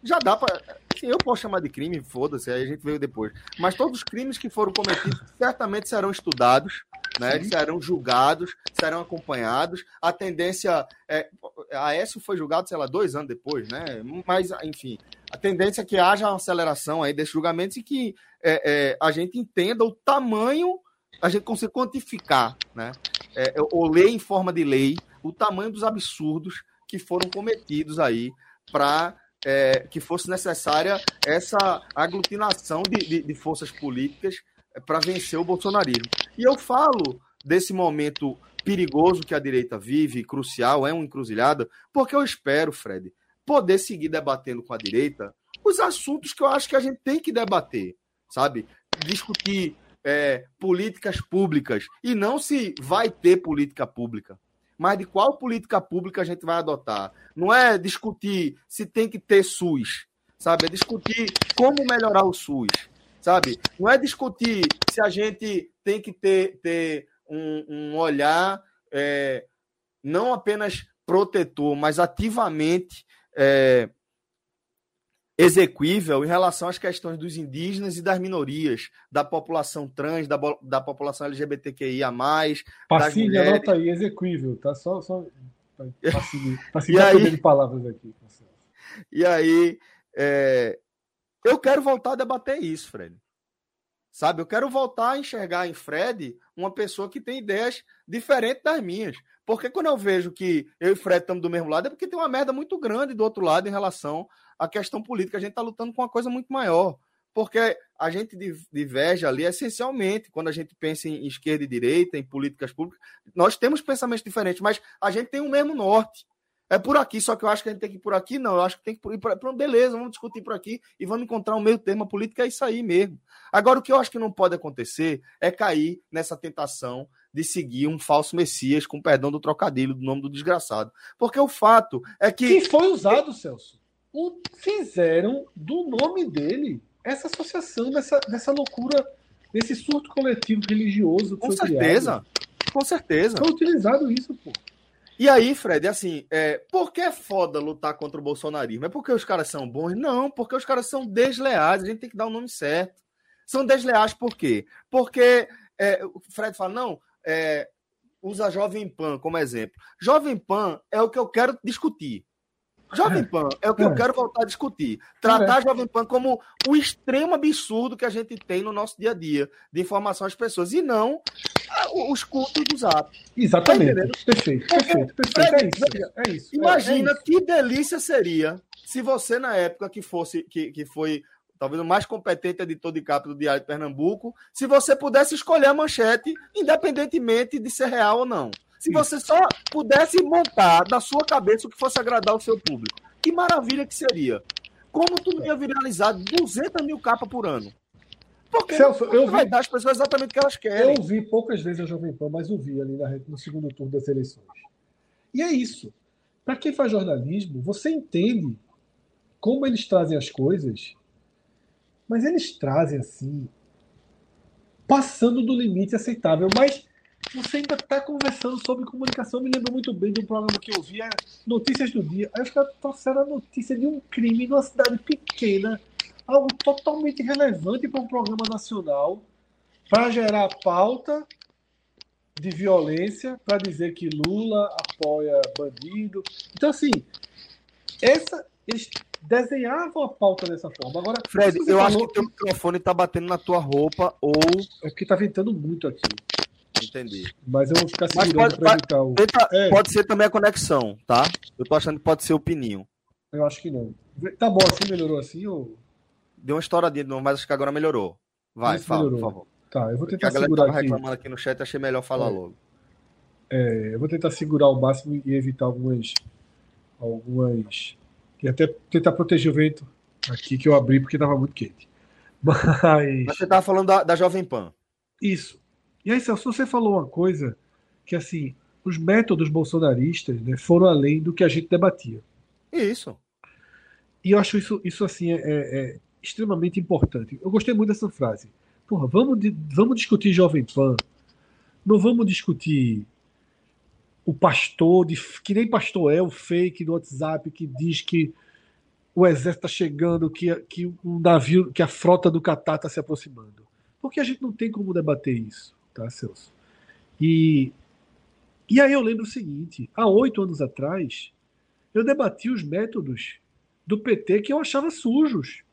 já dá para Sim, eu posso chamar de crime, foda-se, aí a gente veio depois. Mas todos os crimes que foram cometidos certamente serão estudados, né? serão julgados, serão acompanhados. A tendência. É, a Aécio foi julgado, sei lá, dois anos depois, né? Mas, enfim, a tendência é que haja uma aceleração aí desses julgamentos e que é, é, a gente entenda o tamanho, a gente consiga quantificar, né? É, ou ler em forma de lei o tamanho dos absurdos que foram cometidos aí para é, que fosse necessária essa aglutinação de, de, de forças políticas é, para vencer o bolsonarismo. E eu falo desse momento perigoso que a direita vive, crucial, é uma encruzilhada, porque eu espero, Fred, poder seguir debatendo com a direita os assuntos que eu acho que a gente tem que debater, sabe? Discutir é, políticas públicas e não se vai ter política pública mas de qual política pública a gente vai adotar. Não é discutir se tem que ter SUS, sabe? É discutir como melhorar o SUS, sabe? Não é discutir se a gente tem que ter, ter um, um olhar é, não apenas protetor, mas ativamente é, exequível em relação às questões dos indígenas e das minorias, da população trans, da, da população LGBTQIA+. Passinho, anota aí, exequível, tá? Só, só para seguir de palavras aqui. E aí, é... eu quero voltar a debater isso, Fred. Sabe, eu quero voltar a enxergar em Fred uma pessoa que tem ideias diferentes das minhas. Porque quando eu vejo que eu e Fred estamos do mesmo lado, é porque tem uma merda muito grande do outro lado em relação à questão política. A gente está lutando com uma coisa muito maior. porque a gente diverge ali essencialmente quando a gente pensa em esquerda e direita, em políticas públicas. Nós temos pensamentos diferentes, mas a gente tem o mesmo norte. É por aqui, só que eu acho que a gente tem que ir por aqui, não. Eu acho que tem que ir por, por beleza, vamos discutir por aqui e vamos encontrar um meio termo. A política é isso aí mesmo. Agora, o que eu acho que não pode acontecer é cair nessa tentação de seguir um falso Messias, com perdão do trocadilho, do nome do desgraçado. Porque o fato é que. Que foi usado, Celso. O, fizeram do nome dele essa associação dessa, dessa loucura, desse surto coletivo religioso. com certeza. Criado. Com certeza. Foi utilizado isso, pô. E aí, Fred, assim, é, por que é foda lutar contra o bolsonarismo? É porque os caras são bons? Não, porque os caras são desleais, a gente tem que dar o nome certo. São desleais por quê? Porque é, o Fred fala, não, é, usa Jovem Pan como exemplo. Jovem Pan é o que eu quero discutir. Jovem Pan é o que é. eu quero voltar a discutir. Tratar é. Jovem Pan como o extremo absurdo que a gente tem no nosso dia a dia de informação às pessoas e não os cultos do Zap. Exatamente. Tá perfeito, perfeito, perfeito. É, isso, é isso. Imagina é, é que delícia seria se você, na época que fosse, que, que foi talvez o mais competente editor de capa do Diário de Pernambuco, se você pudesse escolher a manchete, independentemente de ser real ou não. Se você só pudesse montar da sua cabeça o que fosse agradar o seu público. Que maravilha que seria. Como tu ia viralizar 200 mil capas por ano? Porque Celso, eu vai vi, dar às pessoas exatamente o que elas querem. Eu vi poucas vezes a Jovem Pan, mas eu vi ali na, no segundo turno das eleições. E é isso. Para quem faz jornalismo, você entende como eles trazem as coisas, mas eles trazem assim, passando do limite aceitável. Mas você ainda está conversando sobre comunicação. Me lembro muito bem de um programa que eu vi, Notícias do Dia. Aí os caras trouxeram a notícia de um crime numa cidade pequena, algo totalmente relevante para um programa nacional, para gerar pauta de violência, para dizer que Lula apoia bandido. Então, assim, essa, eles desenhavam a pauta dessa forma. Agora, Fred, eu acho que teu microfone está batendo na tua roupa ou. É porque está ventando muito aqui. Entendi. Mas eu vou ficar segurando para evitar o. Tenta, é. Pode ser também a conexão, tá? Eu tô achando que pode ser o pininho. Eu acho que não. Tá bom assim, melhorou assim ou. Deu uma estouradinha de novo, mas acho que agora melhorou. Vai, fala, melhorou. por favor. Tá, eu vou tentar Porque a segurar tava aqui. reclamando aqui no chat, achei melhor falar é. logo. É, eu vou tentar segurar ao máximo e evitar algumas. Algumas. E até tentar proteger o vento aqui que eu abri porque estava muito quente. Mas. Mas você estava falando da, da Jovem Pan. Isso. E aí, Celso, você falou uma coisa que, assim, os métodos bolsonaristas né, foram além do que a gente debatia. Isso. E eu acho isso, isso assim, é, é, é extremamente importante. Eu gostei muito dessa frase. Porra, vamos, vamos discutir Jovem Pan. Não vamos discutir o pastor, de, que nem pastor é, o fake do WhatsApp que diz que o exército está chegando, que, que um navio, que a frota do Catar está se aproximando. Porque a gente não tem como debater isso tá, Celso? E, e aí eu lembro o seguinte: há oito anos atrás, eu debati os métodos do PT que eu achava sujos.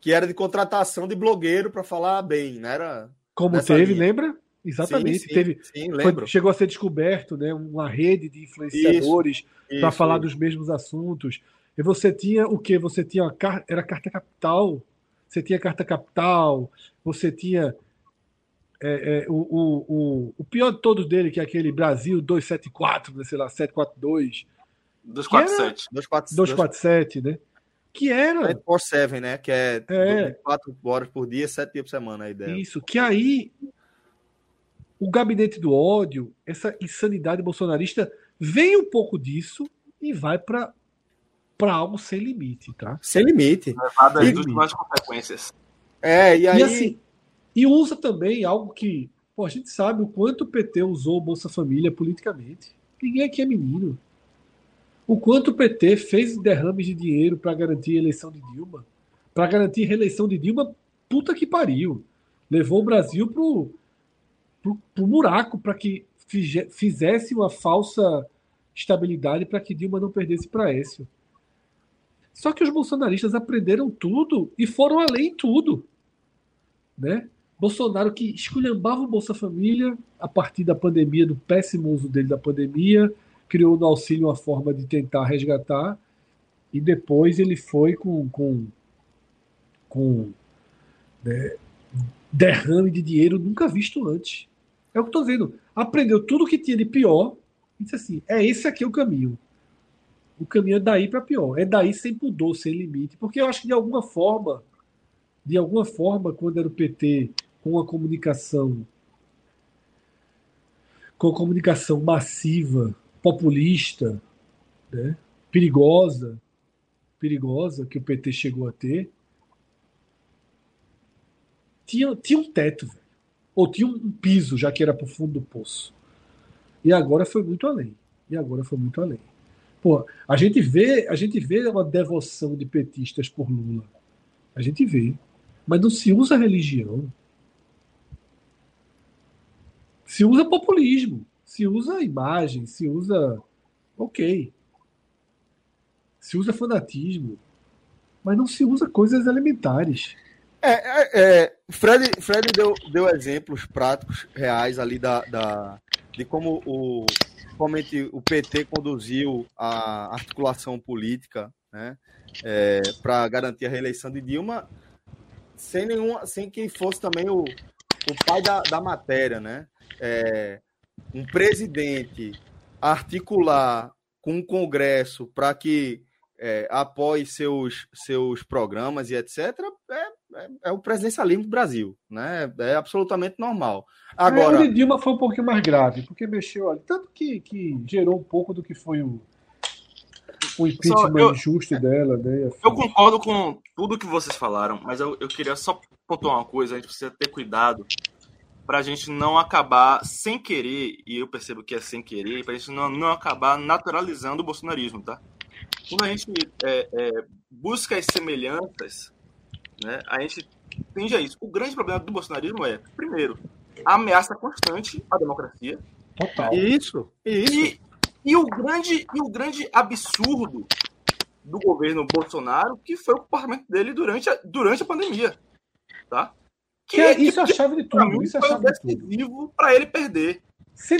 Que era de contratação de blogueiro para falar bem, não era? Como teve, linha. lembra? Exatamente. Sim, sim, teve, sim. Foi, chegou a ser descoberto né, uma rede de influenciadores para falar dos mesmos assuntos. E você tinha o que? Você tinha. Era carta capital. Você tinha carta capital, você tinha é, é, o, o, o, pior de todos dele, que é aquele Brasil 274, né, sei lá, 742. 247. 247, né? Que era. 7 né? Que é, é 4 horas por dia, 7 dias por semana a ideia. Isso, que aí o gabinete do ódio, essa insanidade bolsonarista, vem um pouco disso e vai para para algo sem limite, tá? Sem limite. Levado às últimas consequências. É, e aí. E assim, e usa também algo que pô, a gente sabe o quanto o PT usou o Bolsa Família politicamente. Ninguém aqui é menino. O quanto o PT fez derrames de dinheiro para garantir a eleição de Dilma. Para garantir a reeleição de Dilma, puta que pariu. Levou o Brasil pro, pro, buraco para que fizesse uma falsa estabilidade para que Dilma não perdesse para Écio. Só que os bolsonaristas aprenderam tudo e foram além tudo. Né? Bolsonaro que esculhambava o Bolsa Família a partir da pandemia, do péssimo uso dele da pandemia, criou no auxílio uma forma de tentar resgatar, e depois ele foi com, com, com né, derrame de dinheiro nunca visto antes. É o que estou vendo. Aprendeu tudo que tinha de pior e disse assim: é esse aqui o caminho. O caminho é daí para pior. É daí sem pudor, sem limite. Porque eu acho que de alguma forma, de alguma forma, quando era o PT com a comunicação com a comunicação massiva, populista, né, perigosa, perigosa que o PT chegou a ter, tinha, tinha um teto, ou tinha um piso, já que era para o fundo do poço. E agora foi muito além. E agora foi muito além. Pô, a gente vê, a gente vê uma devoção de petistas por Lula. A gente vê. Mas não se usa religião. Se usa populismo. Se usa imagem. Se usa. Ok. Se usa fanatismo. Mas não se usa coisas elementares. É, é, é, Fred, Fred deu, deu exemplos práticos, reais ali da, da, de como o, principalmente o PT conduziu a articulação política né, é, para garantir a reeleição de Dilma, sem nenhuma, sem que fosse também o, o pai da, da matéria, né? É, um presidente articular com o Congresso para que é, apoie seus, seus programas e etc., é, é, é, o presidencialismo do Brasil, né? É absolutamente normal. Agora, é, o de Dilma foi um pouquinho mais grave, porque mexeu ali, tanto que, que gerou um pouco do que foi o, o impeachment eu, injusto dela, né? Eu concordo com tudo que vocês falaram, mas eu, eu queria só pontuar uma coisa, a gente precisa ter cuidado para a gente não acabar sem querer, e eu percebo que é sem querer, para a gente não, não acabar naturalizando o bolsonarismo, tá? Quando a gente é, é, busca as semelhanças né? A gente tende a isso. O grande problema do bolsonarismo é, primeiro, a ameaça constante à democracia. Total. Isso, isso. E, e, o grande, e o grande absurdo do governo Bolsonaro, que foi o comportamento dele durante a, durante a pandemia. Tá? Que, que é, isso é a chave de tudo. Isso é a chave decisivo para ele perder.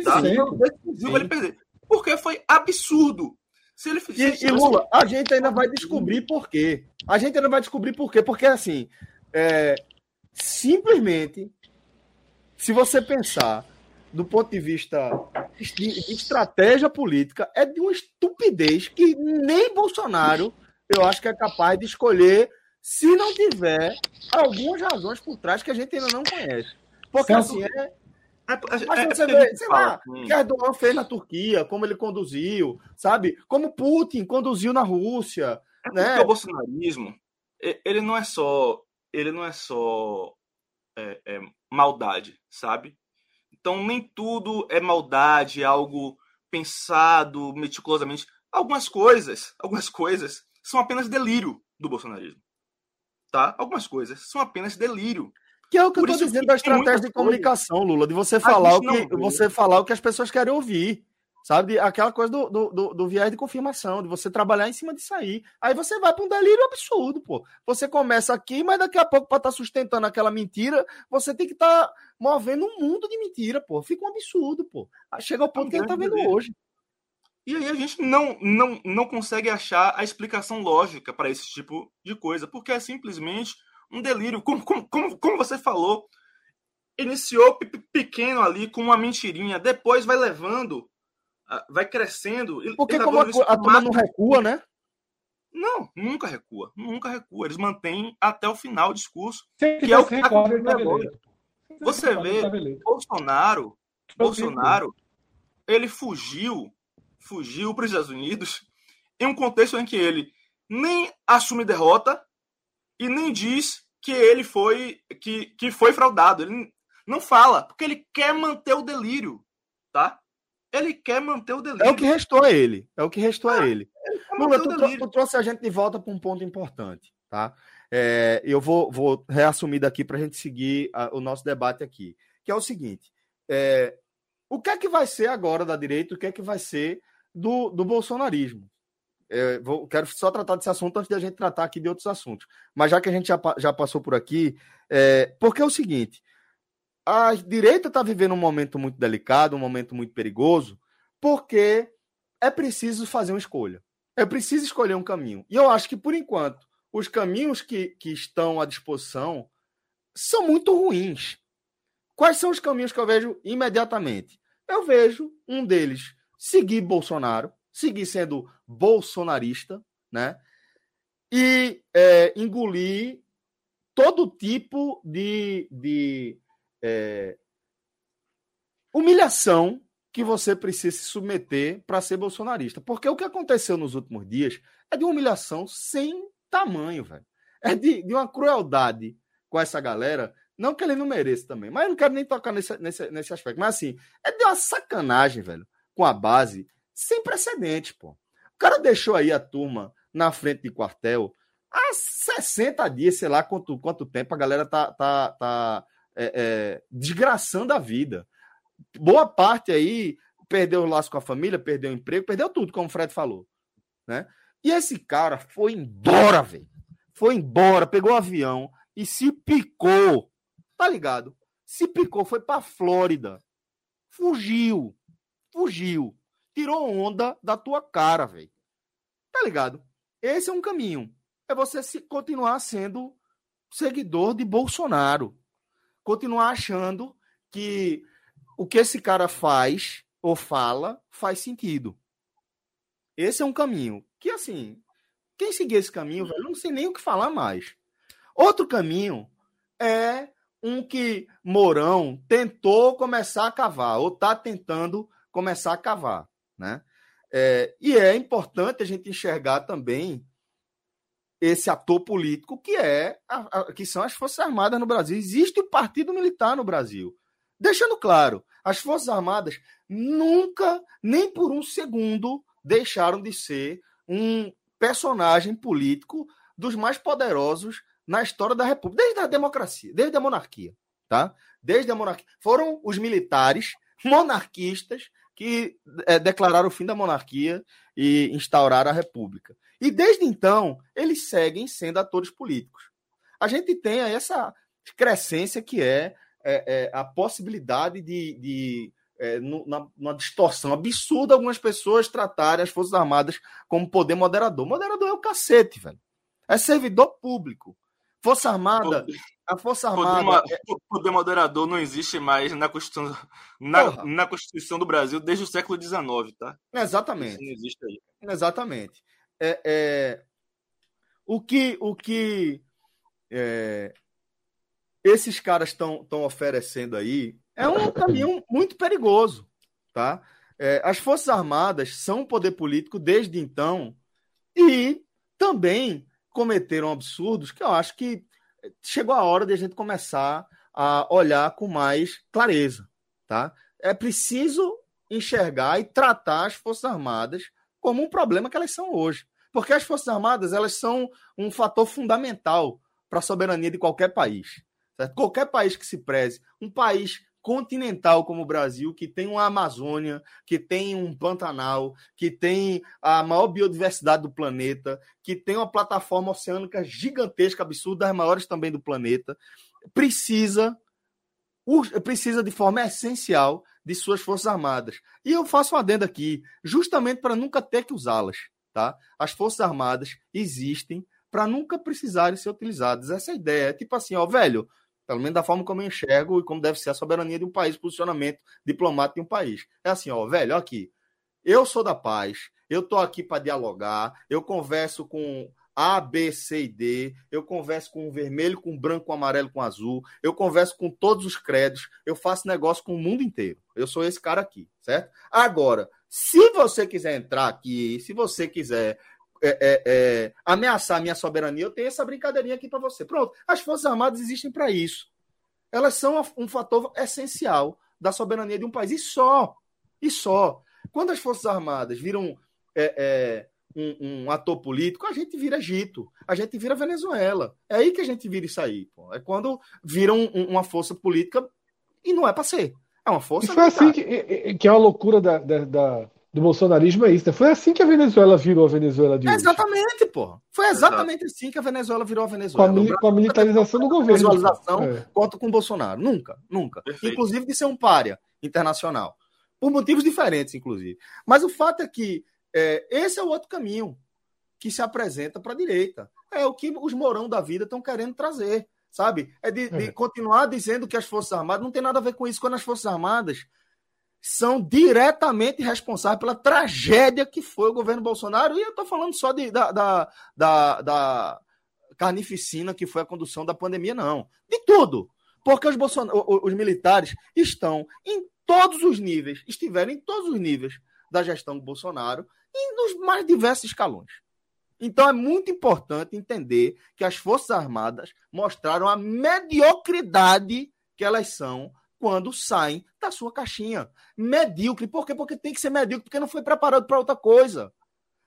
Tá? Foi decisivo para ele perder. Porque foi absurdo. Se ele, e, se e Lula, a gente ainda vai descobrir por quê. A gente ainda vai descobrir por quê. Porque, assim, é, simplesmente, se você pensar do ponto de vista de estratégia política, é de uma estupidez que nem Bolsonaro, eu acho que é capaz de escolher se não tiver algumas razões por trás que a gente ainda não conhece. Porque, assim, é, é, é, Mas é, você vê, sei lá, o que Erdogan fez na Turquia, como ele conduziu, sabe? Como Putin conduziu na Rússia. É né? o bolsonarismo, ele não é só, ele não é só é, é, maldade, sabe? Então nem tudo é maldade, algo pensado meticulosamente. Algumas coisas, algumas coisas são apenas delírio do bolsonarismo, tá? Algumas coisas são apenas delírio. Que é o que Por eu estou dizendo da estratégia de comunicação, Lula, de você falar, o que, você falar o que as pessoas querem ouvir. Sabe? Aquela coisa do, do, do, do, viés de confirmação, de você trabalhar em cima disso aí. Aí você vai para um delírio absurdo, pô. Você começa aqui, mas daqui a pouco, para estar tá sustentando aquela mentira, você tem que estar tá movendo um mundo de mentira, pô. Fica um absurdo, pô. Chega ao ponto que a gente tá vendo hoje. E aí a gente não, não, não consegue achar a explicação lógica para esse tipo de coisa, porque é simplesmente um delírio. Como, como, como, como você falou, iniciou pequeno ali com uma mentirinha, depois vai levando, ah, vai crescendo. Porque como a, a turma não recua, né? Não, nunca recua, nunca recua. Eles mantêm até o final o discurso, que, que é o que tá Você vê, Bolsonaro, Bolsonaro, ele fugiu, fugiu para os Estados Unidos em um contexto em que ele nem assume derrota e nem diz que ele foi que, que foi fraudado. Ele não fala, porque ele quer manter o delírio, tá? Ele quer manter o delírio. É o que restou a ele. É o que restou ah, a ele. Lula, tu, tu, trouxe a gente de volta para um ponto importante, tá? É, eu vou, vou reassumir daqui para a gente seguir a, o nosso debate aqui, que é o seguinte: é, o que é que vai ser agora da direita? O que é que vai ser do, do bolsonarismo? É, vou, quero só tratar desse assunto antes de a gente tratar aqui de outros assuntos. Mas já que a gente já, já passou por aqui, é, porque é o seguinte: a direita está vivendo um momento muito delicado, um momento muito perigoso, porque é preciso fazer uma escolha. É preciso escolher um caminho. E eu acho que, por enquanto, os caminhos que, que estão à disposição são muito ruins. Quais são os caminhos que eu vejo imediatamente? Eu vejo um deles seguir Bolsonaro, seguir sendo bolsonarista, né? E é, engolir todo tipo de, de é, humilhação que você precisa se submeter para ser bolsonarista. Porque o que aconteceu nos últimos dias é de uma humilhação sem tamanho, velho. É de, de uma crueldade com essa galera. Não que ele não mereça também, mas eu não quero nem tocar nesse, nesse, nesse aspecto. Mas assim, é de uma sacanagem, velho, com a base sem precedente, pô. O cara deixou aí a turma na frente de quartel há 60 dias, sei lá quanto, quanto tempo a galera tá, tá, tá é, é, desgraçando a vida. Boa parte aí perdeu o laço com a família, perdeu o emprego, perdeu tudo, como o Fred falou. Né? E esse cara foi embora, velho. Foi embora, pegou o avião e se picou. Tá ligado? Se picou, foi pra Flórida. Fugiu. Fugiu. Tirou onda da tua cara, velho. Tá ligado? Esse é um caminho. É você se, continuar sendo seguidor de Bolsonaro. Continuar achando que o que esse cara faz ou fala faz sentido. Esse é um caminho que, assim, quem seguir esse caminho, velho, não sei nem o que falar mais. Outro caminho é um que Mourão tentou começar a cavar, ou está tentando começar a cavar, né? É, e é importante a gente enxergar também esse ator político que é a, a, que são as Forças Armadas no Brasil. Existe o Partido Militar no Brasil. Deixando claro, as Forças Armadas nunca, nem por um segundo, deixaram de ser um personagem político dos mais poderosos na história da República, desde a democracia, desde a monarquia, tá? Desde a monarquia. Foram os militares monarquistas que é, declararam o fim da monarquia e instauraram a República. E desde então, eles seguem sendo atores políticos. A gente tem essa crescência que é, é, é a possibilidade de, de é, numa distorção absurda, algumas pessoas tratarem as Forças Armadas como poder moderador. Moderador é o cacete, velho. É servidor público. Força Armada. A Força Armada. Poder, é... poder moderador não existe mais na Constituição, na, na Constituição do Brasil desde o século XIX, tá? Exatamente. Isso não existe aí. Exatamente. É, é... O que, o que é... esses caras estão oferecendo aí é um caminho muito perigoso, tá? É, as Forças Armadas são um poder político desde então e também cometeram absurdos que eu acho que chegou a hora de a gente começar a olhar com mais clareza, tá? É preciso enxergar e tratar as Forças Armadas como um problema que elas são hoje. Porque as Forças Armadas, elas são um fator fundamental para a soberania de qualquer país. Certo? Qualquer país que se preze, um país continental como o Brasil, que tem uma Amazônia, que tem um Pantanal, que tem a maior biodiversidade do planeta, que tem uma plataforma oceânica gigantesca, absurda, das maiores também do planeta, precisa precisa de forma essencial de suas forças armadas. E eu faço uma adenda aqui, justamente para nunca ter que usá-las, tá? As forças armadas existem para nunca precisarem ser utilizadas. Essa é ideia. É tipo assim, ó, velho, pelo menos da forma como eu enxergo e como deve ser a soberania de um país, posicionamento diplomático de um país. É assim, ó, velho, ó aqui. Eu sou da paz, eu tô aqui para dialogar, eu converso com A, B, C e D, eu converso com o vermelho, com o branco, com o amarelo, com o azul, eu converso com todos os créditos, eu faço negócio com o mundo inteiro. Eu sou esse cara aqui, certo? Agora, se você quiser entrar aqui, se você quiser é, é, é, ameaçar a minha soberania, eu tenho essa brincadeirinha aqui para você. Pronto, as Forças Armadas existem para isso. Elas são um fator essencial da soberania de um país. E só. E só. Quando as Forças Armadas viram é, é, um, um, ator político, a gente vira Egito, a gente vira Venezuela. É aí que a gente vira isso aí. Pô. É quando viram um, uma força política e não é para ser. É uma força. E foi assim que, que é a loucura da, da, da do bolsonarismo é isso. Né? Foi assim que a Venezuela virou a Venezuela de hoje. Exatamente, pô. Foi exatamente Exato. assim que a Venezuela virou a Venezuela. Com a, com a militarização do governo. Visualização é. contra com o Bolsonaro. Nunca, nunca. Perfeito. Inclusive de ser um párea internacional. Por motivos diferentes, inclusive. Mas o fato é que é, esse é o outro caminho que se apresenta para a direita. É o que os morão da vida estão querendo trazer. sabe? É de, de É. continuar dizendo que as Forças Armadas não tem nada a ver com isso, quando as Forças Armadas são diretamente responsáveis pela tragédia que foi o governo Bolsonaro, e eu estou falando só de, da, da, da, da carnificina que foi a condução da pandemia, não. De tudo. Porque os, Bolson... os militares estão em todos os níveis, estiveram em todos os níveis da gestão do Bolsonaro e nos mais diversos escalões. Então é muito importante entender que as Forças Armadas mostraram a mediocridade que elas são quando saem da sua caixinha. Medíocre. Por quê? Porque tem que ser medíocre, porque não foi preparado para outra coisa.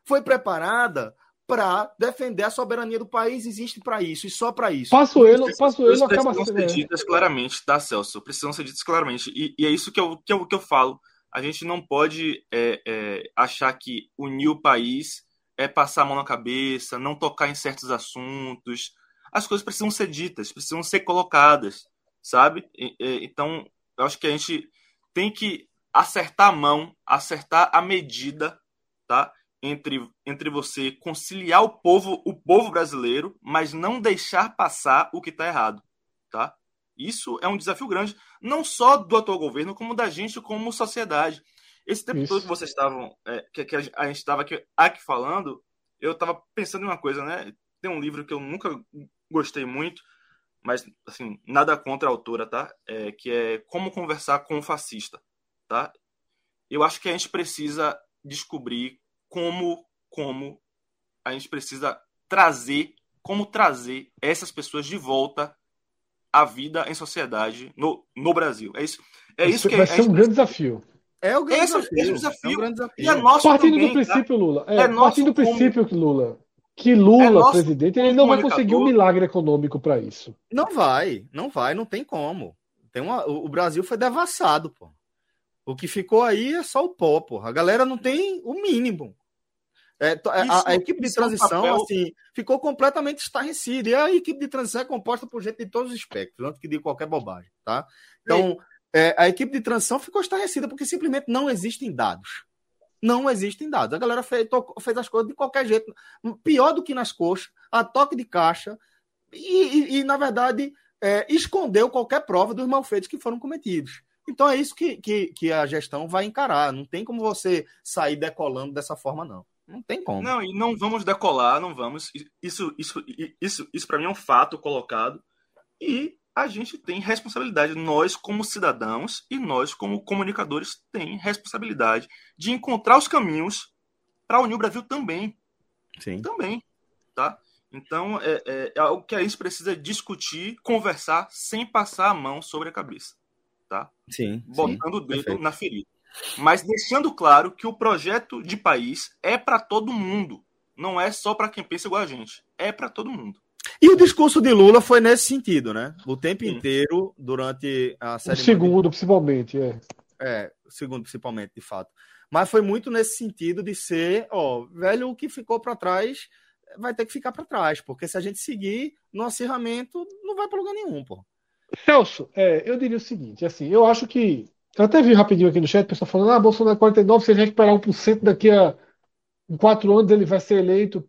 Foi preparada para defender a soberania do país, existe para isso, e só para isso. Passo ele, passo ele acaba precisam sendo. ser é. ditas claramente, tá, Celso? Precisam ser ditas claramente. E, e é isso que eu, que, eu, que eu falo. A gente não pode é, é, achar que unir o país é passar a mão na cabeça, não tocar em certos assuntos. As coisas precisam ser ditas, precisam ser colocadas, sabe? E- e- então, eu acho que a gente tem que acertar a mão, acertar a medida, tá? Entre, entre você conciliar o povo, o povo brasileiro, mas não deixar passar o que está errado, tá? Isso é um desafio grande, não só do atual governo, como da gente como sociedade. Esse tempo Isso. todo que vocês estavam, é, que, que a gente estava aqui, aqui falando, eu estava pensando em uma coisa, né? Tem um livro que eu nunca gostei muito, mas assim nada contra a autora, tá? É, que é Como conversar com um fascista, tá? Eu acho que a gente precisa descobrir como, como a gente precisa trazer, como trazer essas pessoas de volta à vida em sociedade no, no Brasil. É isso, é isso que vai ser gente um grande desafio. É o grande Esse é o- desafio. esse é o desafio. É um grande desafio. E é nosso Partindo também, do tá? princípio, Lula. É, É nosso partindo do como- princípio que Lula. Que Lula, É nosso presidente, ele não vai conseguir um milagre econômico para isso. Não vai, não vai, não tem como. Tem uma, o Brasil foi devassado, pô. O que ficou aí é só o pó, pô. A galera não tem o mínimo. É, to- a- a, equipe de é transição, papel- assim, ficou completamente estarrecida. E a equipe de transição é composta por gente de todos os espectros, antes que de qualquer bobagem, tá? Então, é, a equipe de transição ficou estarrecida porque simplesmente não existem dados. Não existem dados. A galera fez, fez as coisas de qualquer jeito. Pior do que nas coxas, a toque de caixa. E, e- e, na verdade, é, escondeu qualquer prova dos malfeitos que foram cometidos. Então é isso que, que, que a gestão vai encarar. Não tem como você sair decolando dessa forma, não. Não tem como. Não, e não vamos decolar, não vamos. Isso, isso, isso, isso para mim é um fato colocado. E a gente tem responsabilidade, nós como cidadãos e nós como comunicadores tem responsabilidade de encontrar os caminhos para unir o Brasil também, Sim. também, tá? Então é, é, é algo que a gente precisa discutir, conversar sem passar a mão sobre a cabeça, tá? Sim. botando o dedo perfeito. na ferida. Mas deixando claro que o projeto de país é para todo mundo. Não é só para quem pensa igual a gente. É para todo mundo. E o discurso de Lula foi nesse sentido, né? O tempo inteiro, durante a O cerimônia. segundo, principalmente, é. É, o segundo, principalmente, de fato. Mas foi muito nesse sentido de ser, ó, velho, o que ficou para trás vai ter que ficar para trás, porque se a gente seguir no acirramento, não vai para lugar nenhum, pô. Celso, é, eu diria o seguinte, assim, eu acho que. Eu até vi rapidinho aqui no chat, o pessoal falando, ah, Bolsonaro é 49, se ele recuperar 1% daqui a em quatro anos ele vai ser eleito.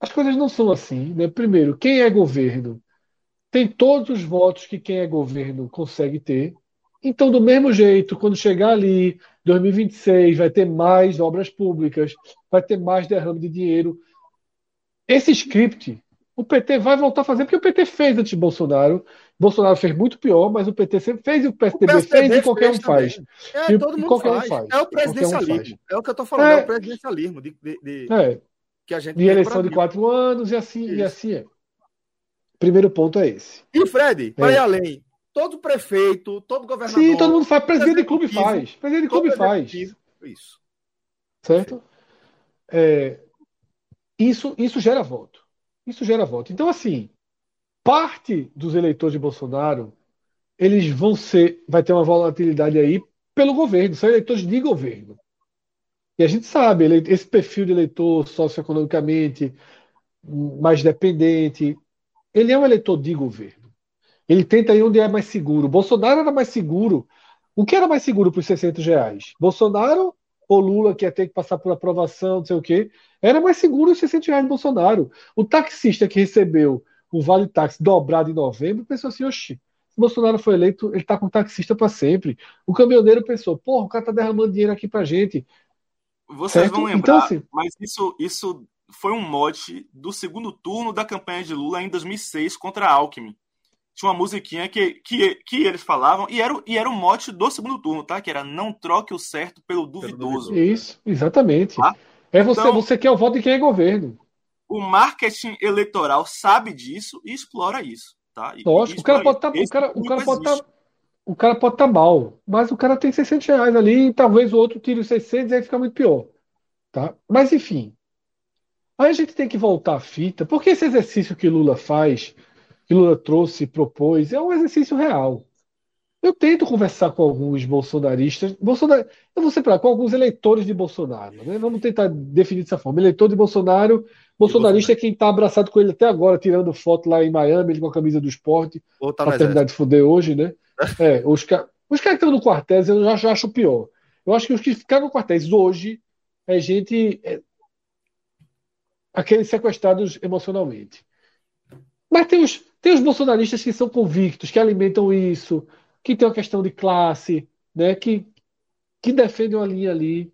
As coisas não são assim, né? Primeiro, quem é governo tem todos os votos que quem é governo consegue ter. Então, do mesmo jeito, quando chegar ali, 2026, vai ter mais obras públicas, vai ter mais derrame de dinheiro. Esse script, o PT vai voltar a fazer, porque o PT fez antes de Bolsonaro. Bolsonaro fez muito pior, mas o PT sempre fez e o PSDB, fez e qualquer um faz. É, E- todo mundo qualquer um faz. faz. É o um presidencialismo. faz. É o que eu tô falando, é, É. o presidencialismo de, de- de- É, que a gente de no eleição de Brasil. quatro anos e assim, e assim é. Primeiro ponto é esse. E Fred, para É. ir além, todo prefeito, todo governador. Sim, todo mundo faz. Presidente de clube executivo, faz. Presidente de clube faz. Isso. Certo? É, isso, isso gera voto. Isso gera voto. Então, assim, parte dos eleitores de Bolsonaro, eles vão ser, vai ter uma volatilidade aí pelo governo, são eleitores de governo. E a gente sabe, ele- esse perfil de eleitor socioeconomicamente mais dependente, ele é um eleitor de governo. Ele tenta ir onde é mais seguro. Bolsonaro era mais seguro. O que era mais seguro para os 600 reais? Bolsonaro ou Lula, que ia ter que passar por aprovação, não sei o quê? Era mais seguro os 600 reais de Bolsonaro. O taxista que recebeu o Vale Táxi dobrado em novembro, pensou assim, oxi, se Bolsonaro foi eleito, ele tá com taxista para sempre. O caminhoneiro pensou, porra, o cara tá derramando dinheiro aqui pra gente. Vocês Certo? vão lembrar, Então, assim- mas isso, isso foi um mote do segundo turno da campanha de Lula em 2006 contra a Alckmin. Tinha uma musiquinha que, que, que eles falavam, e era, o- e era o mote do segundo turno, tá? Que era não troque o certo pelo duvidoso. Isso, exatamente. Tá? É você, Então- você quer o voto de quem é governo. O marketing eleitoral sabe disso e explora isso, tá? E- Lógico, e o cara explora pode estar, o cara, o cara pode o cara pode estar mal, mas o cara tem 600 reais ali e talvez o outro tire os 600 e aí fica muito pior, tá? Mas enfim, aí a gente tem que voltar à fita, porque esse exercício que Lula faz, que Lula trouxe, propôs, é um exercício real. Eu tento conversar com alguns bolsonaristas, Bolsonar... eu vou separar com alguns eleitores de Bolsonaro, né? Vamos tentar definir dessa forma. Eleitor de Bolsonaro, bolsonarista é quem está abraçado com ele até agora, tirando foto lá em Miami, ele com a camisa do esporte, tá para terminar de fuder hoje, né? É, os, ca... os caras que estão no quartéis eu já, já acho pior. Eu acho que os que ficaram no quartéis hoje é gente. É... Aqueles sequestrados emocionalmente. Mas tem os, tem os bolsonaristas que são convictos, que alimentam isso, que tem uma questão de classe, né? que, que defendem uma linha ali,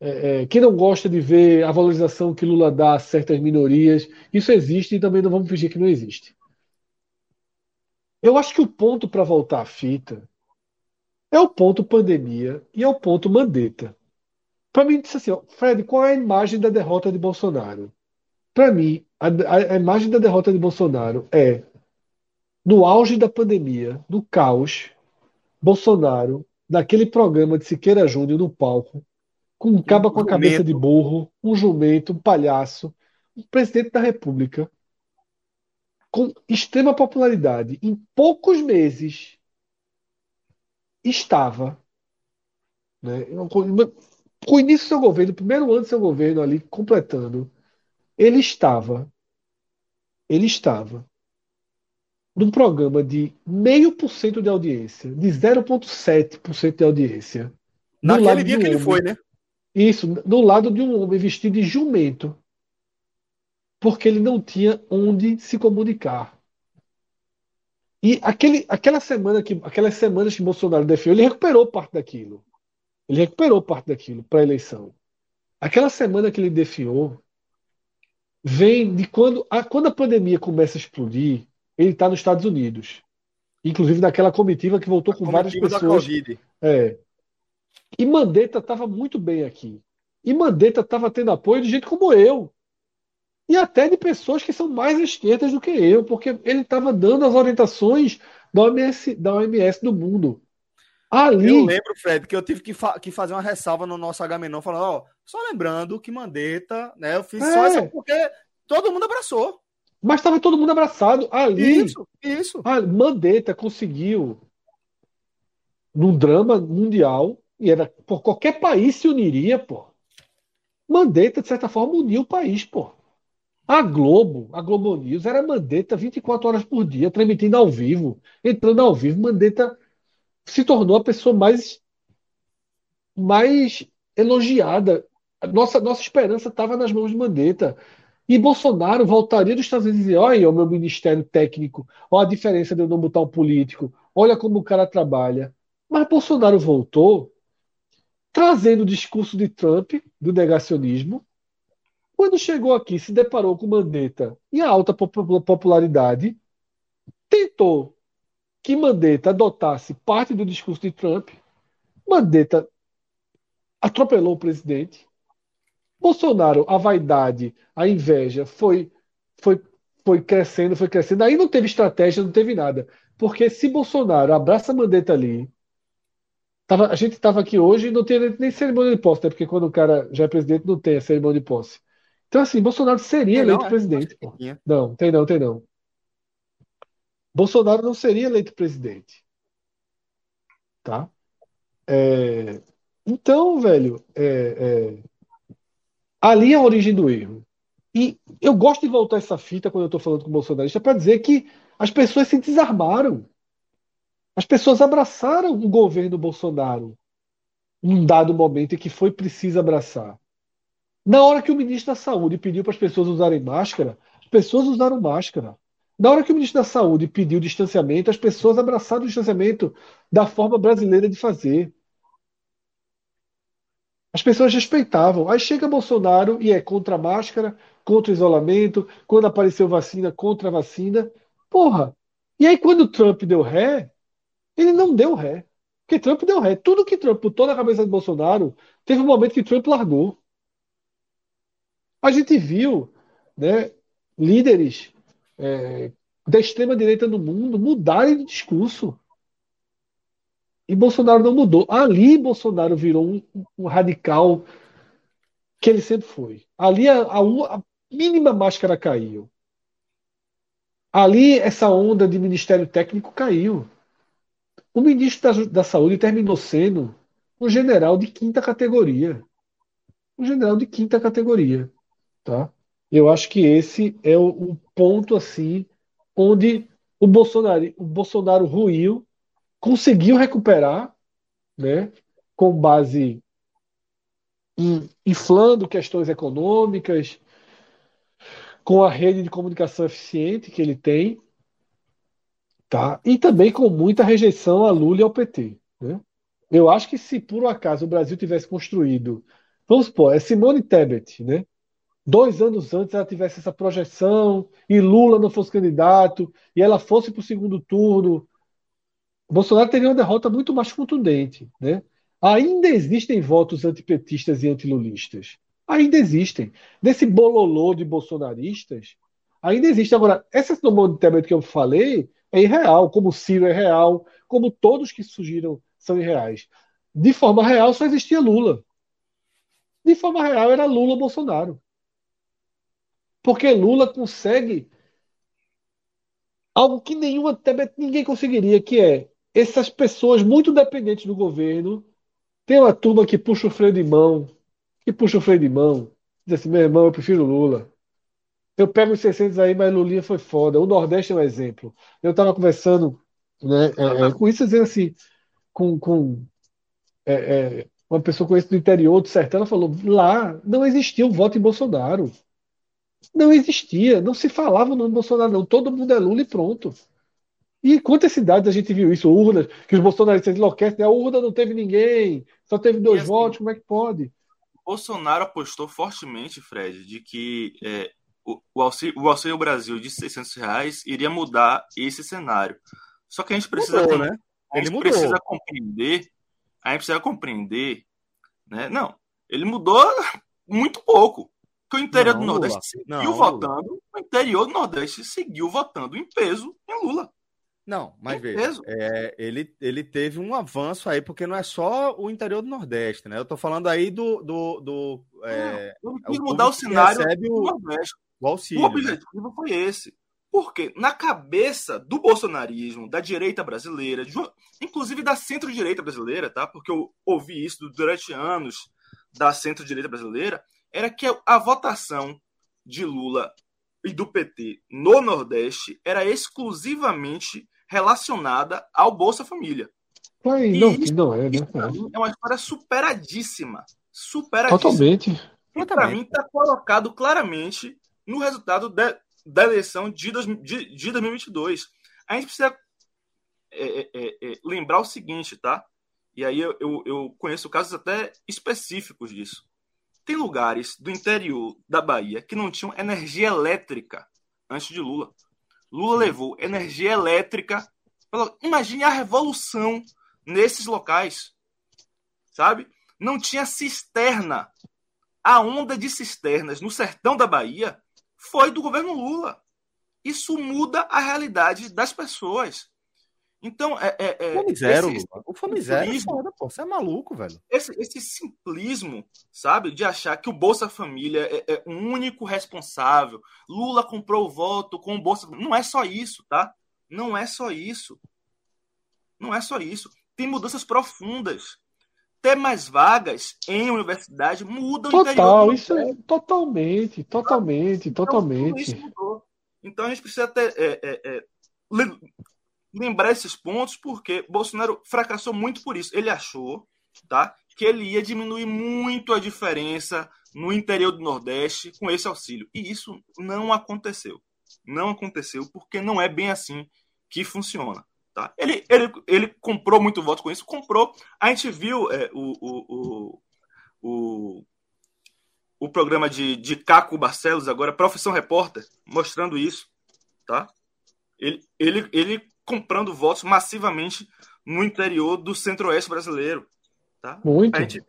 é, é, que não gosta de ver a valorização que Lula dá a certas minorias. Isso existe e também não vamos fingir que não existe. Eu acho que o ponto para voltar à fita é o ponto pandemia e é o ponto Mandetta. Para mim, disse assim, ó, Fred, qual é a imagem da derrota de Bolsonaro? Para mim, a, a- a imagem da derrota de Bolsonaro é no auge da pandemia, do caos, Bolsonaro, naquele programa de Siqueira Júnior no palco, com um caba com a cabeça de burro, um jumento, um palhaço, um presidente da República com extrema popularidade, em poucos meses estava, né, com o início do seu governo, o primeiro ano do seu governo ali completando, ele estava, ele estava num programa de meio por cento de audiência, de 0,7% de audiência. Naquele dia que ele homem. foi, né? Isso, do lado de um homem vestido de jumento, porque ele não tinha onde se comunicar. E aquele, aquela semana que, aquelas semanas que Bolsonaro defendeu, ele recuperou parte daquilo. Ele recuperou parte daquilo para a eleição. Aquela semana que ele defiou vem de quando a, quando a pandemia começa a explodir, ele está nos Estados Unidos. Inclusive naquela comitiva que voltou com várias pessoas. É. E Mandetta estava muito bem aqui. E Mandetta estava tendo apoio de gente como eu. E até de pessoas que são mais esquerdas do que eu, porque ele estava dando as orientações da OMS, da OMS do mundo. Ali, Eu lembro, Fred, que eu tive que, fa- que fazer uma ressalva no nosso Agamenon, falando, ó, só lembrando que Mandetta, né, eu fiz só É. essa porque todo mundo abraçou. mas estava todo mundo abraçado. Ali, Isso, isso. a Mandetta conseguiu, num drama mundial, e era por qualquer país se uniria, pô. Mandetta, de certa forma, uniu o país, pô. A Globo, a Globo News, era Mandetta 24 horas por dia, transmitindo ao vivo, entrando ao vivo. Mandetta se tornou a pessoa mais, mais elogiada. Nossa, nossa esperança estava nas mãos de Mandetta. E Bolsonaro voltaria dos Estados Unidos e dizer: olha o meu ministério técnico, olha a diferença de eu não botar um político, olha como o cara trabalha. Mas Bolsonaro voltou trazendo o discurso de Trump, do negacionismo. Quando chegou aqui, se deparou com Mandetta e a alta pop- popularidade, tentou que Mandetta adotasse parte do discurso de Trump. Mandetta atropelou o presidente. Bolsonaro, a vaidade, a inveja foi, foi, foi crescendo, foi crescendo. Aí não teve estratégia, não teve nada. Porque se Bolsonaro abraça Mandetta ali, tava, a gente estava aqui hoje e não tem nem cerimônia de posse, né? Porque quando o cara já é presidente, não tem a cerimônia de posse. Então, assim, Bolsonaro seria Tem não, eleito é? presidente. pô. Não, tem não, tem não. Bolsonaro não seria eleito presidente. Tá? É, Então, velho, é, é, ali é a origem do erro. E eu gosto de voltar essa fita quando eu estou falando com o bolsonarista para dizer que as pessoas se desarmaram. As pessoas abraçaram o governo Bolsonaro num dado momento em que foi preciso abraçar. Na hora que o ministro da Saúde pediu para as pessoas usarem máscara, as pessoas usaram máscara. Na hora que o ministro da Saúde pediu distanciamento, as pessoas abraçaram o distanciamento da forma brasileira de fazer. As pessoas respeitavam. Aí chega Bolsonaro e é contra a máscara, contra o isolamento, quando apareceu vacina, contra a vacina. Porra! E aí quando o Trump deu ré, ele não deu ré. Porque Trump deu ré. Tudo que Trump botou na cabeça de Bolsonaro, teve um momento que Trump largou. A gente viu né, líderes é, da extrema-direita no mundo mudarem de discurso. E Bolsonaro não mudou. Ali Bolsonaro virou um, um radical que ele sempre foi. Ali a, a, a mínima máscara caiu. Ali essa onda de ministério técnico caiu. O ministro da, da Saúde terminou sendo um general de quinta categoria. Um general de quinta categoria. Tá? Eu acho que esse é o, o ponto assim onde o Bolsonaro, o Bolsonaro ruiu, conseguiu recuperar, né, com base em, inflando questões econômicas, com a rede de comunicação eficiente que ele tem, tá? E também com muita rejeição a Lula e ao PT, né? Eu acho que se por um acaso o Brasil tivesse construído, vamos supor, é Simone Tebet, né? Dois anos antes ela tivesse essa projeção e Lula não fosse candidato e ela fosse para o segundo turno, Bolsonaro teria uma derrota muito mais contundente, né? Ainda existem votos antipetistas e antilulistas. Ainda existem. Desse bololô de bolsonaristas, ainda existe. Agora, essa Tebet que eu falei é irreal, como o Ciro é real, como todos que surgiram são irreais. De forma real, só existia Lula. De forma real, era Lula-Bolsonaro. Porque Lula consegue algo que nenhuma Tebet ninguém conseguiria, que é essas pessoas muito dependentes do governo. Tem uma turma que puxa o freio de mão, que puxa o freio de mão, diz assim: meu irmão, eu prefiro Lula. Eu pego os 600 aí, mas Lulinha foi foda. O Nordeste é um exemplo. Eu estava conversando né, é, é, com isso, dizendo assim, com, com é, é, uma pessoa conhecida do interior do sertão, ela falou: lá não existia o voto em Bolsonaro. Não existia, não se falava no nome Bolsonaro, não. Todo mundo é Lula e pronto. E quantas cidades a gente viu isso? Urnas, que os bolsonaristas enlouquecem, a urna não teve ninguém, só teve dois assim, votos, como é que pode? Bolsonaro apostou fortemente, Fred, de que é, o, o, auxílio, o Auxílio Brasil de 600 reais iria mudar esse cenário. Só que a gente precisa, mudou, né? a gente precisa compreender, a gente precisa compreender, né? Não, ele mudou muito pouco. Que o interior não, do Nordeste Lula. seguiu não, votando, Lula. o interior do Nordeste seguiu votando em peso em Lula. Não, mas veja, é, ele, ele teve um avanço aí, porque não é só o interior do Nordeste, né? Eu tô falando aí do. do, do é, não, quis mudar o cenário do Nordeste. O, auxílio, o né? objetivo né? foi esse. Porque na cabeça do bolsonarismo, da direita brasileira, de, inclusive da centro-direita brasileira, tá? Porque eu ouvi isso durante anos da centro-direita brasileira, era que a votação de Lula e do PT no Nordeste era exclusivamente relacionada ao Bolsa Família. Ai, não, isso, não é, né? É uma história superadíssima. Superadíssima. Totalmente. E para mim está colocado claramente no resultado de, da eleição de, de, de 2022. A gente precisa é, é, é, é, lembrar o seguinte, tá? E aí eu, eu, eu conheço casos até específicos disso. Tem lugares do interior da Bahia que não tinham energia elétrica antes de Lula. Lula levou energia elétrica. Imagine a revolução nesses locais. Sabe? Não tinha cisterna. A onda de cisternas no sertão da Bahia foi do governo Lula. Isso muda a realidade das pessoas. Então, é. é, é fome zero, esse, O fome zero é foda, pô. Você é maluco, velho. Esse, esse simplismo, sabe, de achar que o Bolsa Família é, é o único responsável. Lula comprou o voto com o Bolsa Não é só isso, tá? Não é só isso. Não é só isso. Tem mudanças profundas. Ter mais vagas em universidade muda o Total, isso é totalmente, totalmente, então, totalmente. Então a gente precisa ter. É, é, é lembrar esses pontos porque Bolsonaro fracassou muito por isso. Ele achou, tá, que ele ia diminuir muito a diferença no interior do Nordeste com esse auxílio. E isso não aconteceu. Não aconteceu porque não é bem assim que funciona. Tá? Ele, ele, ele comprou muito voto com isso, comprou. A gente viu é, o, o, o, o, programa de, de Caco Barcelos, agora, Profissão Repórter, mostrando isso. Tá? Ele, ele, ele comprando votos massivamente no interior do centro-oeste brasileiro. Tá? Muito. Gente...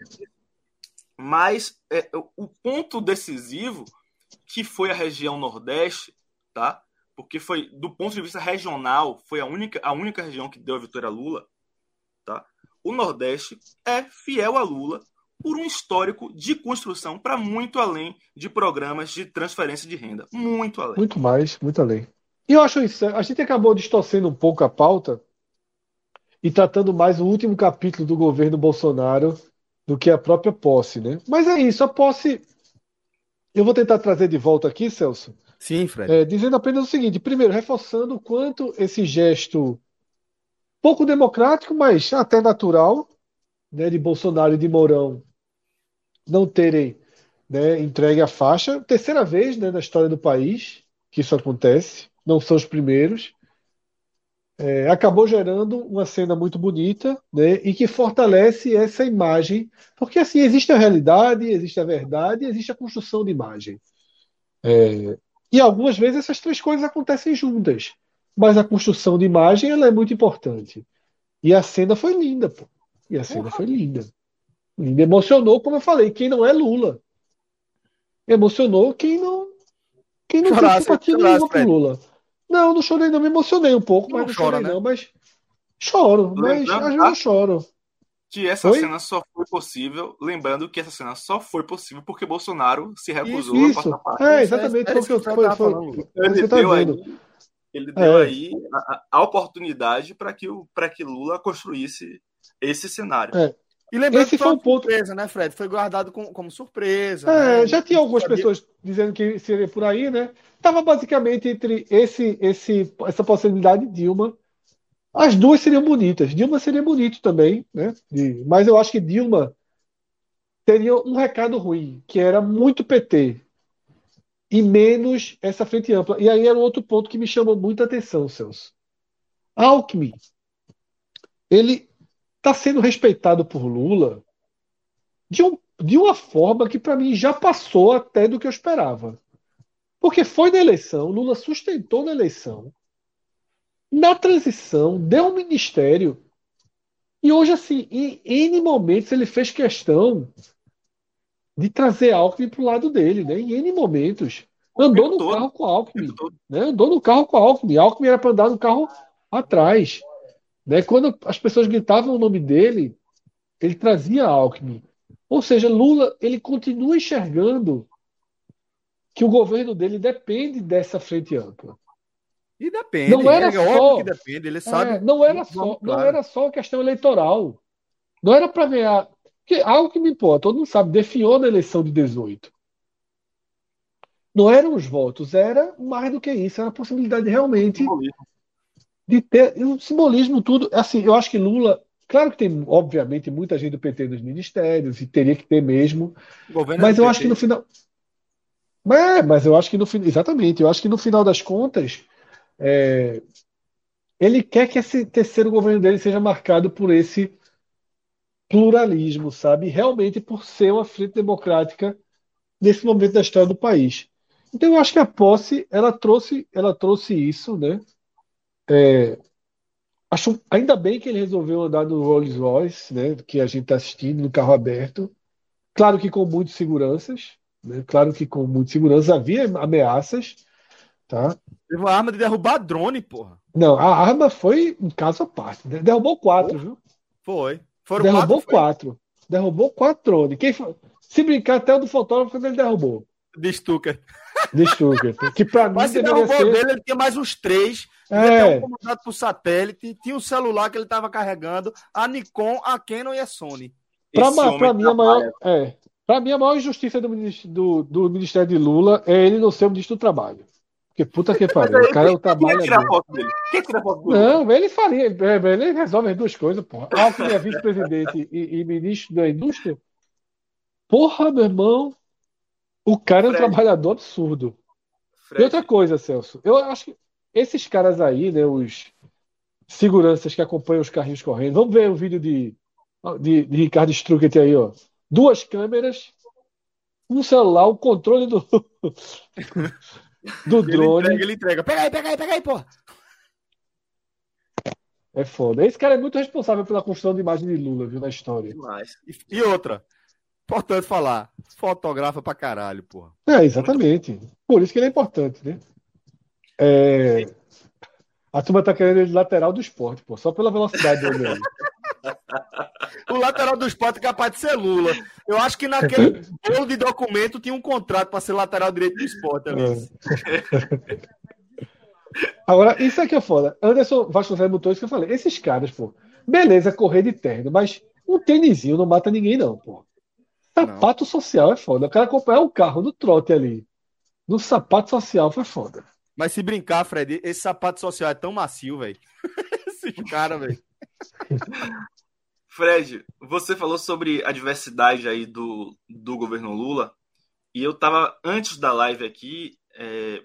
Mas é, o ponto decisivo, que foi a região Nordeste, tá? porque foi, do ponto de vista regional, foi a única, a única região que deu a vitória a Lula, tá? o Nordeste é fiel a Lula por um histórico de construção para muito além de programas de transferência de renda. Muito além. Muito mais, muito além. E eu acho isso. A gente acabou distorcendo um pouco a pauta e tratando mais o último capítulo do governo Bolsonaro do que a própria posse, né? Mas é isso, a posse. Eu vou tentar trazer de volta aqui, Celso, Sim, Fred. é, dizendo apenas o seguinte: primeiro, reforçando o quanto esse gesto pouco democrático, mas até natural, né, de Bolsonaro e de Mourão não terem né, entregue a faixa. Terceira vez né, na história do país que isso acontece, não são os primeiros. É, acabou gerando uma cena muito bonita né, e que fortalece essa imagem, porque assim existe a realidade, existe a verdade, existe a construção de imagem. É, e algumas vezes essas três coisas acontecem juntas, mas a construção de imagem ela é muito importante. E a cena foi linda, pô. E a cena foi linda. Emocionou, como eu falei, quem não é Lula. Emocionou quem não quem não tem Chorasse, simpatia chorasse, nenhuma com. Lula. Não, não chorei não, me emocionei um pouco, Não mas não chora, chorei né? não, mas choro, mas Lembrando, às vezes tá? eu choro. Que essa Oi? cena só foi possível, lembrando que essa cena só foi possível porque Bolsonaro se recusou a Isso, passar parte. é, exatamente é foi o isso que eu que eu foi, foi, falando. foi Ele tá deu vendo. aí, ele deu É. aí a, a oportunidade para que, o- que Lula construísse esse cenário. É. E lembrando Esse que foi uma ponto. surpresa, né, Fred? Foi guardado com- como surpresa. É, né? já tinha algumas Sabia- pessoas dizendo que seria por aí, né? Tava basicamente entre esse, esse, essa possibilidade de Dilma. As duas seriam bonitas. Dilma seria bonito também, né? Mas eu acho que Dilma teria um recado ruim, que era muito PT e menos essa frente ampla. E aí era um outro ponto que me chamou muita atenção, Celso. Alckmin, ele está sendo respeitado por Lula de, um, de uma forma que para mim já passou até do que eu esperava. Porque foi na eleição, Lula sustentou na eleição, na transição, deu um ministério, e hoje, assim, em N momentos ele fez questão de trazer Alckmin para o lado dele, né? Em N momentos. Andou no carro com Alckmin, né? Andou no carro com Alckmin. Alckmin era para andar no carro atrás. Né? Quando as pessoas gritavam o nome dele, ele trazia Alckmin. Ou seja, Lula ele continua enxergando que o governo dele depende dessa frente ampla. E depende. Não era é só- óbvio que depende. Ele sabe. É, não era só, não claro. era só questão eleitoral. Não era para ganhar. Porque algo que me importa, todo mundo sabe, defiou na eleição de 18. Não eram os votos, era mais do que isso, era a possibilidade realmente de ter um simbolismo tudo. Assim, eu acho que Lula, claro que tem, obviamente, muita gente do PT nos ministérios, e teria que ter mesmo, mas é do eu acho que no final. É, mas eu acho que no final. Exatamente, eu acho que no final das contas, é, ele quer que esse terceiro governo dele seja marcado por esse pluralismo, sabe? Realmente por ser uma frente democrática nesse momento da história do país. Então eu acho que a posse ela trouxe, ela trouxe isso, né? É, acho ainda bem que ele resolveu andar no Rolls Royce, né? Que a gente está assistindo no carro aberto. Claro que com muitas seguranças, né? Claro que com muitas seguranças havia ameaças, tá? Teve uma arma de derrubar drone, porra. Não, a arma foi um caso à parte. Derrubou quatro, viu? Foi. Foram Derrubou quatro. quatro. Derrubou quatro drones. Quem foi- Se brincar até o do fotógrafo quando ele derrubou. De Stucker. De Stuttgart. Que pra mim Mas se derrubou ser. dele, ele tinha mais uns três. É. Devia ter um comandado por satélite. Tinha um celular que ele estava carregando. A Nikon, a Canon e a Sony. Pra, Esse ma- homem pra mim, a maior, é, pra mim, a maior injustiça do, ministério- do, do Ministério de Lula é ele não ser o ministro do Trabalho. Porque puta que pariu. O cara é o Quem trabalho. ia tirar a foto dele? Quem tira a foto Lula? Não, ele faria. é, Ele resolve as duas coisas, porra. Alckmin é vice-presidente e, e ministro da indústria. Porra, meu irmão. O cara é um Fred. trabalhador absurdo. E outra coisa, Celso, eu acho que esses caras aí, né, os seguranças que acompanham os carrinhos correndo, vamos ver o vídeo de, de, de Ricardo Struckett aí, ó. Duas câmeras, um celular, o controle do, do Ele drone. entrega, ele entrega. Pega aí, pega aí, pega aí, porra. É foda. Esse cara é muito responsável pela construção de imagem de Lula, viu, na história. Demais. E, e outra, importante falar, fotografa pra caralho, porra. É, exatamente. Por isso que ele é importante, né? É, A turma tá querendo ele lateral do esporte, pô, só pela velocidade dele aí. O lateral do esporte é capaz de ser Lula. Eu acho que naquele bolo de documento tinha um contrato pra ser lateral direito do esporte. É. Agora, isso aqui é foda. Anderson Vasconcelos botou isso que eu falei. Esses caras, pô, beleza, correr de terno, mas um tênisinho não mata ninguém, não, pô. Sapato social é foda. O cara comprar um carro no trote ali. No sapato social foi foda. Mas se brincar, Fred, esse sapato social é tão macio, velho. Esses caras, velho. Fred, você falou sobre a diversidade aí do, do governo Lula. E eu tava, antes da live aqui, é,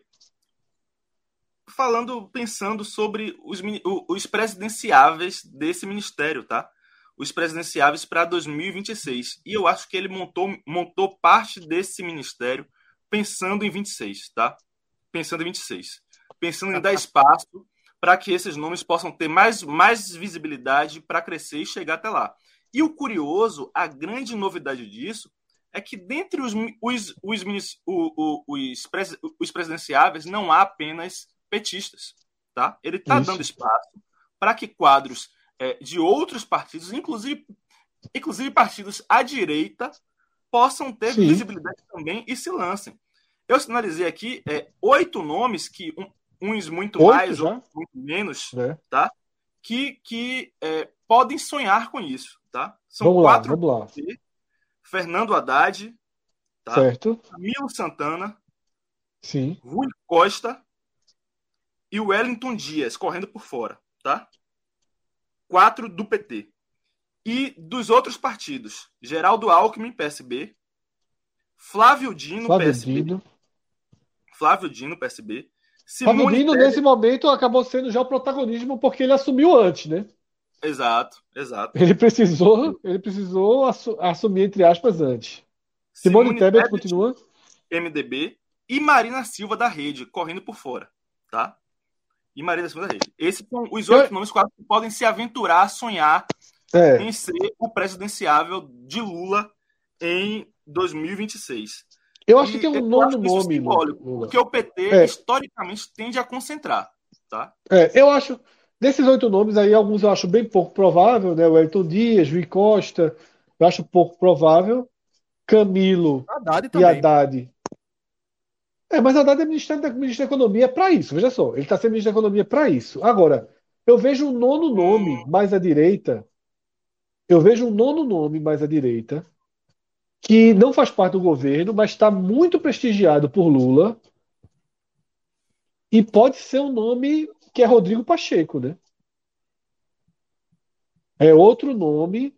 falando, pensando sobre os, os presidenciáveis desse ministério, tá? Os presidenciáveis para 2026. E eu acho que ele montou, montou parte desse ministério pensando em 26, tá? Pensando em 26. Pensando em dar espaço para que esses nomes possam ter mais, mais visibilidade para crescer e chegar até lá. E o curioso, a grande novidade disso, é que dentre os, os, os, os, os presidenciáveis não há apenas petistas. Tá? Ele está dando espaço para que quadros eh, de outros partidos, inclusive, inclusive partidos à direita, possam ter Sim. visibilidade também e se lancem. Eu sinalizei aqui eh, oito nomes que um- uns muito Oito mais, já? outros muito menos, Né? que, que é, podem sonhar com isso, tá? São Vamos lá, quatro: vamos lá. Fernando Haddad, tá? Certo? Camilo Santana, Sim. Rui Costa e Wellington Dias correndo por fora, tá? Quatro do PT. E dos outros partidos, Geraldo Alckmin, PSB, Flávio Dino, Flávio PSB, Dino. Flávio Dino, PSB, Flávio Simone Dino, Tebet- nesse momento, acabou sendo já o protagonismo porque ele assumiu antes, né? Exato, exato. Ele precisou, ele precisou assu- assumir, entre aspas, antes. Simone, Tebet continua. MDB e Marina Silva da Rede, correndo por fora, tá? E Marina Silva da Rede. Esses são os Eu- oito nomes quase que podem se aventurar a sonhar É, em ser o presidenciável de Lula em 2026. Eu acho E que tem um nono nome. simbólico, porque o PT É. historicamente tende a concentrar, tá? É, eu acho, desses oito nomes aí, alguns eu acho bem pouco provável, né? O Elton Dias, Rui Costa, eu acho pouco provável. Camilo Haddad e. Haddad. É, mas Haddad é ministro da, ministro da Economia para isso, veja só, ele está sendo ministro da Economia para isso. Agora, eu vejo um nono nome mais à direita, eu vejo um nono nome mais à direita, que não faz parte do governo, mas está muito prestigiado por Lula, e pode ser um nome que é Rodrigo Pacheco, né? É outro nome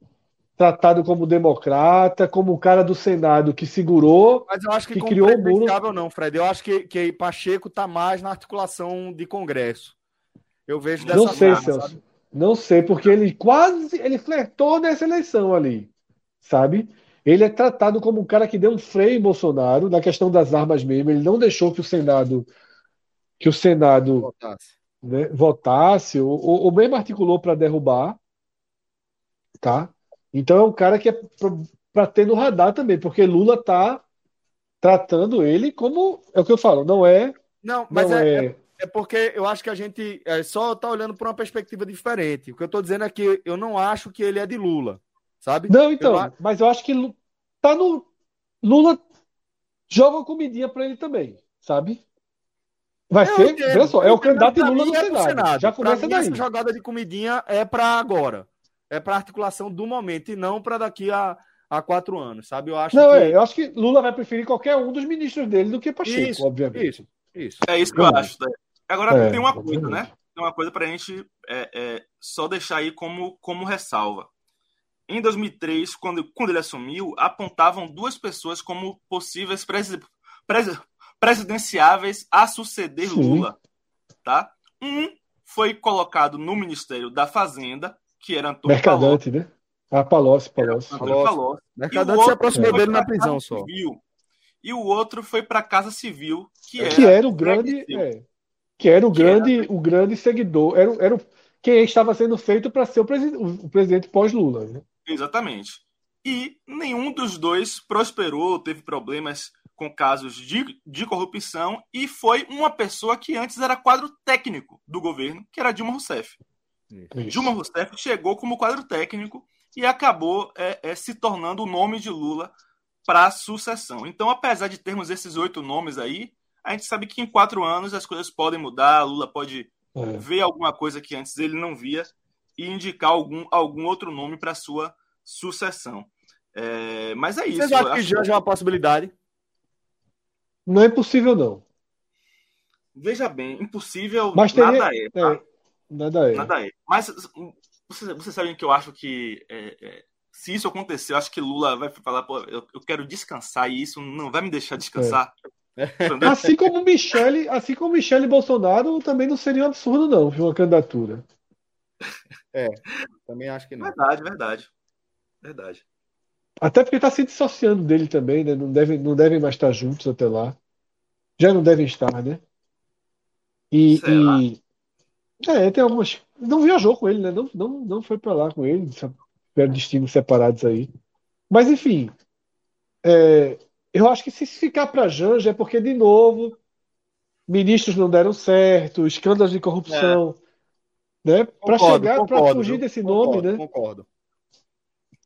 tratado como democrata, como o cara do Senado que segurou Mas eu acho que, que criou o muro- não, Fred. Eu acho que, que Pacheco tá mais na articulação de Congresso. Eu vejo dessa Não sei, forma, Celso. sabe? Não sei, porque ele quase ele flertou nessa eleição ali, sabe? Ele é tratado como um cara que deu um freio em Bolsonaro na questão das armas mesmo. Ele não deixou que o Senado que o Senado Votasse. né, votasse ou, ou, mesmo articulou para derrubar, tá? Então é um cara que é para ter no radar também, porque Lula tá tratando ele como é o que eu falo, não é, Não, mas não é, é, é, é porque eu acho que a gente é, só tá olhando por uma perspectiva diferente. O que eu tô dizendo é que eu não acho que ele é de Lula, sabe? Não, então, Eu mas eu acho que tá no Lula joga uma comidinha para ele também, sabe? Vai Eu ser, entendo, veja só, é o candidato de Lula no é Senado. Senado. Já começa daí. essa jogada de comidinha é para agora. É para articulação do momento e não para daqui a, a quatro anos, sabe? Eu acho Não, que é, eu acho que Lula vai preferir qualquer um dos ministros dele do que Pacheco, Isso, obviamente. isso, isso. É isso que eu acho. né? Agora É, tem uma coisa, obviamente. né? Tem uma coisa para a gente é, é, só deixar aí como, como ressalva. Em 2003, quando, quando ele assumiu, apontavam duas pessoas como possíveis presi- presi- presidenciáveis a suceder Sim. Lula, tá? Um foi colocado no Ministério da Fazenda, que era Antônio Palocci. Mercadante, né? Ah, Palocci, Palocci. Antônio Palocci. Palocci. E o Mercadante se outro aproximou foi dele na prisão só. Civil. E o outro foi para a Casa Civil, que era, Que era o grande, é, que era o Que era- grande, o grande seguidor, era, o- era o, quem estava sendo feito para ser o, presi- o presidente pós-Lula, né? Exatamente. E nenhum dos dois prosperou, teve problemas com casos de, de corrupção e foi uma pessoa que antes era quadro técnico do governo, que era Dilma Rousseff. Isso. Dilma Rousseff chegou como quadro técnico e acabou é, é, se tornando o nome de Lula para a sucessão. Então, apesar de termos esses oito nomes aí, a gente sabe que em quatro anos as coisas podem mudar, Lula pode É. ver alguma coisa que antes ele não via e indicar algum, algum outro nome para sua sucessão. É, mas é isso. Vocês eu acham que acho- Janja é uma possibilidade? Não é impossível, não. Veja bem, impossível Mas teria- nada é. tá? É, nada é. Nada é. Mas vocês, vocês sabem que eu acho que é, é, se isso acontecer, eu acho que Lula vai falar, pô, eu, eu quero descansar e isso não vai me deixar descansar. Entendeu? Assim como Michele, assim como Michele Bolsonaro, também não seria um absurdo, não, uma candidatura. Também acho que não. Verdade, verdade. Verdade. Até porque está se dissociando dele também, né? Não devem, não devem mais estar juntos até lá. Já não devem estar, né? E, Sei lá. e- é, tem algumas. Não viajou com ele, né? Não, não, não foi para lá com ele. Tiveram destinos separados aí. Mas enfim, é, eu acho que se ficar para Janja é porque de novo ministros não deram certo, escândalos de corrupção, né? Para chegar, para fugir desse Concordo, nome, né? Concordo.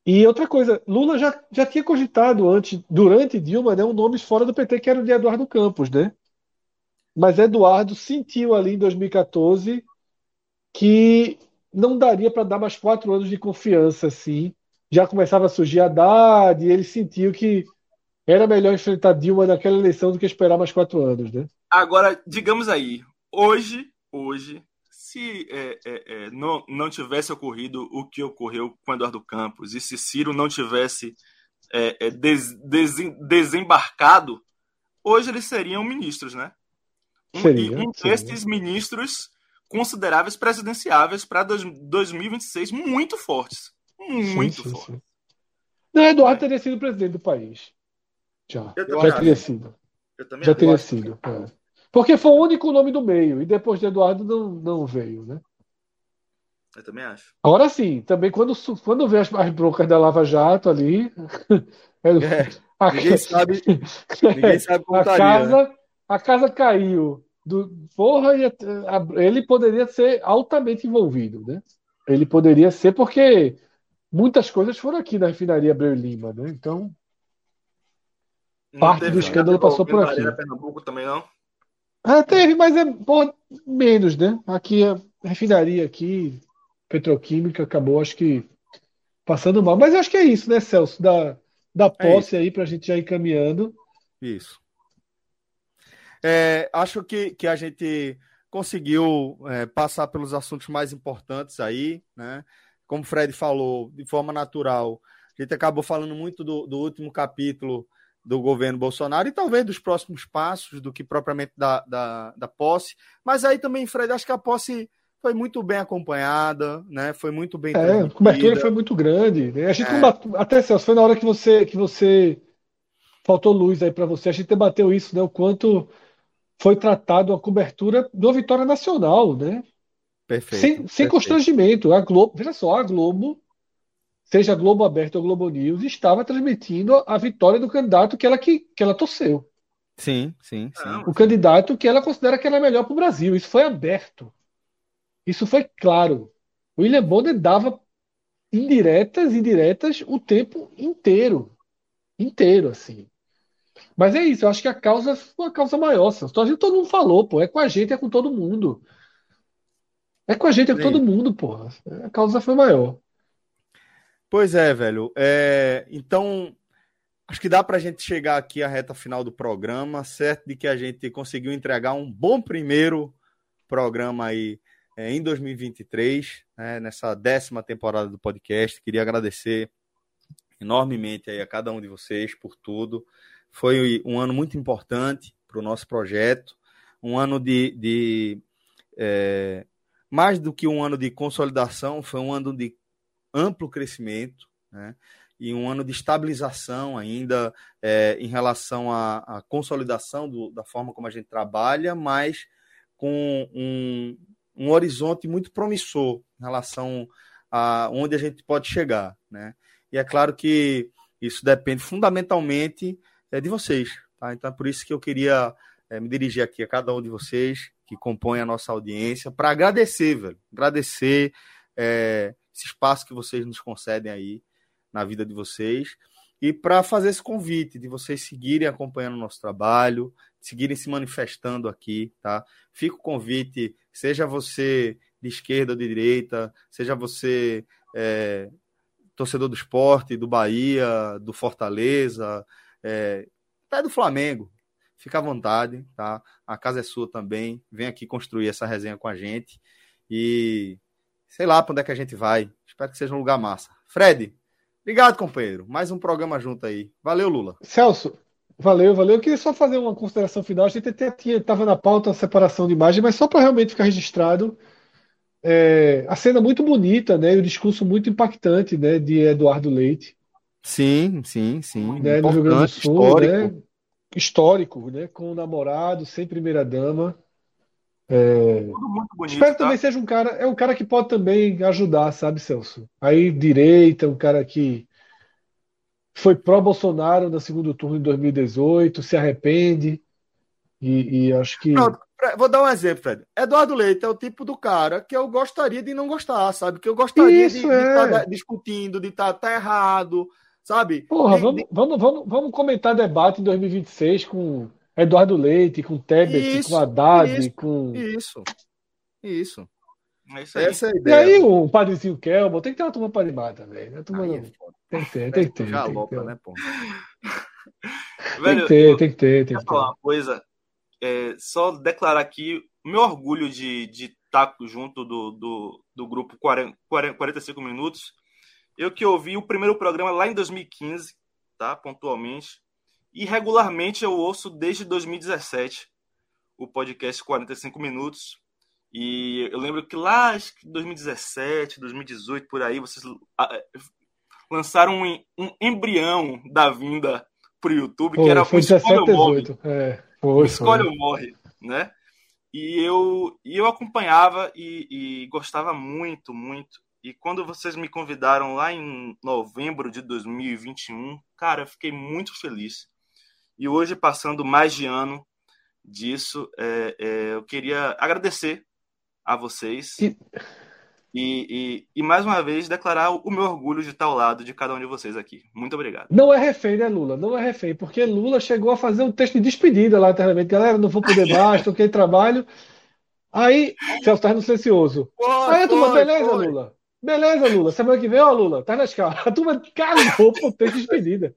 E outra coisa, Lula já, já tinha cogitado antes, durante Dilma, né, um nome fora do PT, que era o de Eduardo Campos, né? Mas Eduardo sentiu ali em 2014 que não daria para dar mais quatro anos de confiança, assim. Já começava a surgir Haddad, e ele sentiu que era melhor enfrentar Dilma naquela eleição do que esperar mais quatro anos, né? Agora, digamos aí, hoje, hoje, se é, é, é, não, não tivesse ocorrido o que ocorreu com Eduardo Campos e se Ciro não tivesse é, é, des- desen- desembarcado, hoje eles seriam ministros, né? Um, Seria, e um seria. desses ministros consideráveis presidenciáveis para 2026 muito fortes. Muito Sim, sim, fortes. sim. Não, Eduardo teria sido presidente do país. Já. Eu Já teria sido. Eu também Já teria sido. é. Porque foi o único nome do meio. E depois de Eduardo não, não veio, né? Eu também acho. Agora sim, também quando, quando vê as, as broncas da Lava Jato ali. é, É, a, ninguém sabe, ninguém sabe como a estaria, né? casa, a casa caiu. Do, porra, ia- a- ele poderia ser altamente envolvido, né? Ele poderia ser, porque muitas coisas foram aqui na refinaria Abreu e Lima, né? Então, Não Parte teve do escândalo passou por aqui. Pernambuco também, não? É, teve, mas é porra, menos, né? Aqui a refinaria aqui, petroquímica, acabou, acho que passando mal. Mas acho que é isso, né, Celso? Da, da posse aí pra gente já ir caminhando. Isso. É, acho que, que a gente conseguiu é, passar pelos assuntos mais importantes aí, né? Como o Fred falou, de forma natural, a gente acabou falando muito do, do último capítulo do governo Bolsonaro e talvez dos próximos passos do que propriamente da, da, da posse. Mas aí também, Fred, acho que a posse foi muito bem acompanhada, né? Foi muito bem É, a cobertura foi muito grande. A gente É. combateu, até Celso, foi na hora que você que você faltou luz aí pra você. A gente debateu isso, né? O quanto foi tratado a cobertura de uma vitória nacional, né? Perfeito. Sem, sem perfeito. constrangimento. A Globo, veja só, a Globo, seja Globo Aberta ou Globo News, estava transmitindo a vitória do candidato que ela, que, que ela torceu. Sim, sim, sim. O candidato que ela considera que era melhor para o Brasil. Isso foi aberto. Isso foi claro. O William Bonner dava indiretas e diretas o tempo inteiro. Inteiro, assim. Mas é isso, eu acho que a causa foi uma causa maior. Então, a gente, todo mundo falou, pô. É com a gente, é com todo mundo. É com a gente, é com todo mundo, porra. A causa foi maior. Pois é, velho. É, então, acho que dá para a gente chegar aqui à reta final do programa, certo de que a gente conseguiu entregar um bom primeiro programa aí é, em 2023, né, nessa décima temporada do podcast. Queria agradecer enormemente aí a cada um de vocês por tudo. Foi um ano muito importante para o nosso projeto, um ano de, de é, mais do que um ano de consolidação, foi um ano de amplo crescimento, né? e um ano de estabilização ainda é, em relação à, à consolidação do, da forma como a gente trabalha, mas com um, um horizonte muito promissor em relação a onde a gente pode chegar. Né? E é claro que isso depende fundamentalmente é, de vocês. Tá? Então é por isso que eu queria é, me dirigir aqui a cada um de vocês que compõem a nossa audiência para agradecer, velho. Agradecer é, esse espaço que vocês nos concedem aí na vida de vocês e para fazer esse convite de vocês seguirem acompanhando o nosso trabalho, seguirem se manifestando aqui, tá? Fica o convite, seja você de esquerda ou de direita, seja você é, torcedor do esporte, do Bahia, do Fortaleza, é, até do Flamengo. Fica à vontade, tá? A casa é sua também. Vem aqui construir essa resenha com a gente. E sei lá para onde é que a gente vai. Espero que seja um lugar massa. Fred, obrigado, companheiro. Mais um programa junto aí. Valeu, Lula. Celso, valeu, valeu. Eu queria só fazer uma consideração final. A gente até estava na pauta a separação de imagem, mas só para realmente ficar registrado. É, a cena muito bonita, né? E o discurso muito impactante, né? De Eduardo Leite. Sim, sim, sim. Né, no Rio Grande do Sul, histórico. Né? Histórico, né? Com o namorado, sem primeira dama. É... Bonito, Espero que tá? também seja um cara, é um cara que pode também ajudar, sabe, Celso? Aí direita, um cara que foi pró-Bolsonaro no segundo turno de 2018, se arrepende e, e acho que Pronto, Vou dar um exemplo, Fred. Eduardo Leite é o tipo do cara que eu gostaria de não gostar, sabe? Que eu gostaria Isso, de estar é. tá discutindo, de estar tá, tá errado, sabe? Porra, de, vamos, de... vamos, vamos, vamos comentar debate em 2026 com Eduardo Leite, com Tebet, isso, com Haddad, isso, com. Isso. Isso. É isso aí. Essa é a ideia. E aí o padrezinho Kelmo, tem que ter uma turma para animar também. Né? Turma não... é tem que ter, tem que ter. Já louca, né, pô? tem que ter, tem que ter, tem que ter. falar uma coisa é, só declarar aqui o meu orgulho de, de estar junto do, do, do grupo 40, 45 Minutos. Eu que ouvi o primeiro programa lá em 2015, tá? Pontualmente. E regularmente eu ouço desde 2017 o podcast 45 Minutos. E eu lembro que lá, acho que 2017, 2018, por aí, vocês lançaram um, um embrião da vinda pro YouTube, que era foi 17, 18. É. Foi, Escolhe foi. ou morre, né? E eu, e eu acompanhava e, e gostava muito, muito. E quando vocês me convidaram lá em novembro de 2021, cara, eu fiquei muito feliz. E hoje, passando mais de ano disso, é, é, eu queria agradecer a vocês. E... E, e, e, mais uma vez declarar o meu orgulho de estar ao lado de cada um de vocês aqui. Muito obrigado. Não é refém, né, Lula? Não é refém, porque Lula chegou a fazer um texto de despedida lá internamente. Galera, não vou poder mais, toquei trabalho. Aí, Celso tá no silencioso. Aí a turma, beleza, foi. Lula? Beleza, Lula. Semana que vem, ó, Lula, tá na escala. A turma cagou pro texto de despedida.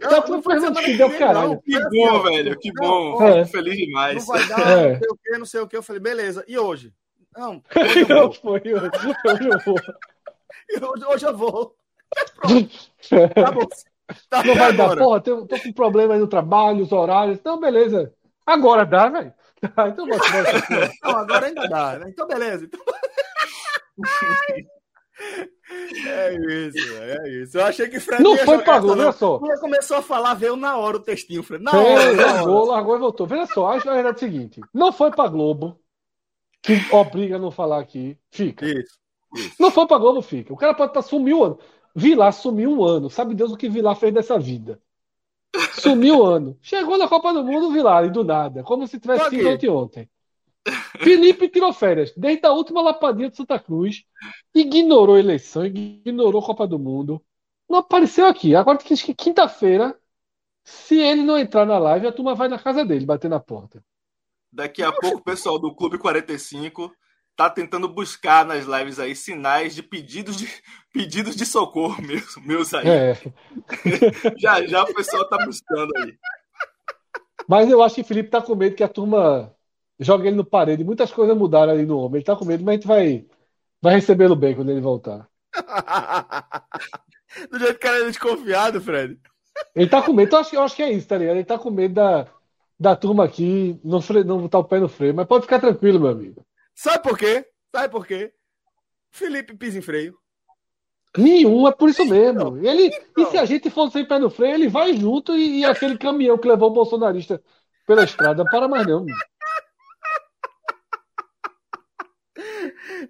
Tá tudo fazendo que deu caralho. Que bom, velho. Que bom. É. Feliz demais. Não vai dar, é. não sei o que, não sei o que. Eu falei, beleza. E hoje? Não, hoje eu vou. Foi, hoje, hoje eu vou. hoje, hoje eu vou. Pronto. Tá bom. Tá não vai agora. dar, porra, tô, tô com problema aí no trabalho, os horários. Então, beleza. Agora dá, velho. então, não, agora ainda dá, né? Então, beleza. Então... É isso, é isso. Eu achei que Fred não foi pra gol, olha só. Quando começou a falar, veio na hora o textinho, Fred. Na hora. Largou, largou e voltou. Veja só, acho que é o seguinte: não foi pra Globo, que obriga a não falar aqui, fica. Isso, isso. Não foi pra Globo, fica. O cara pode estar tá, sumiu um ano. Vilar sumiu um ano. Sabe Deus o que Vilar fez dessa vida. Sumiu um ano. Chegou na Copa do Mundo, Vilar, e do nada. Como se tivesse sido ontem ontem. Felipe tirou férias. Desde a última lapadinha de Santa Cruz. Ignorou a eleição, ignorou a Copa do Mundo. Não apareceu aqui. Agora que quinta-feira, se ele não entrar na live, a turma vai na casa dele, bater na porta. Daqui a pouco o pessoal do Clube 45 tá tentando buscar nas lives aí sinais de pedidos de, pedidos de socorro meus, meus aí. É. já já o pessoal tá buscando aí. Mas eu acho que o Felipe tá com medo que a turma jogue ele no parede. Muitas coisas mudaram ali no homem. Ele tá com medo, mas a gente vai, vai recebê-lo bem quando ele voltar. Do jeito que ele é desconfiado, Fred. Ele tá com medo. Eu acho, eu acho que é isso, tá ligado? Ele tá com medo da, da turma aqui não, fre... não botar o pé no freio, mas pode ficar tranquilo, meu amigo. Sabe por quê? Sabe por quê? Felipe pisa em freio. Nenhum, é por isso mesmo. Ele, então. E se a gente for sem pé no freio, ele vai junto e, e aquele caminhão que levou o bolsonarista pela estrada não para mais não.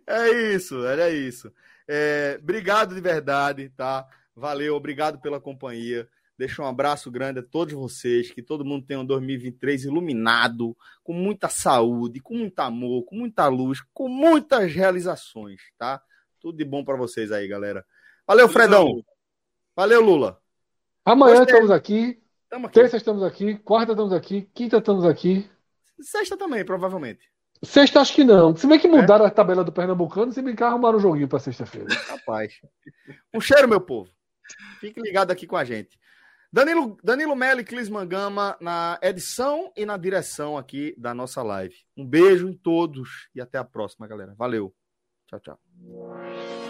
É isso, era isso. É, obrigado de verdade, tá? Valeu, obrigado pela companhia. Deixo um abraço grande a todos vocês, que todo mundo tenha um 2023 iluminado, com muita saúde, com muito amor, com muita luz, com muitas realizações, tá? Tudo de bom para vocês aí, galera. Valeu, Fredão. Valeu, Lula. Amanhã Gostei. estamos aqui, Tamo aqui. terça estamos aqui, quarta estamos aqui, quinta estamos aqui. Sexta também, provavelmente. Sexta acho que não. Se bem que mudaram a tabela do Pernambucano, se brincar, arrumaram um joguinho para sexta-feira. Rapaz. Um cheiro, meu povo. Fique ligado aqui com a gente. Danilo, Danilo Mello e Clis Mangama na edição e na direção aqui da nossa live. Um beijo em todos e até a próxima, galera. Valeu. Tchau, tchau.